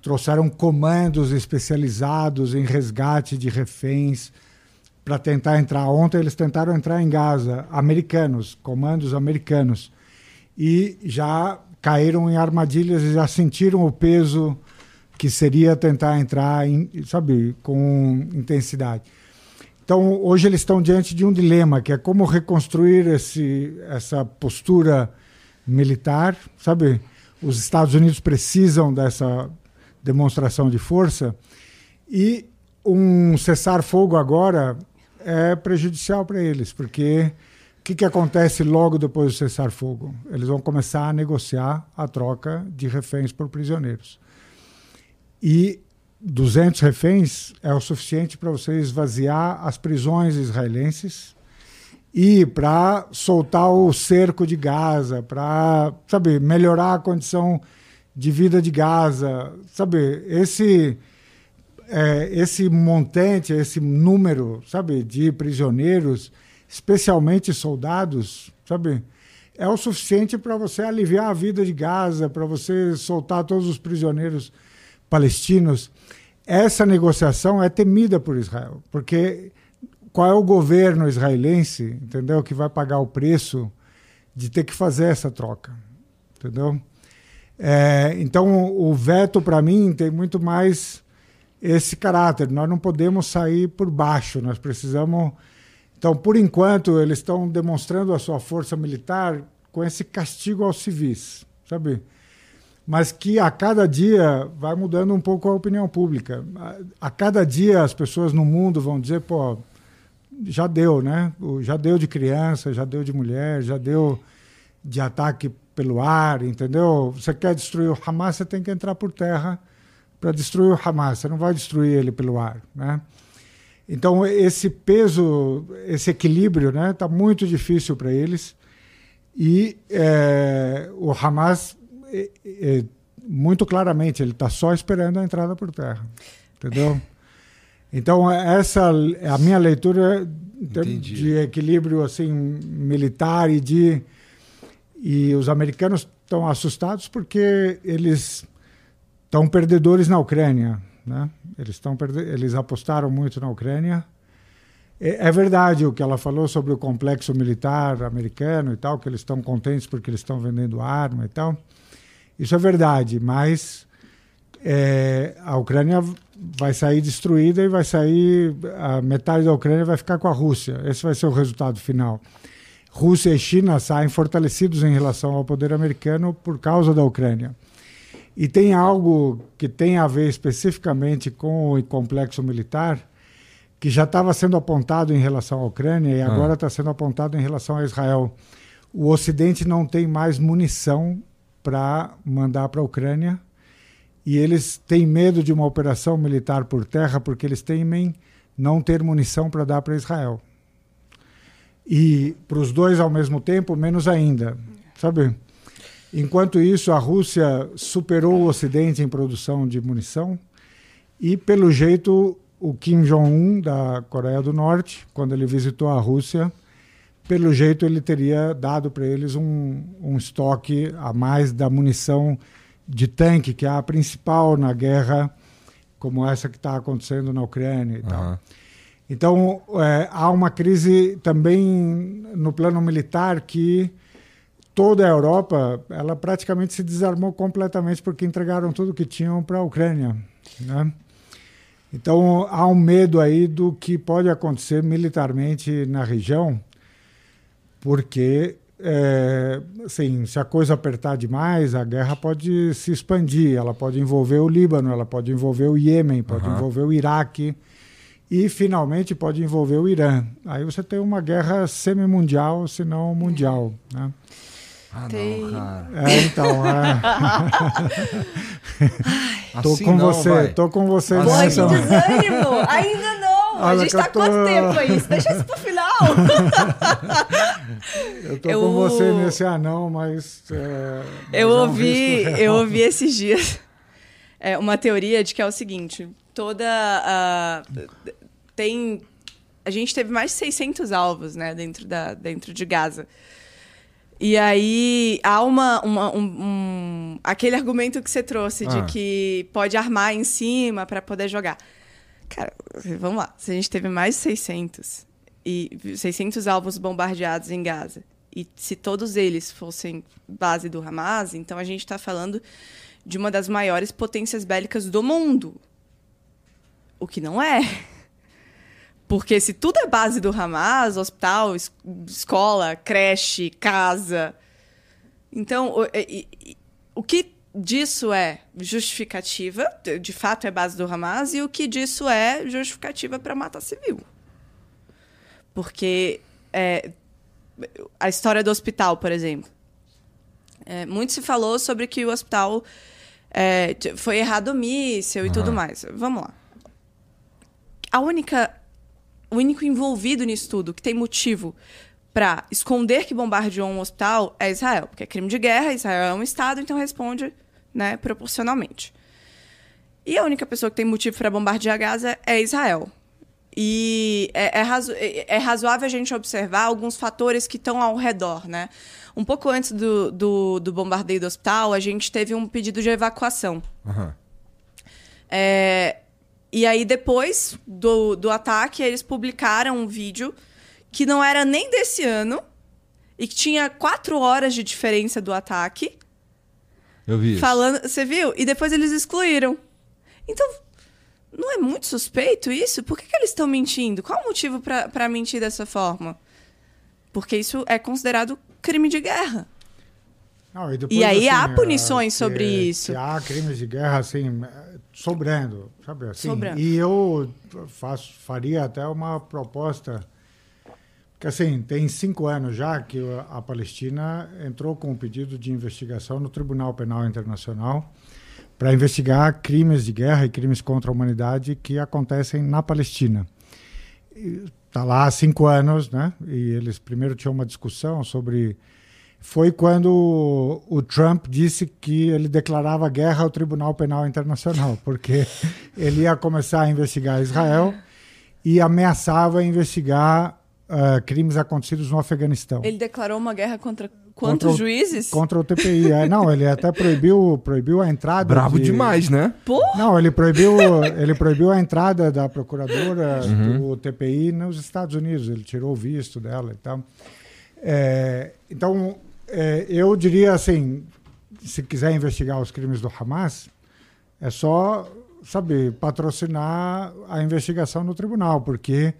trouxeram comandos especializados em resgate de reféns para tentar entrar. Ontem eles tentaram entrar em Gaza, americanos, comandos americanos e já caíram em armadilhas e já sentiram o peso que seria tentar entrar, em, sabe, com intensidade. Então, hoje eles estão diante de um dilema, que é como reconstruir esse, essa postura militar, sabe? Os Estados Unidos precisam dessa demonstração de força e um cessar-fogo agora é prejudicial para eles, porque o que, que acontece logo depois do cessar-fogo? Eles vão começar a negociar a troca de reféns por prisioneiros. E 200 reféns é o suficiente para você esvaziar as prisões israelenses e para soltar o cerco de Gaza, para, sabe, melhorar a condição de vida de Gaza, sabe, esse é, esse montante, esse número, sabe, de prisioneiros, especialmente soldados, sabe, é o suficiente para você aliviar a vida de Gaza, para você soltar todos os prisioneiros palestinos. Essa negociação é temida por Israel, porque qual é o governo israelense, entendeu, que vai pagar o preço de ter que fazer essa troca, entendeu? É, então o veto para mim tem muito mais esse caráter. Nós não podemos sair por baixo, nós precisamos. Então, por enquanto, eles estão demonstrando a sua força militar com esse castigo aos civis, sabe? Mas que a cada dia vai mudando um pouco a opinião pública. A, a cada dia as pessoas no mundo vão dizer, pô, já deu, né? Já deu de criança, já deu de mulher, já deu de ataque pelo ar, entendeu? Você quer destruir o Hamas, você tem que entrar por terra para destruir o Hamas. Você não vai destruir ele pelo ar, né? Então esse peso, esse equilíbrio, né, está muito difícil para eles. E é, o Hamas, é, é, muito claramente, ele está só esperando a entrada por terra, entendeu? Então, essa é a minha leitura de equilíbrio assim militar e de e os americanos estão assustados porque eles estão perdedores na Ucrânia, né? Eles estão eles apostaram muito na Ucrânia. É, é, verdade o que ela falou sobre o complexo militar americano e tal, que eles estão contentes porque eles estão vendendo arma e tal. Isso é verdade, mas é, a Ucrânia vai sair destruída e vai sair a metade da Ucrânia vai ficar com a Rússia. Esse vai ser o resultado final. Rússia e China saem fortalecidos em relação ao poder americano por causa da Ucrânia. E tem algo que tem a ver especificamente com o complexo militar, que já estava sendo apontado em relação à Ucrânia e ah. agora está sendo apontado em relação a Israel. O Ocidente não tem mais munição para mandar para a Ucrânia e eles têm medo de uma operação militar por terra porque eles temem não ter munição para dar para Israel. E para os dois ao mesmo tempo, menos ainda, sabe? Enquanto isso, a Rússia superou o Ocidente em produção de munição e, pelo jeito, o Kim Jong-un da Coreia do Norte, quando ele visitou a Rússia, pelo jeito ele teria dado para eles um, um estoque a mais da munição de tanque, que é a principal na guerra como essa que está acontecendo na Ucrânia e uhum. tal. Então, é, há uma crise também no plano militar que toda a Europa, ela praticamente se desarmou completamente porque entregaram tudo que tinham para a Ucrânia, né? Então, há um medo aí do que pode acontecer militarmente na região, porque é, assim, se a coisa apertar demais, a guerra pode se expandir. Ela pode envolver o Líbano, ela pode envolver o Iêmen, pode uhum. envolver o Iraque e, finalmente, pode envolver o Irã. Aí você tem uma guerra semi-mundial, se não mundial. Né? Ah, tem... não, cara. É, então. É. tô assim com não, você, vai. tô com você. Pô, que desânimo! Ainda não! A gente tá tô... quanto tempo aí? Deixa isso pro final! eu tô eu... com você nesse anão, mas. É, mas eu, ouvi, é um eu ouvi esses dias é, uma teoria de que é o seguinte: toda. Uh, tem. A gente teve mais de 600 alvos né, dentro, da, dentro de Gaza. E aí há uma, uma um, um, aquele argumento que você trouxe ah. de que pode armar em cima para poder jogar. Cara, vamos lá. Se a gente teve mais de 600 e 600 alvos bombardeados em Gaza, e se todos eles fossem base do Hamas, então a gente está falando de uma das maiores potências bélicas do mundo. O que não é. Porque se tudo é base do Hamas, hospital, es escola, creche, casa. Então, o, o, o que disso é justificativa, de fato é base do Hamas, e o que disso é justificativa para matar civil. Porque é, a história do hospital, por exemplo. É, muito se falou sobre que o hospital é, foi errado o míssil uhum. e tudo mais. Vamos lá. A única, o único envolvido nisso tudo, que tem motivo para esconder que bombardeou um hospital, é Israel. Porque é crime de guerra, Israel é um Estado, então responde né, proporcionalmente. E a única pessoa que tem motivo para bombardear Gaza é Israel. E é, é, razo é, é, razoável a gente observar alguns fatores que estão ao redor, né? Um pouco antes do, do, do, bombardeio do hospital, a gente teve um pedido de evacuação. Uhum. É, e aí, depois do, do ataque, eles publicaram um vídeo que não era nem desse ano e que tinha quatro horas de diferença do ataque. Eu vi. Falando, você viu? E depois eles excluíram. Então, não é muito suspeito isso? Por que, que eles estão mentindo? Qual o motivo para mentir dessa forma? Porque isso é considerado crime de guerra. Não, e, depois, e, aí assim, há punições sobre isso. há crimes de guerra assim sobrando, sabe assim. Sobrando. E eu faço, faria até uma proposta que assim, tem cinco anos já que a Palestina entrou com um pedido de investigação no Tribunal Penal Internacional para investigar crimes de guerra e crimes contra a humanidade que acontecem na Palestina. Está lá há cinco anos, né? E eles primeiro tinham uma discussão sobre foi quando o, Trump disse que ele declarava guerra ao Tribunal Penal Internacional, porque ele ia começar a investigar Israel e ameaçava investigar uh, crimes acontecidos no Afeganistão. Ele declarou uma guerra contra quantos contra juízes? Contra o TPI. É, não, ele até proibiu, proibiu a entrada. Bravo de... demais, né? Porra. Não, ele proibiu, ele proibiu a entrada da procuradora uhum. do TPI nos Estados Unidos. Ele tirou o visto dela e tal. É, então, é, eu diria assim, se quiser investigar os crimes do Hamas, é só, sabe, patrocinar a investigação no tribunal, porque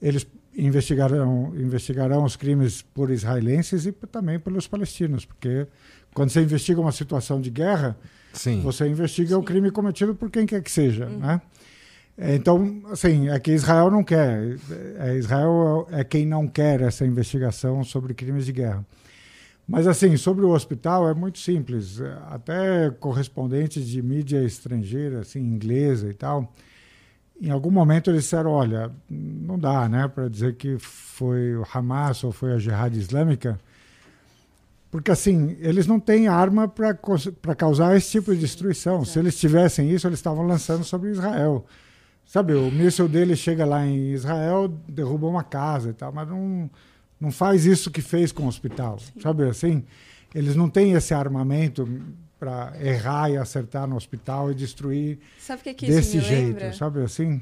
eles investigarão, investigarão os crimes por israelenses e também pelos palestinos, porque quando você investiga uma situação de guerra, Sim. você investiga Sim. o crime cometido por quem quer que seja, uhum. né? É, então, assim, é que Israel não quer. É, Israel é quem não quer essa investigação sobre crimes de guerra. Mas, assim, sobre o hospital é muito simples. Até correspondentes de mídia estrangeira, assim, inglesa e tal, em algum momento eles disseram: olha, não dá, né, para dizer que foi o Hamas ou foi a Jihad Islâmica, porque assim eles não têm arma para causar esse tipo de destruição. Se eles tivessem isso, eles estavam lançando sobre Israel. Sabe, o míssil dele chega lá em Israel, derruba uma casa e tal, mas não, não faz isso que fez com o hospital. Sabe assim? Eles não têm esse armamento para errar e acertar no hospital e destruir sabe que que desse jeito, lembra? sabe assim?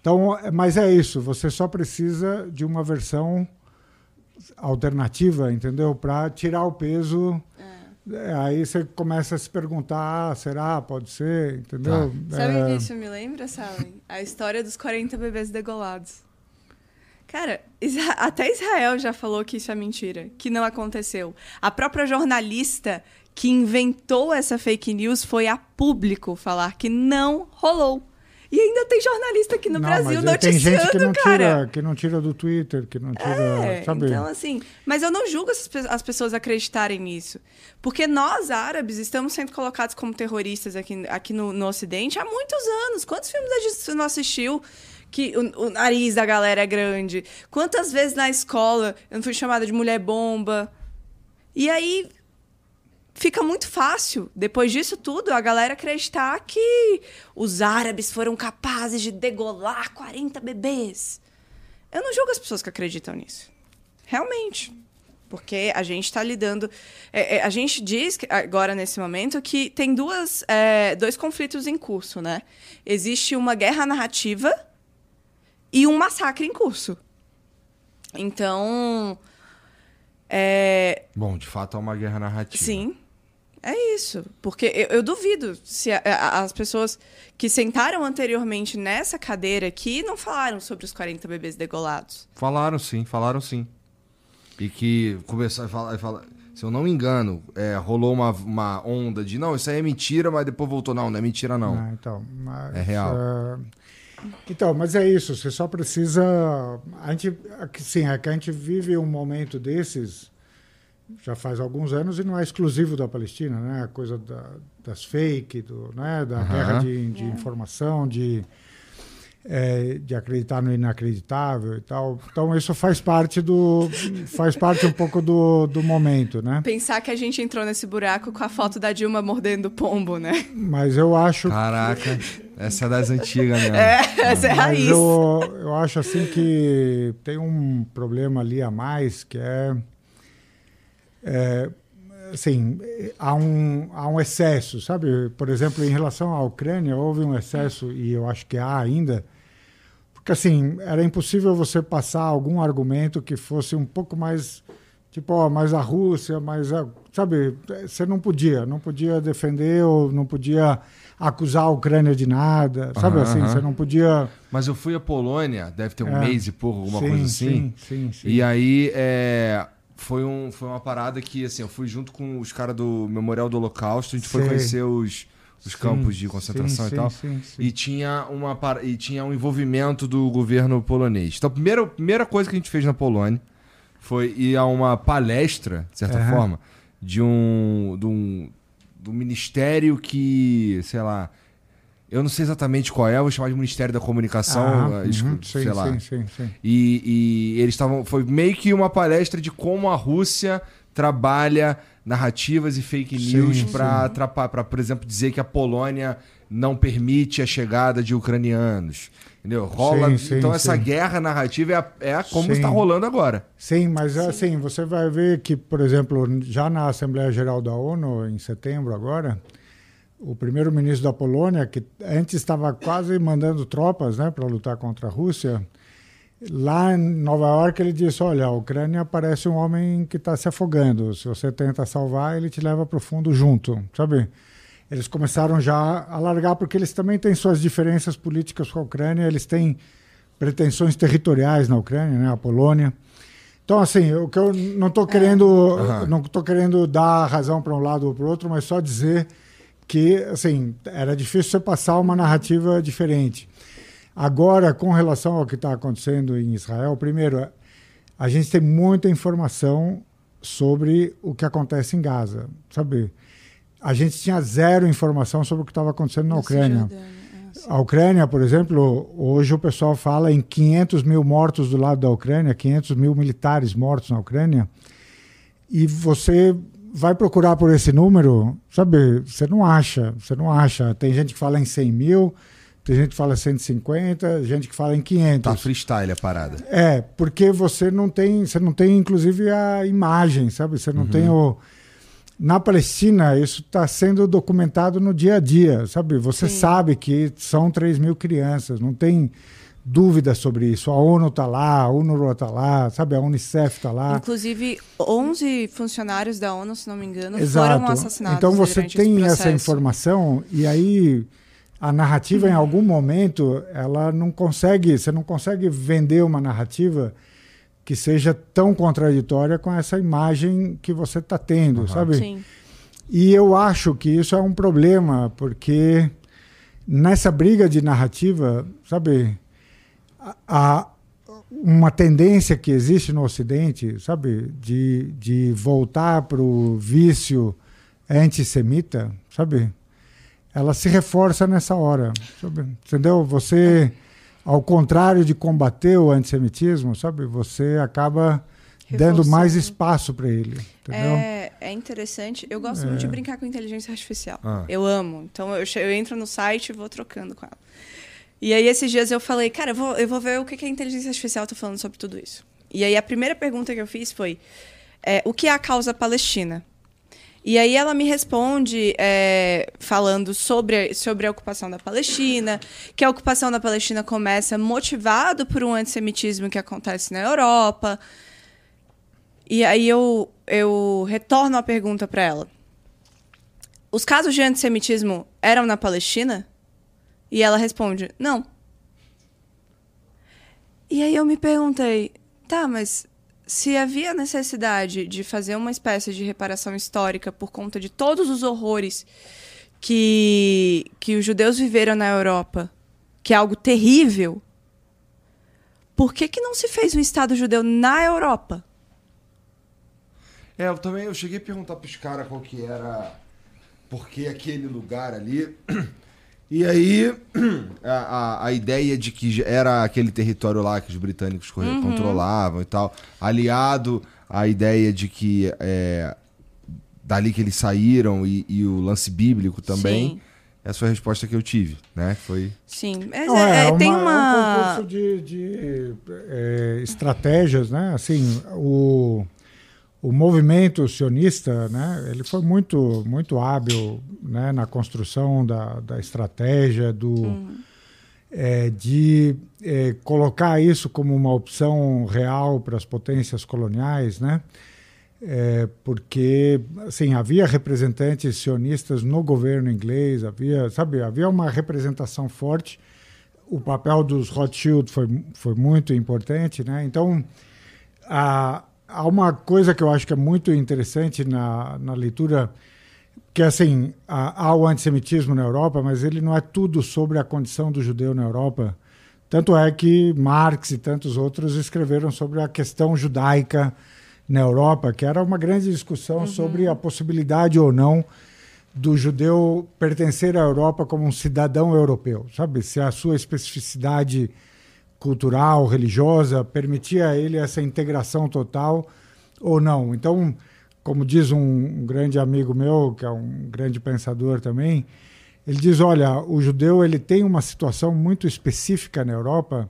Então, mas é isso, você só precisa de uma versão alternativa, entendeu? Para tirar o peso. É. Aí você começa a se perguntar, ah, será? Pode ser, entendeu? Tá. Sabe o que isso me lembra, Sally? A história dos 40 bebês degolados. Cara, até Israel já falou que isso é mentira, que não aconteceu. A própria jornalista que inventou essa fake news foi a público falar que não rolou. E ainda tem jornalista aqui no não, Brasil mas noticiando, tem gente que não cara. Tira, que não tira do Twitter, que não tira, é, sabe? Então, assim, mas eu não julgo as pessoas acreditarem nisso. Porque nós, árabes, estamos sendo colocados como terroristas aqui, aqui no, no Ocidente há muitos anos. Quantos filmes a gente não assistiu que o, o, nariz da galera é grande? Quantas vezes na escola eu não fui chamada de mulher bomba? E aí fica muito fácil, depois disso tudo, a galera acreditar que os árabes foram capazes de degolar 40 bebês. Eu não julgo as pessoas que acreditam nisso. Realmente. Porque a gente está lidando. É, é, a gente diz que, agora, nesse momento, que tem duas, é, dois conflitos em curso, né? Existe uma guerra narrativa e um massacre em curso. Então. É... Bom, de fato é uma guerra narrativa. Sim. É isso. Porque eu, eu duvido se a, a, as pessoas que sentaram anteriormente nessa cadeira aqui não falaram sobre os 40 bebês degolados. Falaram sim, falaram sim. E que começaram a falar, falar se eu não me engano, é, rolou uma, uma onda de não, isso aí é mentira, mas depois voltou, não, não é mentira, não. Ah, então, mas, é real. Uh... Então, mas é isso, você só precisa. A gente, sim, é que a gente vive um momento desses já faz alguns anos e não é exclusivo da Palestina, né? A coisa da, das fake, do, né? da uhum. guerra de, de é. informação, de, é, de acreditar no inacreditável e tal. Então isso faz parte do faz parte um pouco do, do momento, né? Pensar que a gente entrou nesse buraco com a foto da Dilma mordendo pombo, né? Mas eu acho Caraca, essa é das antigas mesmo. É, essa é a raiz. Eu, eu acho assim que tem um problema ali a mais que é é, assim, há um, há um excesso, sabe? Por exemplo, em relação à Ucrânia, houve um excesso, e eu acho que há ainda, porque assim, era impossível você passar algum argumento que fosse um pouco mais, tipo, ó, mais a Rússia, mais a, sabe? Você não podia, não podia defender ou não podia acusar a Ucrânia de nada, sabe assim? Você não podia. Mas eu fui à Polônia, deve ter um é, mês e pouco, alguma sim, coisa assim. Sim, sim, sim. E aí, é, foi, um, foi uma parada que, assim, eu fui junto com os caras do Memorial do Holocausto, a gente Sei. foi conhecer os, os sim, campos de concentração sim, e tal. Sim, e, tinha uma, e tinha um envolvimento do governo polonês. Então, a primeira, primeira coisa que a gente fez na Polônia foi ir a uma palestra, de certa uhum. forma, de um, de um, do ministério que, sei lá, eu não sei exatamente qual é, eu vou chamar de Ministério da Comunicação, ah, uh, uhum, sei sim, lá. Sim, sim, sim. E, e eles estavam. Foi meio que uma palestra de como a Rússia trabalha narrativas e fake news para atrapalhar, para por exemplo dizer que a Polônia não permite a chegada de ucranianos. Entendeu? Rola. Sim, sim, então, essa sim. guerra narrativa é, a, é a como está rolando agora. Sim, mas assim, você vai ver que, por exemplo, já na Assembleia Geral da ONU, em setembro agora, o primeiro-ministro da Polônia, que antes estava quase mandando tropas né, para lutar contra a Rússia, lá em Nova York ele disse, olha, a Ucrânia parece um homem que está se afogando. Se você tenta salvar, ele te leva para o fundo junto, sabe? Eles começaram já a largar, porque eles também têm suas diferenças políticas com a Ucrânia, eles têm pretensões territoriais na Ucrânia, né, a Polônia. Então, assim, o que eu não estou querendo, Aham. não estou querendo dar razão para um lado ou para o outro, mas só dizer que, assim, era difícil você passar uma narrativa diferente. Agora, com relação ao que está acontecendo em Israel, primeiro, a gente tem muita informação sobre o que acontece em Gaza, sabe? A gente tinha zero informação sobre o que estava acontecendo na Ucrânia. A Ucrânia, por exemplo, hoje o pessoal fala em 500 mil mortos do lado da Ucrânia, 500 mil militares mortos na Ucrânia, e você vai procurar por esse número, sabe, você não acha, você não acha. Tem gente que fala em 100 mil, tem gente que fala 150, gente que fala em 500. Tá freestyle a parada. É, porque você não tem, você não tem inclusive a imagem, sabe? Você não tem o na Palestina isso está sendo documentado no dia a dia, sabe? Você Sim. sabe que são 3 mil crianças, não tem dúvida sobre isso. A ONU está lá, a UNRWA está lá, sabe? A Unicef está lá. Inclusive, 11 funcionários da ONU, se não me engano, Exato. foram assassinados. Então você tem esse essa informação e aí a narrativa em algum momento ela não consegue, você não consegue vender uma narrativa que seja tão contraditória com essa imagem que você está tendo, Aham. sabe? Sim. E eu acho que isso é um problema, porque nessa briga de narrativa, sabe, a, uma tendência que existe no Ocidente, sabe, de, de voltar para o vício antissemita, sabe, ela se reforça nessa hora, sabe? entendeu? Você, ao contrário de combater o antissemitismo, sabe, você acaba dando mais espaço para ele, entendeu? É, é interessante. Eu gosto muito de brincar com inteligência artificial. Ah. Eu amo. Então eu, eu entro no site e vou trocando com ela. E aí esses dias eu falei, cara, eu vou, eu vou ver o que, que a inteligência artificial está falando sobre tudo isso. E aí a primeira pergunta que eu fiz foi: é, o que é a causa palestina? E aí ela me responde é, falando sobre, sobre a ocupação da Palestina, que a ocupação da Palestina começa motivado por um antissemitismo que acontece na Europa. E aí eu, eu retorno a pergunta para ela. Os casos de antissemitismo eram na Palestina? E ela responde, não. E aí eu me perguntei, tá, mas se havia necessidade de fazer uma espécie de reparação histórica por conta de todos os horrores que, que os judeus viveram na Europa, que é algo terrível, por que, que não se fez um Estado judeu na Europa? É, eu também eu cheguei a perguntar pros caras qual que era. Por que aquele lugar ali. E aí, a, a, a ideia de que era aquele território lá que os britânicos co- Uhum. controlavam e tal, aliado à ideia de que é, dali que eles saíram e, e o lance bíblico também, Sim. essa foi a resposta que eu tive, né? Foi. Sim, Não, é- é, é- tem uma- é um concurso de, de, é, estratégias, né? Assim, o, o movimento sionista, né? Ele foi muito, muito hábil, né? Na construção da, da estratégia do é, de é, colocar isso como uma opção real para as potências coloniais, né? É, porque assim havia representantes sionistas no governo inglês, havia, sabe, havia uma representação forte. O papel dos Rothschild foi, foi muito importante, né? Então, há, há uma coisa que eu acho que é muito interessante na, na leitura, que assim, há, há o antissemitismo na Europa, mas ele não é tudo sobre a condição do judeu na Europa. Tanto é que Marx e tantos outros escreveram sobre a questão judaica na Europa, que era uma grande discussão sobre a possibilidade ou não do judeu pertencer à Europa como um cidadão europeu, sabe? Se a sua especificidade cultural, religiosa permitia a ele essa integração total ou não. Então, como diz um, grande amigo meu, que é um grande pensador também, ele diz, olha, o judeu ele tem uma situação muito específica na Europa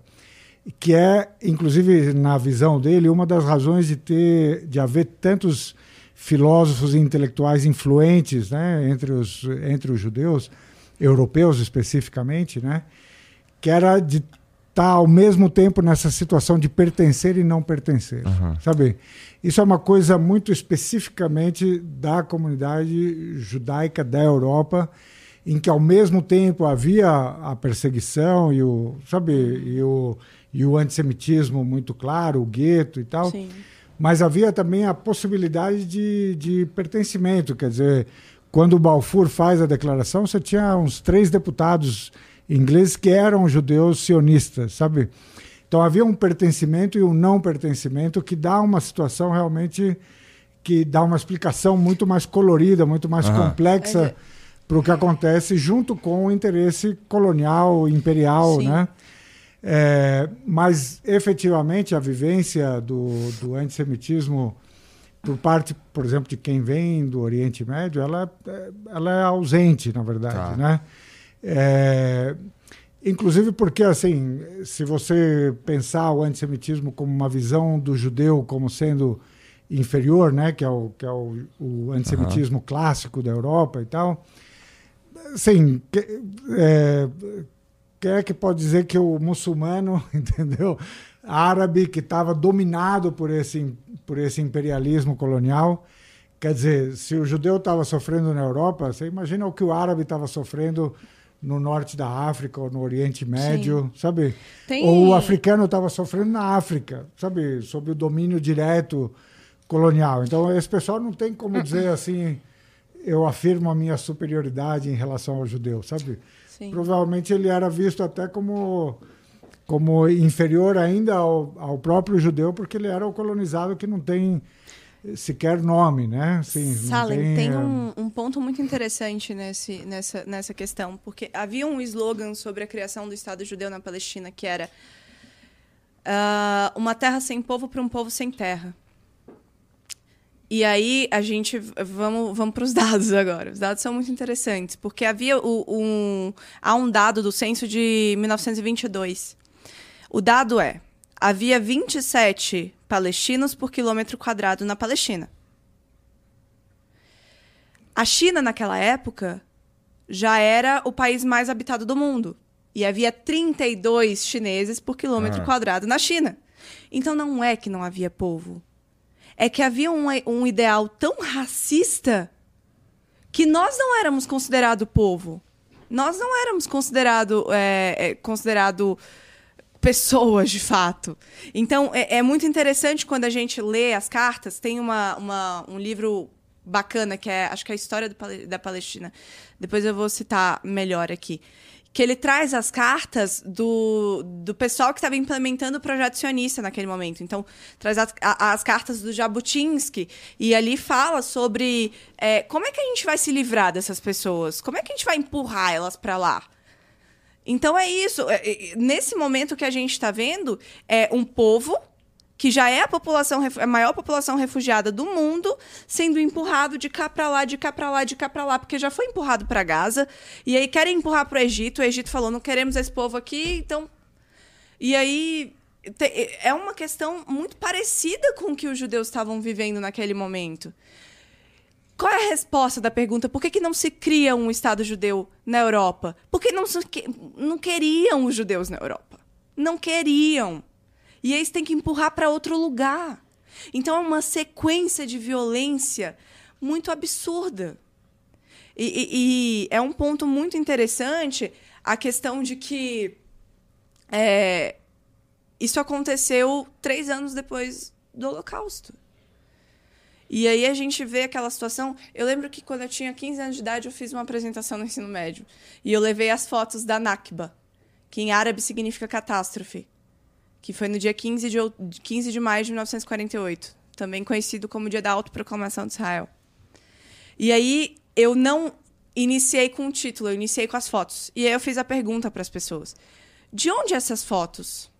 que é, inclusive na visão dele, uma das razões de ter, de haver tantos filósofos e intelectuais influentes, né, entre os entre os judeus europeus especificamente, né, que era de tá ao mesmo tempo nessa situação de pertencer e não pertencer, uhum. sabe? Isso é uma coisa muito especificamente da comunidade judaica da Europa, em que ao mesmo tempo havia a perseguição e o, sabe, e o e o antissemitismo muito claro, o gueto e tal. Sim. Mas havia também a possibilidade de, de pertencimento, quer dizer, quando o Balfour faz a declaração, você tinha uns três deputados ingleses que eram judeus sionistas, sabe? Então havia um pertencimento e um não pertencimento que dá uma situação realmente que dá uma explicação muito mais colorida, muito mais uhum. complexa é. para o que acontece junto com o interesse colonial, imperial, Sim. né? É, mas, efetivamente, a vivência do, do antissemitismo por parte, por exemplo, de quem vem do Oriente Médio, ela, é, ela é ausente, na verdade, tá. né? É, inclusive porque, assim, se você pensar o antissemitismo como uma visão do judeu como sendo inferior, né, que é o, que é o, o antissemitismo uhum. clássico da Europa e tal, assim, que, é, quem é que pode dizer que o muçulmano, entendeu? Árabe que estava dominado por esse, por esse imperialismo colonial. Quer dizer, se o judeu estava sofrendo na Europa, você imagina o que o árabe estava sofrendo no norte da África ou no Oriente Médio, Sim. sabe? Tem... Ou o africano estava sofrendo na África, sabe? Sob o domínio direto colonial. Então, esse pessoal não tem como dizer assim, eu afirmo a minha superioridade em relação ao judeu, sabe? Sim. Provavelmente ele era visto até como, como inferior ainda ao, ao próprio judeu, porque ele era o colonizado que não tem sequer nome, né? Sim, Salem, tem, tem um, um, ponto muito interessante nesse, nessa, nessa questão, porque havia um slogan sobre a criação do Estado judeu na Palestina que era uh, uma terra sem povo para um povo sem terra. E aí a gente vamos vamos para os dados agora. Os dados são muito interessantes porque havia o, um há um dado do censo de 1922. O dado é havia 27 palestinos por quilômetro quadrado na Palestina. A China naquela época já era o país mais habitado do mundo e havia 32 chineses por quilômetro ah. quadrado na China. Então não é que não havia povo é que havia um, um ideal tão racista que nós não éramos considerado povo. Nós não éramos considerado, é, é, considerado pessoas de fato. Então é, é, muito interessante quando a gente lê as cartas. Tem uma, uma, um livro bacana que é, acho que é a história do, da Palestina. Depois eu vou citar melhor aqui que ele traz as cartas do, do pessoal que estava implementando o projeto sionista naquele momento. Então, traz as, as cartas do Jabotinsky e ali fala sobre é, como é que a gente vai se livrar dessas pessoas, como é que a gente vai empurrar elas para lá. Então é isso. É, é, nesse momento que a gente está vendo, é um povo que já é a população a maior população refugiada do mundo, sendo empurrado de cá para lá, de cá para lá, de cá para lá, porque já foi empurrado para Gaza, e aí querem empurrar para o Egito, o Egito falou: "Não queremos esse povo aqui", então E aí é uma questão muito parecida com o que os judeus estavam vivendo naquele momento. Qual é a resposta da pergunta por que, que não se cria um Estado judeu na Europa? Porque não, não queriam os judeus na Europa. Não queriam. E você tem que empurrar para outro lugar. Então é uma sequência de violência muito absurda. E, e, e é um ponto muito interessante a questão de que é, isso aconteceu três anos depois do Holocausto. E aí a gente vê aquela situação. Eu lembro que quando eu tinha 15 anos de idade, eu fiz uma apresentação no ensino médio. E eu levei as fotos da Nakba, que em árabe significa catástrofe que foi no dia 15 de, 15 de maio de 1948, também conhecido como Dia da Autoproclamação de Israel. E aí eu não iniciei com o título, eu iniciei com as fotos. E aí eu fiz a pergunta para as pessoas: de onde essas fotos?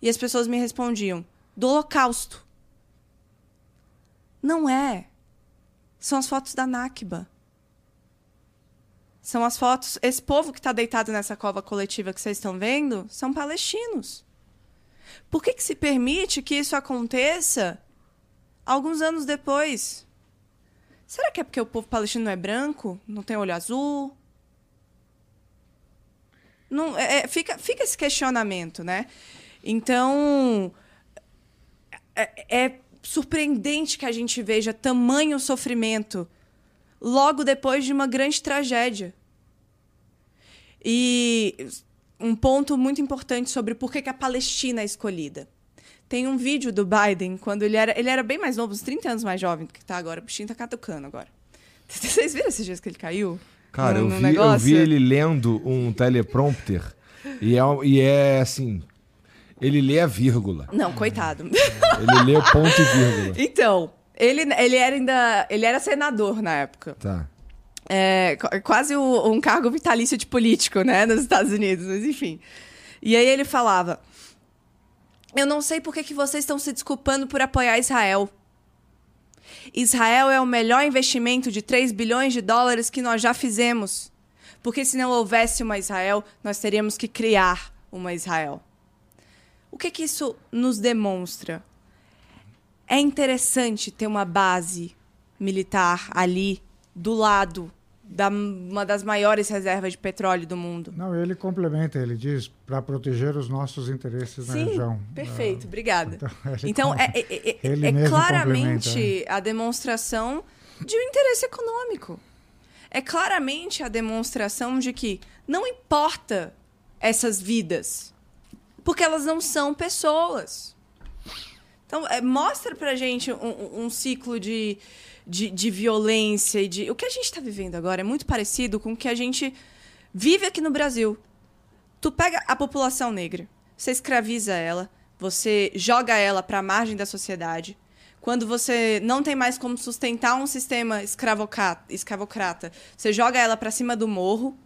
E as pessoas me respondiam: do Holocausto. Não é. São as fotos da Nakba. São as fotos. Esse povo que está deitado nessa cova coletiva que vocês estão vendo são palestinos. Por que, que se permite que isso aconteça alguns anos depois? Será que é porque o povo palestino não é branco? Não tem olho azul? Não, é, é fica, fica esse questionamento, né? Então, é, é surpreendente que a gente veja tamanho sofrimento logo depois de uma grande tragédia. E um ponto muito importante sobre por que a Palestina é escolhida. Tem um vídeo do Biden, quando ele era, ele era bem mais novo, uns 30 anos mais jovem do que está agora. O bichinho tá catucando agora. Vocês viram esses dias que ele caiu? Cara, no eu, vi, eu vi ele lendo um teleprompter e é, e é assim, ele lê a vírgula. Não, coitado. Ele lê ponto e vírgula. Então, ele, ele era ainda. Ele era senador na época. Tá. É, quase o, um cargo vitalício de político, né, nos Estados Unidos, mas enfim. E aí ele falava: Eu não sei por que, que vocês estão se desculpando por apoiar Israel. Israel é o melhor investimento de 3 bilhões de dólares que nós já fizemos. Porque se não houvesse uma Israel, nós teríamos que criar uma Israel. O que, que isso nos demonstra? É interessante ter uma base militar ali, do lado da uma das maiores reservas de petróleo do mundo. Não, ele complementa, ele diz para proteger os nossos interesses Sim, na região. Perfeito, ah, obrigada. Então, então é, é, é, é claramente a demonstração de um interesse econômico. É claramente a demonstração de que não importa essas vidas porque elas não são pessoas. Então, é, mostra pra gente um, um ciclo de, de, de, violência e de. O que a gente está vivendo agora é muito parecido com o que a gente vive aqui no Brasil. Tu pega a população negra, você escraviza ela, você joga ela para a margem da sociedade. Quando você não tem mais como sustentar um sistema escravocrata, você joga ela para cima do morro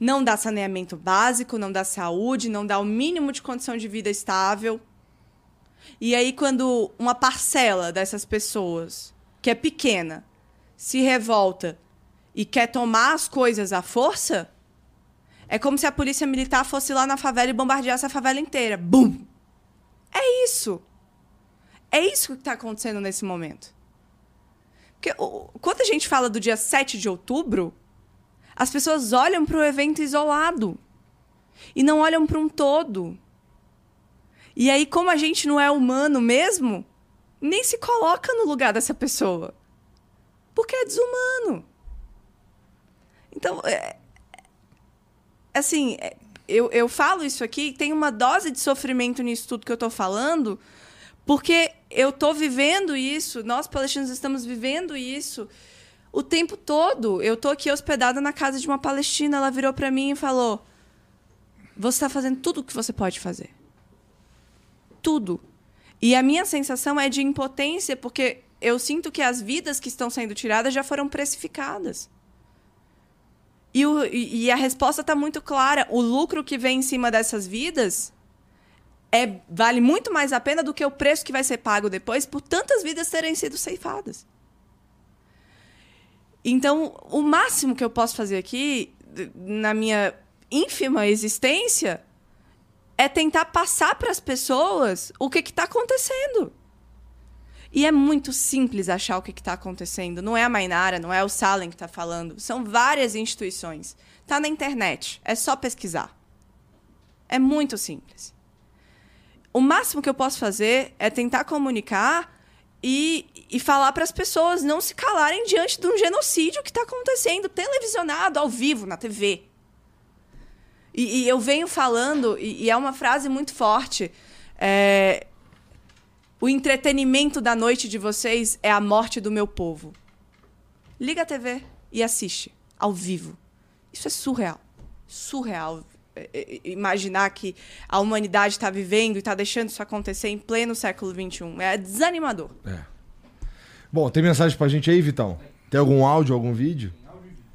não dá saneamento básico, não dá saúde, não dá o mínimo de condição de vida estável. E aí, quando uma parcela dessas pessoas, que é pequena, se revolta e quer tomar as coisas à força, é como se a polícia militar fosse lá na favela e bombardeasse a favela inteira. Bum! É isso. É isso que está acontecendo nesse momento. Porque quando a gente fala do dia 7 de outubro, as pessoas olham para o evento isolado e não olham para um todo. E aí, como a gente não é humano mesmo, nem se coloca no lugar dessa pessoa. Porque é desumano. Então, é, assim, é, eu, eu falo isso aqui, tem uma dose de sofrimento nisso tudo que eu estou falando, porque eu estou vivendo isso, nós palestinos estamos vivendo isso o tempo todo. Eu tô aqui hospedada na casa de uma palestina, ela virou para mim e falou: "Você está fazendo tudo o que você pode fazer. Tudo". E a minha sensação é de impotência, porque eu sinto que as vidas que estão sendo tiradas já foram precificadas. E, o, e a resposta está muito clara. O lucro que vem em cima dessas vidas é, vale muito mais a pena do que o preço que vai ser pago depois por tantas vidas terem sido ceifadas. Então, o máximo que eu posso fazer aqui, na minha ínfima existência, é tentar passar para as pessoas o que está acontecendo. E é muito simples achar o que está acontecendo. Não é a Mainara, não é o Salem que está falando. São várias instituições. Está na internet. É só pesquisar. É muito simples. O máximo que eu posso fazer é tentar comunicar e, e falar para as pessoas não se calarem diante de um genocídio que está acontecendo televisionado ao vivo na TV. E, e eu venho falando, e, e, é uma frase muito forte: é, o entretenimento da noite de vocês é a morte do meu povo. Liga a TV e assiste ao vivo. Isso é surreal. Surreal. É, é, imaginar que a humanidade está vivendo e está deixando isso acontecer em pleno século XXI. É desanimador. É. Bom, tem mensagem pra gente aí, Vitão? Tem algum áudio, algum vídeo?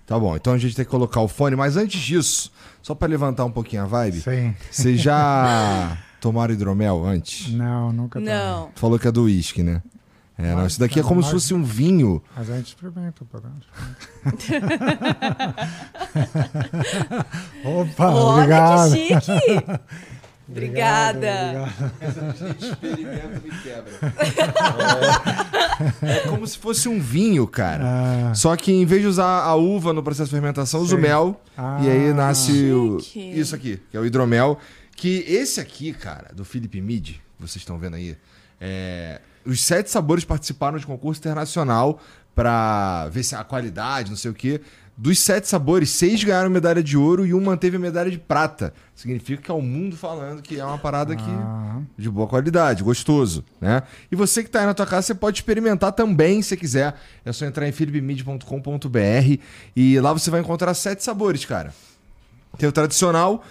Tá bom, então a gente tem que colocar o fone, mas antes disso, só para levantar um pouquinho a vibe. Sim. Vocês já tomaram hidromel antes? Não, nunca tomei. Não. Falou que é do uísque, né? É, não, isso daqui é como se fosse um vinho. Mas a gente experimenta, pô. Opa, Olha obrigado. que chique! Obrigada. Experimenta e quebra. É, é como se fosse um vinho, cara. Ah, Só que em vez de usar a uva no processo de fermentação, usa o mel. Ah. e aí nasce o- isso aqui, que é o hidromel. Que esse aqui, cara, do Philip Mead, vocês estão vendo aí, é, os sete sabores participaram de concurso internacional pra ver se a qualidade, não sei o quê. Dos sete sabores, seis ganharam medalha de ouro e um manteve a medalha de prata. Significa que é o mundo falando que é uma parada que ah, de boa qualidade, gostoso, né? E você que tá aí na tua casa, você pode experimentar também, se quiser. É só entrar em philipmid.com.br e lá você vai encontrar sete sabores, cara. Tem o tradicional,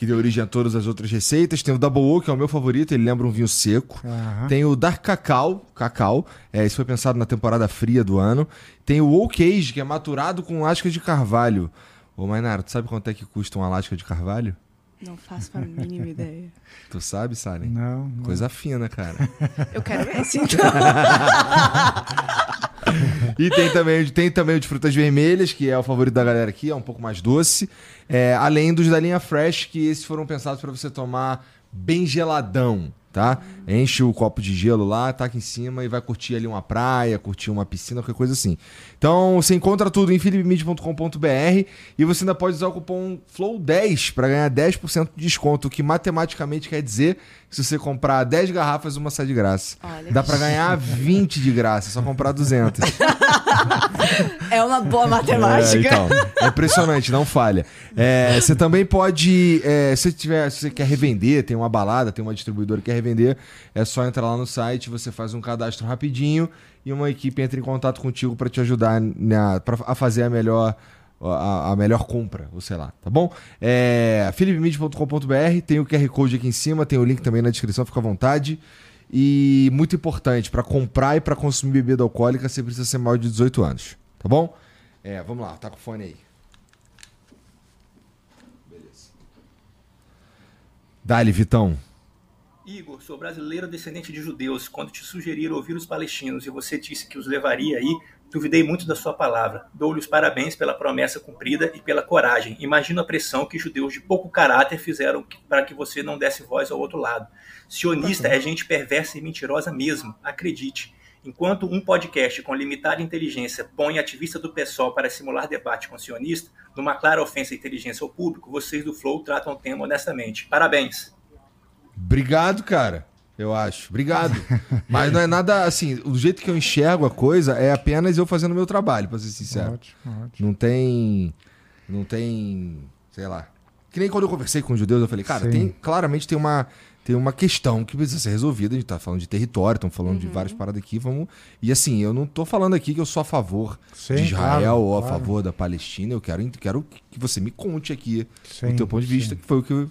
que deu origem a todas as outras receitas. Tem o Double O, que é o meu favorito, ele lembra um vinho seco. aham. Tem o Dark Cacau, cacau, é, isso foi pensado na temporada fria do ano. Tem o Oak Age, que é maturado com lascas de carvalho. Ô, Mainara, tu sabe quanto é que custa uma lasca de carvalho? Não faço a mínima ideia. Tu sabe, Salen? Não, não. Coisa fina, cara. Eu quero esse, então. E tem também, tem também o de frutas vermelhas, que é o favorito da galera aqui, é um pouco mais doce. É, além dos da linha Fresh, que esses foram pensados para você tomar bem geladão, tá? Enche o copo de gelo lá, taca em cima e vai curtir ali uma praia, curtir uma piscina, qualquer coisa assim. Então você encontra tudo em philipmid.com.br e você ainda pode usar o cupom FLOW10 para ganhar 10% de desconto, o que matematicamente quer dizer se você comprar 10 garrafas, uma sai de graça. Olha Dá para ganhar 20 de graça, é só comprar 200. É uma boa É, matemática. então, é impressionante, não falha. É, você também pode, é, se, tiver, se você quer revender, tem uma balada, tem uma distribuidora que quer revender, é só entrar lá no site, você faz um cadastro rapidinho e uma equipe entra em contato contigo para te ajudar na, pra, a fazer a melhor a, a melhor compra, ou sei lá, tá bom? É, philipmid.com.br, tem o QR Code aqui em cima, tem o link também na descrição, fica à vontade. E muito importante, para comprar e para consumir bebida alcoólica, você precisa ser maior de 18 anos, tá bom? É, vamos lá, tá com o fone aí. Beleza. Dali, Vitão. Igor, sou brasileiro descendente de judeus. Quando te sugeriram ouvir os palestinos e você disse que os levaria aí, duvidei muito da sua palavra. Dou-lhe os parabéns pela promessa cumprida e pela coragem. Imagino a pressão que judeus de pouco caráter fizeram para que você não desse voz ao outro lado. Sionista é gente perversa e mentirosa mesmo, acredite. Enquanto um podcast com limitada inteligência põe ativista do PSOL para simular debate com sionista, numa clara ofensa à inteligência ao público, vocês do Flow tratam o tema honestamente. Parabéns! Obrigado, cara. Eu acho. Obrigado. Mas não é nada assim. O jeito que eu enxergo a coisa é apenas eu fazendo o meu trabalho, pra ser sincero. Ótimo, ótimo. Não tem. Não tem. Sei lá. Que nem quando eu conversei com os judeus, eu falei, cara, Sim. tem, claramente tem uma, tem uma questão que precisa ser resolvida. A gente tá falando de território, estamos falando de várias paradas aqui. Vamos. E assim, eu não tô falando aqui que eu sou a favor Sim, de Israel claro, ou a claro. favor da Palestina. Eu quero, quero que você me conte aqui Sim, o teu ponto de vista, que foi o que eu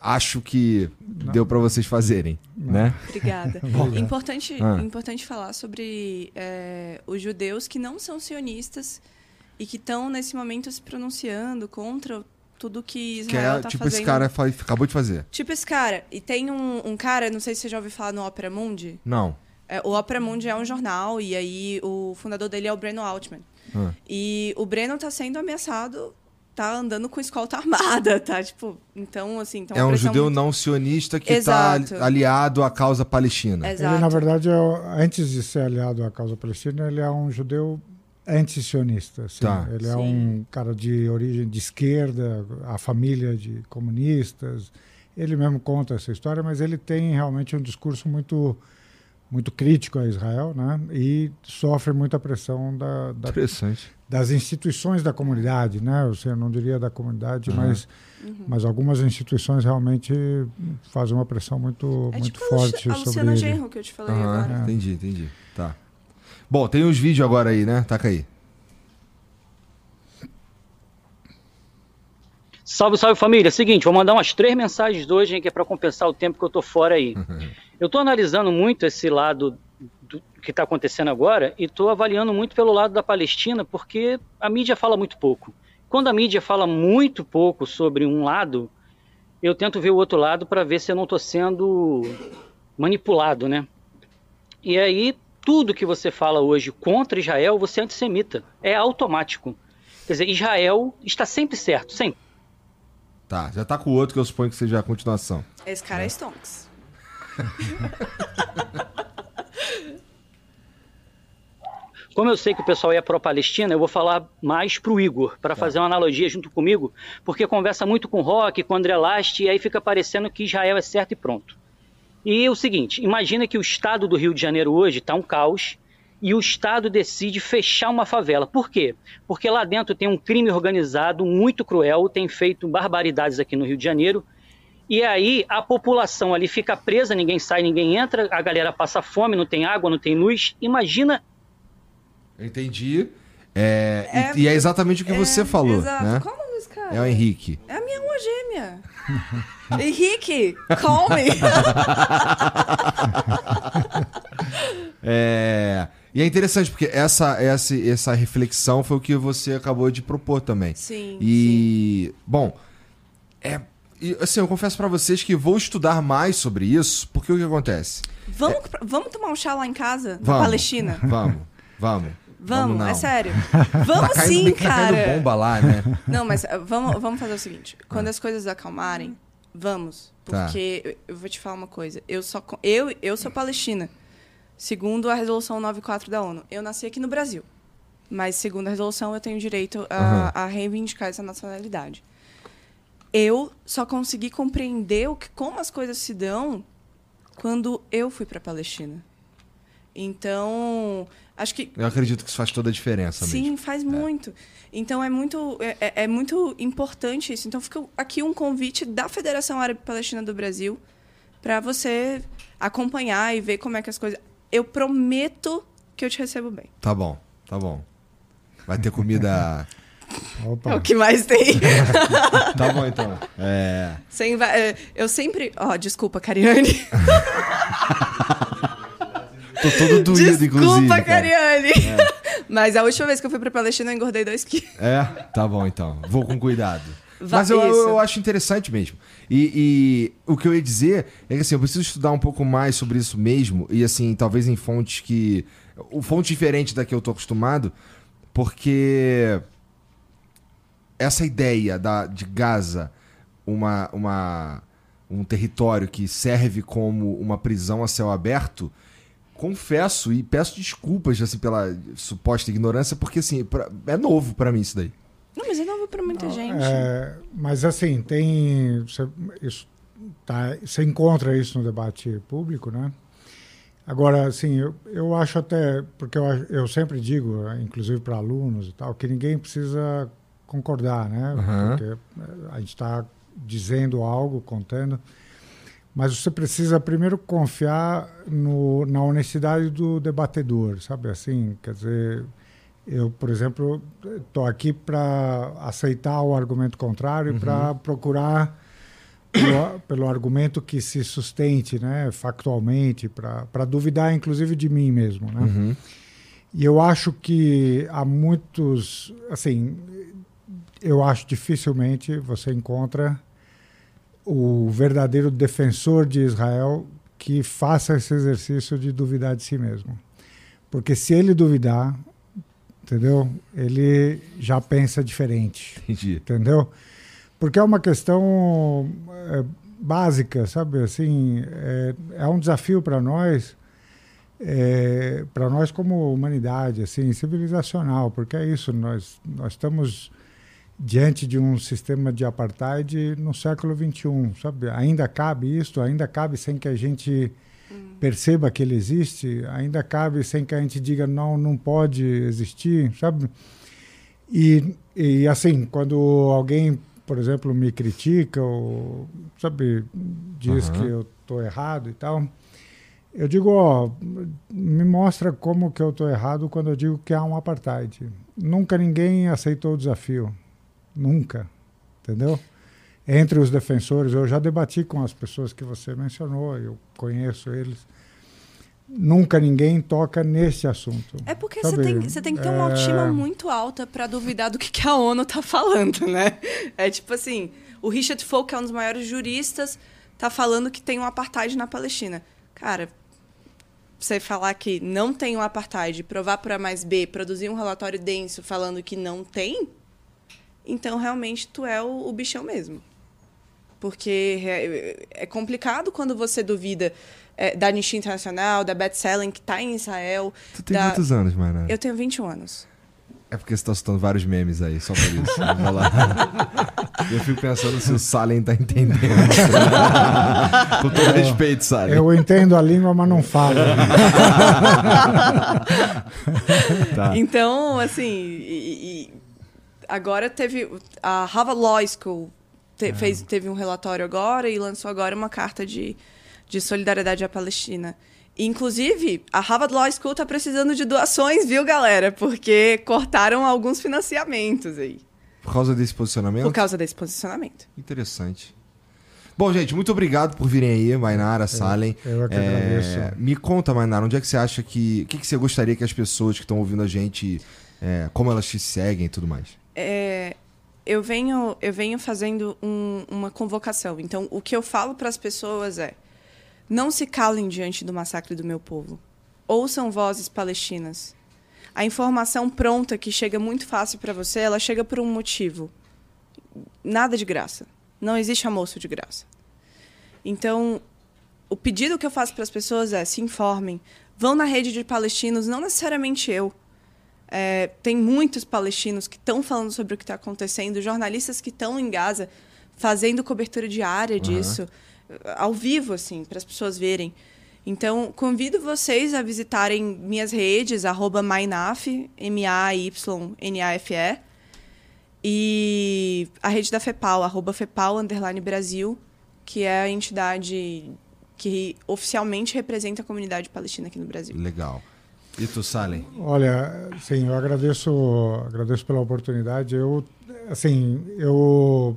acho que deu pra vocês fazerem, né? Obrigada. Importante, Ah. importante falar sobre é, os judeus que não são sionistas e que estão, nesse momento, se pronunciando contra tudo que Que Israel é está tipo fazendo. esse cara acabou de fazer. Tipo esse cara. E tem um, um cara, não sei se você já ouviu falar no Opera Mundi. Não. É, o Opera Mundi é um jornal e aí o fundador dele é o Breno Altman. Ah. E o Breno tá sendo ameaçado, tá andando com escolta armada, tá? Tipo, então, assim... Então é a um judeu muito- não sionista que Exato. está aliado à causa palestina. Exato. Ele, na verdade, é, antes de ser aliado à causa palestina, ele é um judeu anti-sionista. assim. Tá. Ele é Sim. um cara de origem de esquerda, a família de comunistas. Ele mesmo conta essa história, mas ele tem realmente um discurso muito muito crítico a Israel, né? E sofre muita pressão da, da- das instituições da comunidade, né? Você não diria da comunidade, Uhum. mas Uhum. mas algumas instituições realmente fazem uma pressão muito É muito tipo a Lu- forte a sobre Luciana ele. Genro que eu te falei Aham, agora. Entendi, entendi. Tá. Bom, tem uns vídeos agora aí, né? Taca aí. Salve, salve família. Seguinte, vou mandar umas três mensagens hoje, hein, que é para compensar o tempo que eu tô fora aí. Eu estou analisando muito esse lado do que está acontecendo agora e estou avaliando muito pelo lado da Palestina, porque a mídia fala muito pouco. Quando a mídia fala muito pouco sobre um lado, eu tento ver o outro lado para ver se eu não estou sendo manipulado, né? E aí tudo que você fala hoje contra Israel, você é antissemita. É automático. Quer dizer, Israel está sempre certo, sempre. Tá, já tá com o outro que eu suponho que seja a continuação. Esse cara é, é Stonks. Como eu sei que o pessoal é pró-Palestina, eu vou falar mais pro Igor, para tá. fazer uma analogia junto comigo, porque conversa muito com o Rock, com o André Last, e aí fica parecendo que Israel é certo e pronto. E é o seguinte, imagina que o estado do Rio de Janeiro hoje está um caos, e o Estado decide fechar uma favela. Por quê? Porque lá dentro tem um crime organizado muito cruel, tem feito barbaridades aqui no Rio de Janeiro, e aí a população ali fica presa, ninguém sai, ninguém entra, a galera passa fome, não tem água, não tem luz. Imagina Entendi. É, é, e, e, é exatamente o que é, você falou. Exato. Né? Qual o nome desse cara? É o Henrique. É a minha alma gêmea. Henrique, call me. é, e é interessante, porque essa, essa, essa reflexão foi o que você acabou de propor também. Sim. E, sim. bom, é, assim, eu confesso para vocês que vou estudar mais sobre isso, porque o que acontece? Vamos, é, vamos tomar um chá lá em casa, vamos, na Palestina? Vamos, vamos. Vamos, vamos é sério. Vamos tá sim, tá cara. Caindo bomba lá, né? Não, mas uh, vamos, vamos fazer o seguinte. Quando ah. as coisas acalmarem, vamos. Tá. Porque tá. eu, eu vou te falar uma coisa. Eu, só, eu, eu sou palestina. Segundo a resolução 94 da ONU. Eu nasci aqui no Brasil. Mas, segundo a resolução, eu tenho direito a, uhum. a reivindicar essa nacionalidade. Eu só consegui compreender o que, como as coisas se dão quando eu fui para a Palestina. Então, acho que. Eu acredito que isso faz toda a diferença Sim, mesmo. faz é. muito. Então é muito, é, é, é, muito importante isso. Então fica aqui um convite da Federação Árabe Palestina do Brasil para você acompanhar e ver como é que as coisas. Eu prometo que eu te recebo bem. Tá bom, tá bom. Vai ter comida. Opa. É o que mais tem. tá bom, então. É... Sem, é, eu sempre. Ó, oh, desculpa, Cariane. Tô todo doído, Desculpa, inclusive. Desculpa, Cariane. É. Mas a última vez que eu fui pra Palestina, eu engordei 2 quilos. É? Tá bom, então. Vou com cuidado. Mas eu, eu, acho interessante mesmo. E, e, o que eu ia dizer é que assim, eu preciso estudar um pouco mais sobre isso mesmo. E assim, talvez em fontes que. Fonte diferente da que eu tô acostumado. Porque essa ideia da, de Gaza, uma, uma, um território que serve como uma prisão a céu aberto, confesso e peço desculpas assim pela suposta ignorância, porque assim, pra, é novo para mim isso daí. Não, mas é novo para muita Não, gente. É, mas assim, tem você, isso tá, você encontra isso no debate público, né? Agora, assim, eu, eu acho até, porque eu, eu sempre digo, inclusive para alunos e tal, que ninguém precisa concordar, né? Uhum. Porque a gente está dizendo algo, contando. Mas você precisa primeiro confiar no, na honestidade do debatedor, sabe? Assim, quer dizer, eu, por exemplo, estou aqui para aceitar o argumento contrário, uhum. para procurar pelo, pelo, argumento que se sustente, né, factualmente, para duvidar, inclusive, de mim mesmo, né? Uhum. E eu acho que há muitos, assim, eu acho dificilmente você encontra o verdadeiro defensor de Israel que faça esse exercício de duvidar de si mesmo. Porque se ele duvidar, entendeu? Ele já pensa diferente. Entendi. Entendeu? Porque é uma questão é, básica, sabe? Assim, é, é um desafio para nós, é, para nós como humanidade, assim, civilizacional, porque é isso, nós, nós estamos diante de um sistema de apartheid no século 21, sabe? Ainda cabe isso, ainda cabe sem que a gente hum. perceba que ele existe, ainda cabe sem que a gente diga não, não pode existir, sabe? E, e assim, quando alguém, por exemplo, me critica ou, sabe, diz uhum. que eu estou errado e tal, eu digo, ó, me mostra como que eu estou errado quando eu digo que há um apartheid. Nunca ninguém aceitou o desafio. Nunca. Entendeu? Entre os defensores, eu já debati com as pessoas que você mencionou, eu conheço eles. Nunca ninguém toca nesse assunto. É porque você tem, você tem que ter uma é... autoestima muito alta para duvidar do que, que a ONU tá falando, né? É tipo assim, o Richard Falk, que é um dos maiores juristas, tá falando que tem um apartheid na Palestina. Cara, você falar que não tem um apartheid, provar por A mais B, produzir um relatório denso falando que não tem, então realmente tu é o, o bichão mesmo. Porque é, é, complicado quando você duvida é, da Anistia Internacional, da Best Selling, que está em Israel. Tu tem da... quantos anos, Mayra? Eu tenho 21 anos. É porque você tá soltando vários memes aí, só por isso. eu fico pensando se o Salem tá entendendo. Com todo respeito, Salem. Eu entendo a língua, mas não falo. tá. Então, assim, e, e agora teve. A Harvard Law School te, é. fez, teve um relatório agora e lançou agora uma carta de, de solidariedade à Palestina. Inclusive, a Harvard Law School está precisando de doações, viu, galera? Porque cortaram alguns financiamentos aí. Por causa desse posicionamento? Por causa desse posicionamento. Interessante. Bom, gente, muito obrigado por virem aí, Mainara, Salem. Eu, eu que é, agradeço. Me conta, Mainara, onde é que você acha que. O que, que você gostaria que as pessoas que estão ouvindo a gente. É, como elas te seguem e tudo mais? É, eu, venho, eu venho fazendo um, uma convocação. Então, o que eu falo para as pessoas é não se calem diante do massacre do meu povo. Ouçam vozes palestinas. A informação pronta que chega muito fácil para você, ela chega por um motivo. Nada de graça. Não existe almoço de graça. Então, o pedido que eu faço para as pessoas é: se informem. Vão na rede de palestinos, não necessariamente eu. É, tem muitos palestinos que estão falando sobre o que está acontecendo, jornalistas que estão em Gaza fazendo cobertura diária disso. Uhum ao vivo, assim, para as pessoas verem. Então, convido vocês a visitarem minhas redes, arroba Mainaf, M-A-Y-N-A-F-E, e a rede da FEPAL, arroba FEPAL, underline Brasil, que é a entidade que oficialmente representa a comunidade palestina aqui no Brasil. Legal. E tu, Salem? Olha, sim, eu agradeço, agradeço pela oportunidade. Eu, assim, eu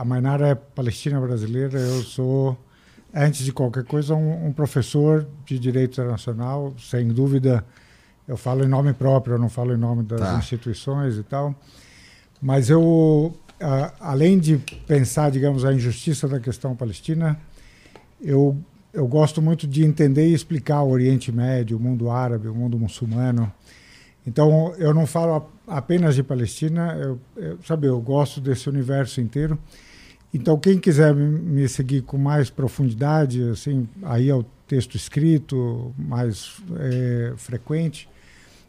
a Mainara é palestina brasileira, eu sou, antes de qualquer coisa, um, um, professor de direito internacional, sem dúvida. Eu falo em nome próprio, eu não falo em nome das tá. instituições e tal. Mas eu, além de pensar, digamos, a injustiça da questão palestina, eu, eu gosto muito de entender e explicar o Oriente Médio, o mundo árabe, o mundo muçulmano. Então, eu não falo apenas de Palestina, eu, eu, sabe, eu gosto desse universo inteiro. Então, quem quiser me seguir com mais profundidade, assim, aí é o texto escrito mais é, frequente,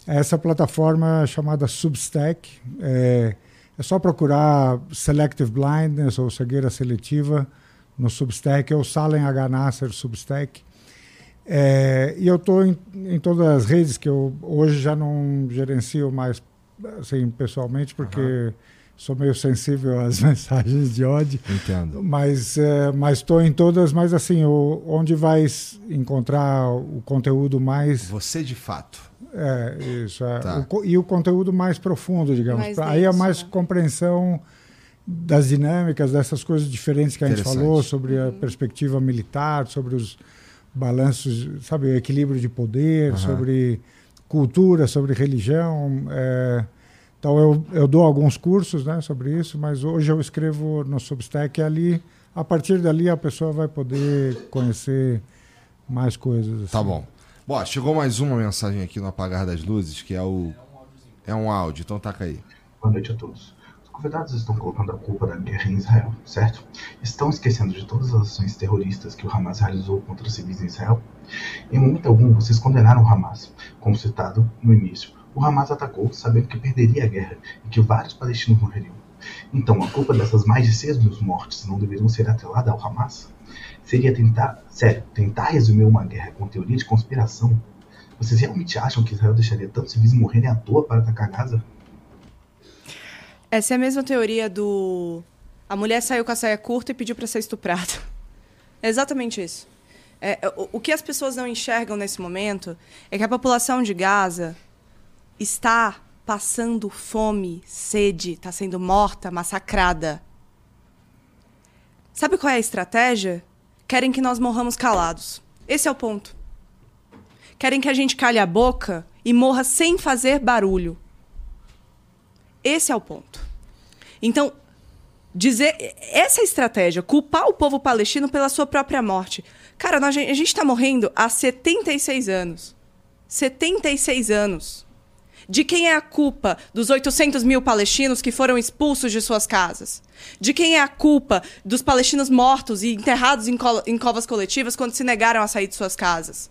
é essa plataforma chamada Substack. É, é, só procurar Selective Blindness ou cegueira seletiva no Substack, ou Salem H. Nasser Substack. É, e eu estou em, em, todas as redes que eu hoje já não gerencio mais assim, pessoalmente, porque... Uhum sou meio sensível às mensagens de ódio. Entendo. Mas é, mas estou em todas, mas assim, o, onde vai encontrar o conteúdo mais Você de fato. É, isso, é. Tá. O, e o conteúdo mais profundo, digamos. Mais Aí é mais né? compreensão das dinâmicas, dessas coisas diferentes que a gente falou sobre a uhum. perspectiva militar, sobre os balanços, sabe, o equilíbrio de poder, uhum. sobre cultura, sobre religião, é, então eu, eu dou alguns cursos né, sobre isso, mas hoje eu escrevo no Substack e ali, a partir dali a pessoa vai poder conhecer mais coisas. Assim. Tá bom. Bom, chegou mais uma mensagem aqui no Apagar das Luzes, que é o. É um áudio, então taca aí. Boa noite a todos. Os convidados estão colocando a culpa da guerra em Israel, certo? Estão esquecendo de todas as ações terroristas que o Hamas realizou contra civis em Israel? Em momento algum, vocês condenaram o Hamas, como citado no início o Hamas atacou sabendo que perderia a guerra e que vários palestinos morreriam. Então, a culpa dessas mais de 6 mil mortes não deveriam ser atrelada ao Hamas? Seria tentar, sério, tentar resumir uma guerra com teoria de conspiração? Vocês realmente acham que Israel deixaria tantos civis morrerem à toa para atacar Gaza? Essa é a mesma teoria do. A mulher saiu com a saia curta e pediu para ser estuprada. É exatamente isso. É, o, o que as pessoas não enxergam nesse momento é que a população de Gaza está passando fome, sede, está sendo morta, massacrada. Sabe qual é a estratégia? Querem que nós morramos calados. Esse é o ponto. Querem que a gente calhe a boca e morra sem fazer barulho. Esse é o ponto. Então, dizer essa estratégia, culpar o povo palestino pela sua própria morte. Cara, nós, a gente está morrendo há 76 anos. 76 anos. De quem é a culpa dos 800 mil palestinos que foram expulsos de suas casas? De quem é a culpa dos palestinos mortos e enterrados em, co em covas coletivas quando se negaram a sair de suas casas?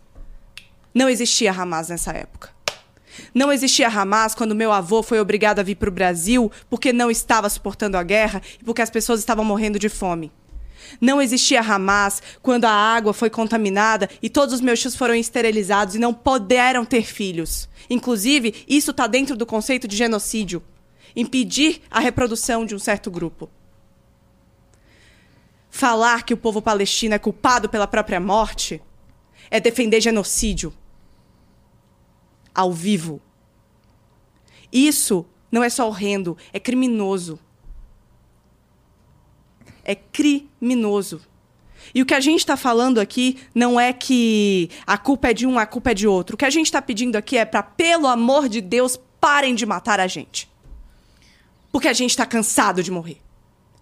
Não existia Hamas nessa época. Não existia Hamas quando meu avô foi obrigado a vir para o Brasil porque não estava suportando a guerra e porque as pessoas estavam morrendo de fome. Não existia Hamas quando a água foi contaminada e todos os meus tios foram esterilizados e não puderam ter filhos. Inclusive, isso está dentro do conceito de genocídio impedir a reprodução de um certo grupo. Falar que o povo palestino é culpado pela própria morte é defender genocídio ao vivo. Isso não é só horrendo, é criminoso. É criminoso. E o que a gente está falando aqui não é que a culpa é de um, a culpa é de outro. O que a gente está pedindo aqui é para, pelo amor de Deus, parem de matar a gente. Porque a gente está cansado de morrer.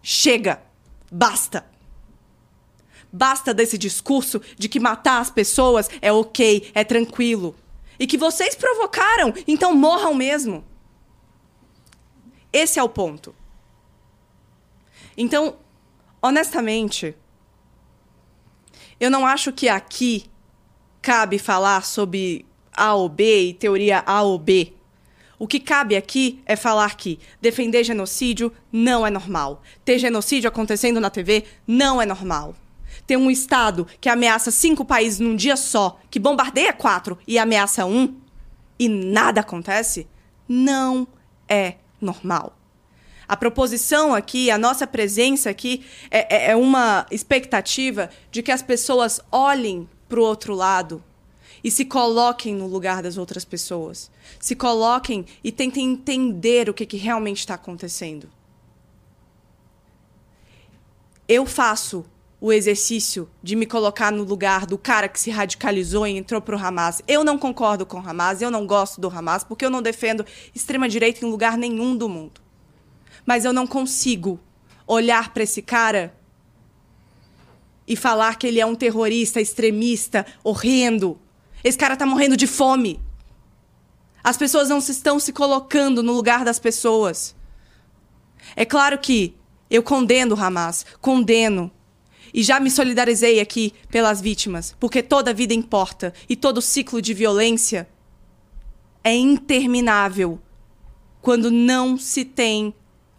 Chega! Basta! Basta desse discurso de que matar as pessoas é ok, é tranquilo e que vocês provocaram, então morram mesmo. Esse é o ponto. Então, honestamente, eu não acho que aqui cabe falar sobre A ou B e teoria A ou B. O que cabe aqui é falar que defender genocídio não é normal. Ter genocídio acontecendo na TV não é normal ter um Estado que ameaça cinco países num dia só, que bombardeia quatro e ameaça um, e nada acontece, não é normal. A proposição aqui, a nossa presença aqui, é, é, é uma expectativa de que as pessoas olhem para o outro lado e se coloquem no lugar das outras pessoas. Se coloquem e tentem entender o que, que realmente está acontecendo. Eu faço o exercício de me colocar no lugar do cara que se radicalizou e entrou pro Hamas. Eu não concordo com o Hamas, eu não gosto do Hamas, porque eu não defendo extrema-direita em lugar nenhum do mundo. Mas eu não consigo olhar para esse cara e falar que ele é um terrorista, extremista, horrendo. Esse cara tá morrendo de fome. As pessoas não se estão se colocando no lugar das pessoas. É claro que eu condeno o Hamas, condeno e já me solidarizei aqui pelas vítimas, porque toda vida importa e todo ciclo de violência é interminável quando não se tem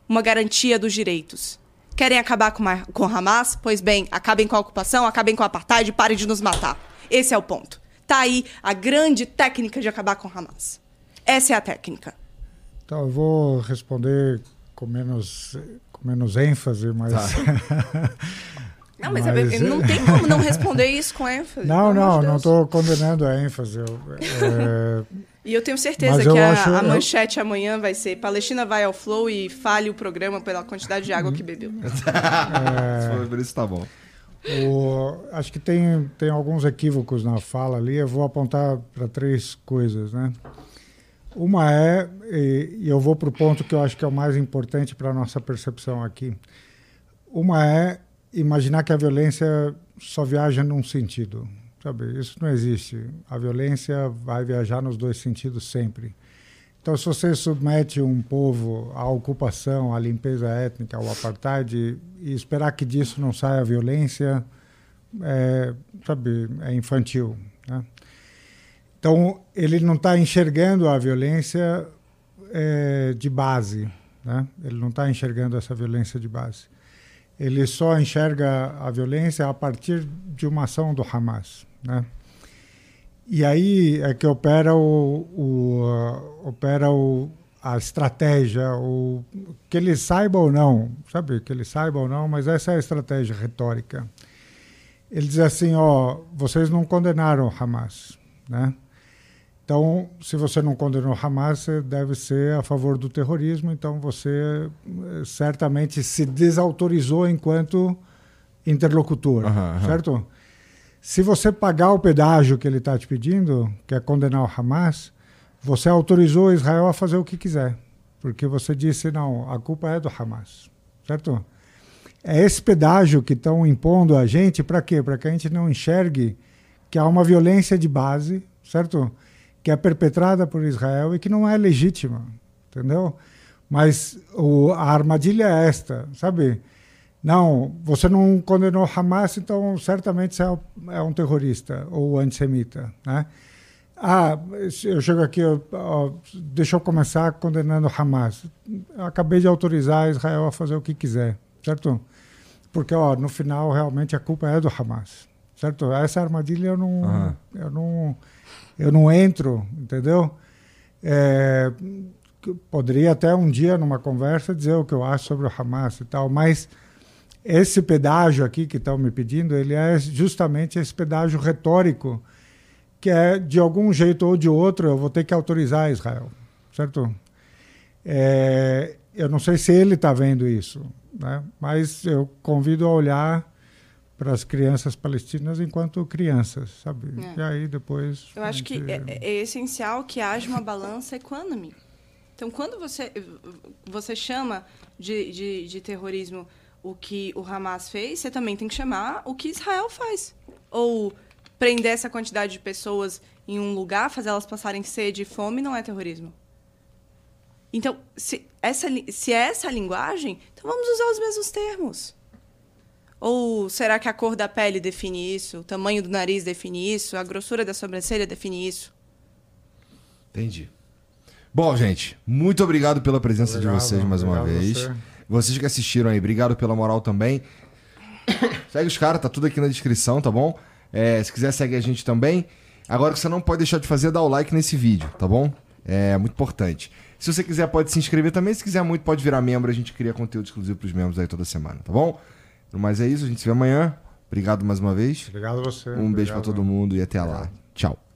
uma garantia dos direitos. Querem acabar com, a, com Hamas? Pois bem, acabem com a ocupação, acabem com o apartheid e parem de nos matar. Esse é o ponto. Tá aí a grande técnica de acabar com Hamas. Essa é a técnica. Então, eu vou responder com menos, com menos ênfase, mas. Tá. Não, mas, mas... É, não tem como não responder isso com ênfase. Não, não, de não estou condenando a ênfase. é... E eu tenho certeza que a, acho... a, manchete amanhã vai ser Palestina vai ao flow e fale o programa pela quantidade de água que bebeu. é... Por isso tá bom. O, acho que tem, tem alguns equívocos na fala ali. Eu vou apontar para três coisas, né? Uma é, e, e eu vou para o ponto que eu acho que é o mais importante para a nossa percepção aqui. Uma é imaginar que a violência só viaja num sentido. Sabe? Isso não existe. A violência vai viajar nos dois sentidos sempre. Então, se você submete um povo à ocupação, à limpeza étnica, ao apartheid, e esperar que disso não saia violência, é, sabe, é infantil. Né? Então, ele não está enxergando a violência é, de base. Né? Ele não está enxergando essa violência de base ele só enxerga a violência a partir de uma ação do Hamas, né? E aí é que opera o, o uh, opera o, a estratégia, o que ele saiba ou não, sabe, que ele saiba ou não, mas essa é a estratégia retórica. Ele diz assim, ó, vocês não condenaram Hamas, né? Então, se você não condenou Hamas, você deve ser a favor do terrorismo, então você eh, certamente se desautorizou enquanto interlocutor, uhum, certo? Uhum. Se você pagar o pedágio que ele está te pedindo, que é condenar o Hamas, você autorizou Israel a fazer o que quiser, porque você disse, não, a culpa é do Hamas, certo? É esse pedágio que estão impondo a gente para quê? Para que a gente não enxergue que há uma violência de base, certo? Que é perpetrada por Israel e que não é legítima, entendeu? Mas o, a armadilha é esta, sabe? Não, você não condenou Hamas, então certamente você é, é um terrorista ou antissemita, né? Ah, eu chego aqui, eu, ó, deixa eu começar condenando Hamas. Eu acabei de autorizar Israel a fazer o que quiser, certo? Porque, ó, no final, realmente a culpa é do Hamas, certo? Essa armadilha eu não, uhum. eu não, eu não entro, entendeu? É, poderia até um dia, numa conversa, dizer o que eu acho sobre o Hamas e tal, mas esse pedágio aqui que estão me pedindo, ele é justamente esse pedágio retórico que é de algum jeito ou de outro eu vou ter que autorizar Israel, certo? É, eu não sei se ele está vendo isso, né? mas eu convido a olhar para as crianças palestinas enquanto crianças, sabe? É. E aí depois. Eu acho gente... que é, é, essencial que haja uma balança econômica. Então, quando você, você chama de, de, de terrorismo o que o Hamas fez, você também tem que chamar o que Israel faz. Ou prender essa quantidade de pessoas em um lugar, fazer elas passarem sede e fome, não é terrorismo. Então, se, essa, se é essa a linguagem, então vamos usar os mesmos termos. Ou será que a cor da pele define isso? O tamanho do nariz define isso? A grossura da sobrancelha define isso? Entendi. Bom, gente, muito obrigado pela presença obrigado, de vocês mais uma vez. Você. Vocês que assistiram aí, obrigado pela moral também. Segue os caras, tá tudo aqui na descrição, tá bom? É, se quiser, segue a gente também. Agora que você não pode deixar de fazer, dá o like nesse vídeo, tá bom? É muito importante. Se você quiser, pode se inscrever também. Se quiser muito, pode virar membro. A gente cria conteúdo exclusivo pros membros aí toda semana, tá bom? Mas é isso, a gente se vê amanhã. Obrigado mais uma vez. Obrigado a você. Um beijo para todo mundo e até Obrigado. lá. Tchau.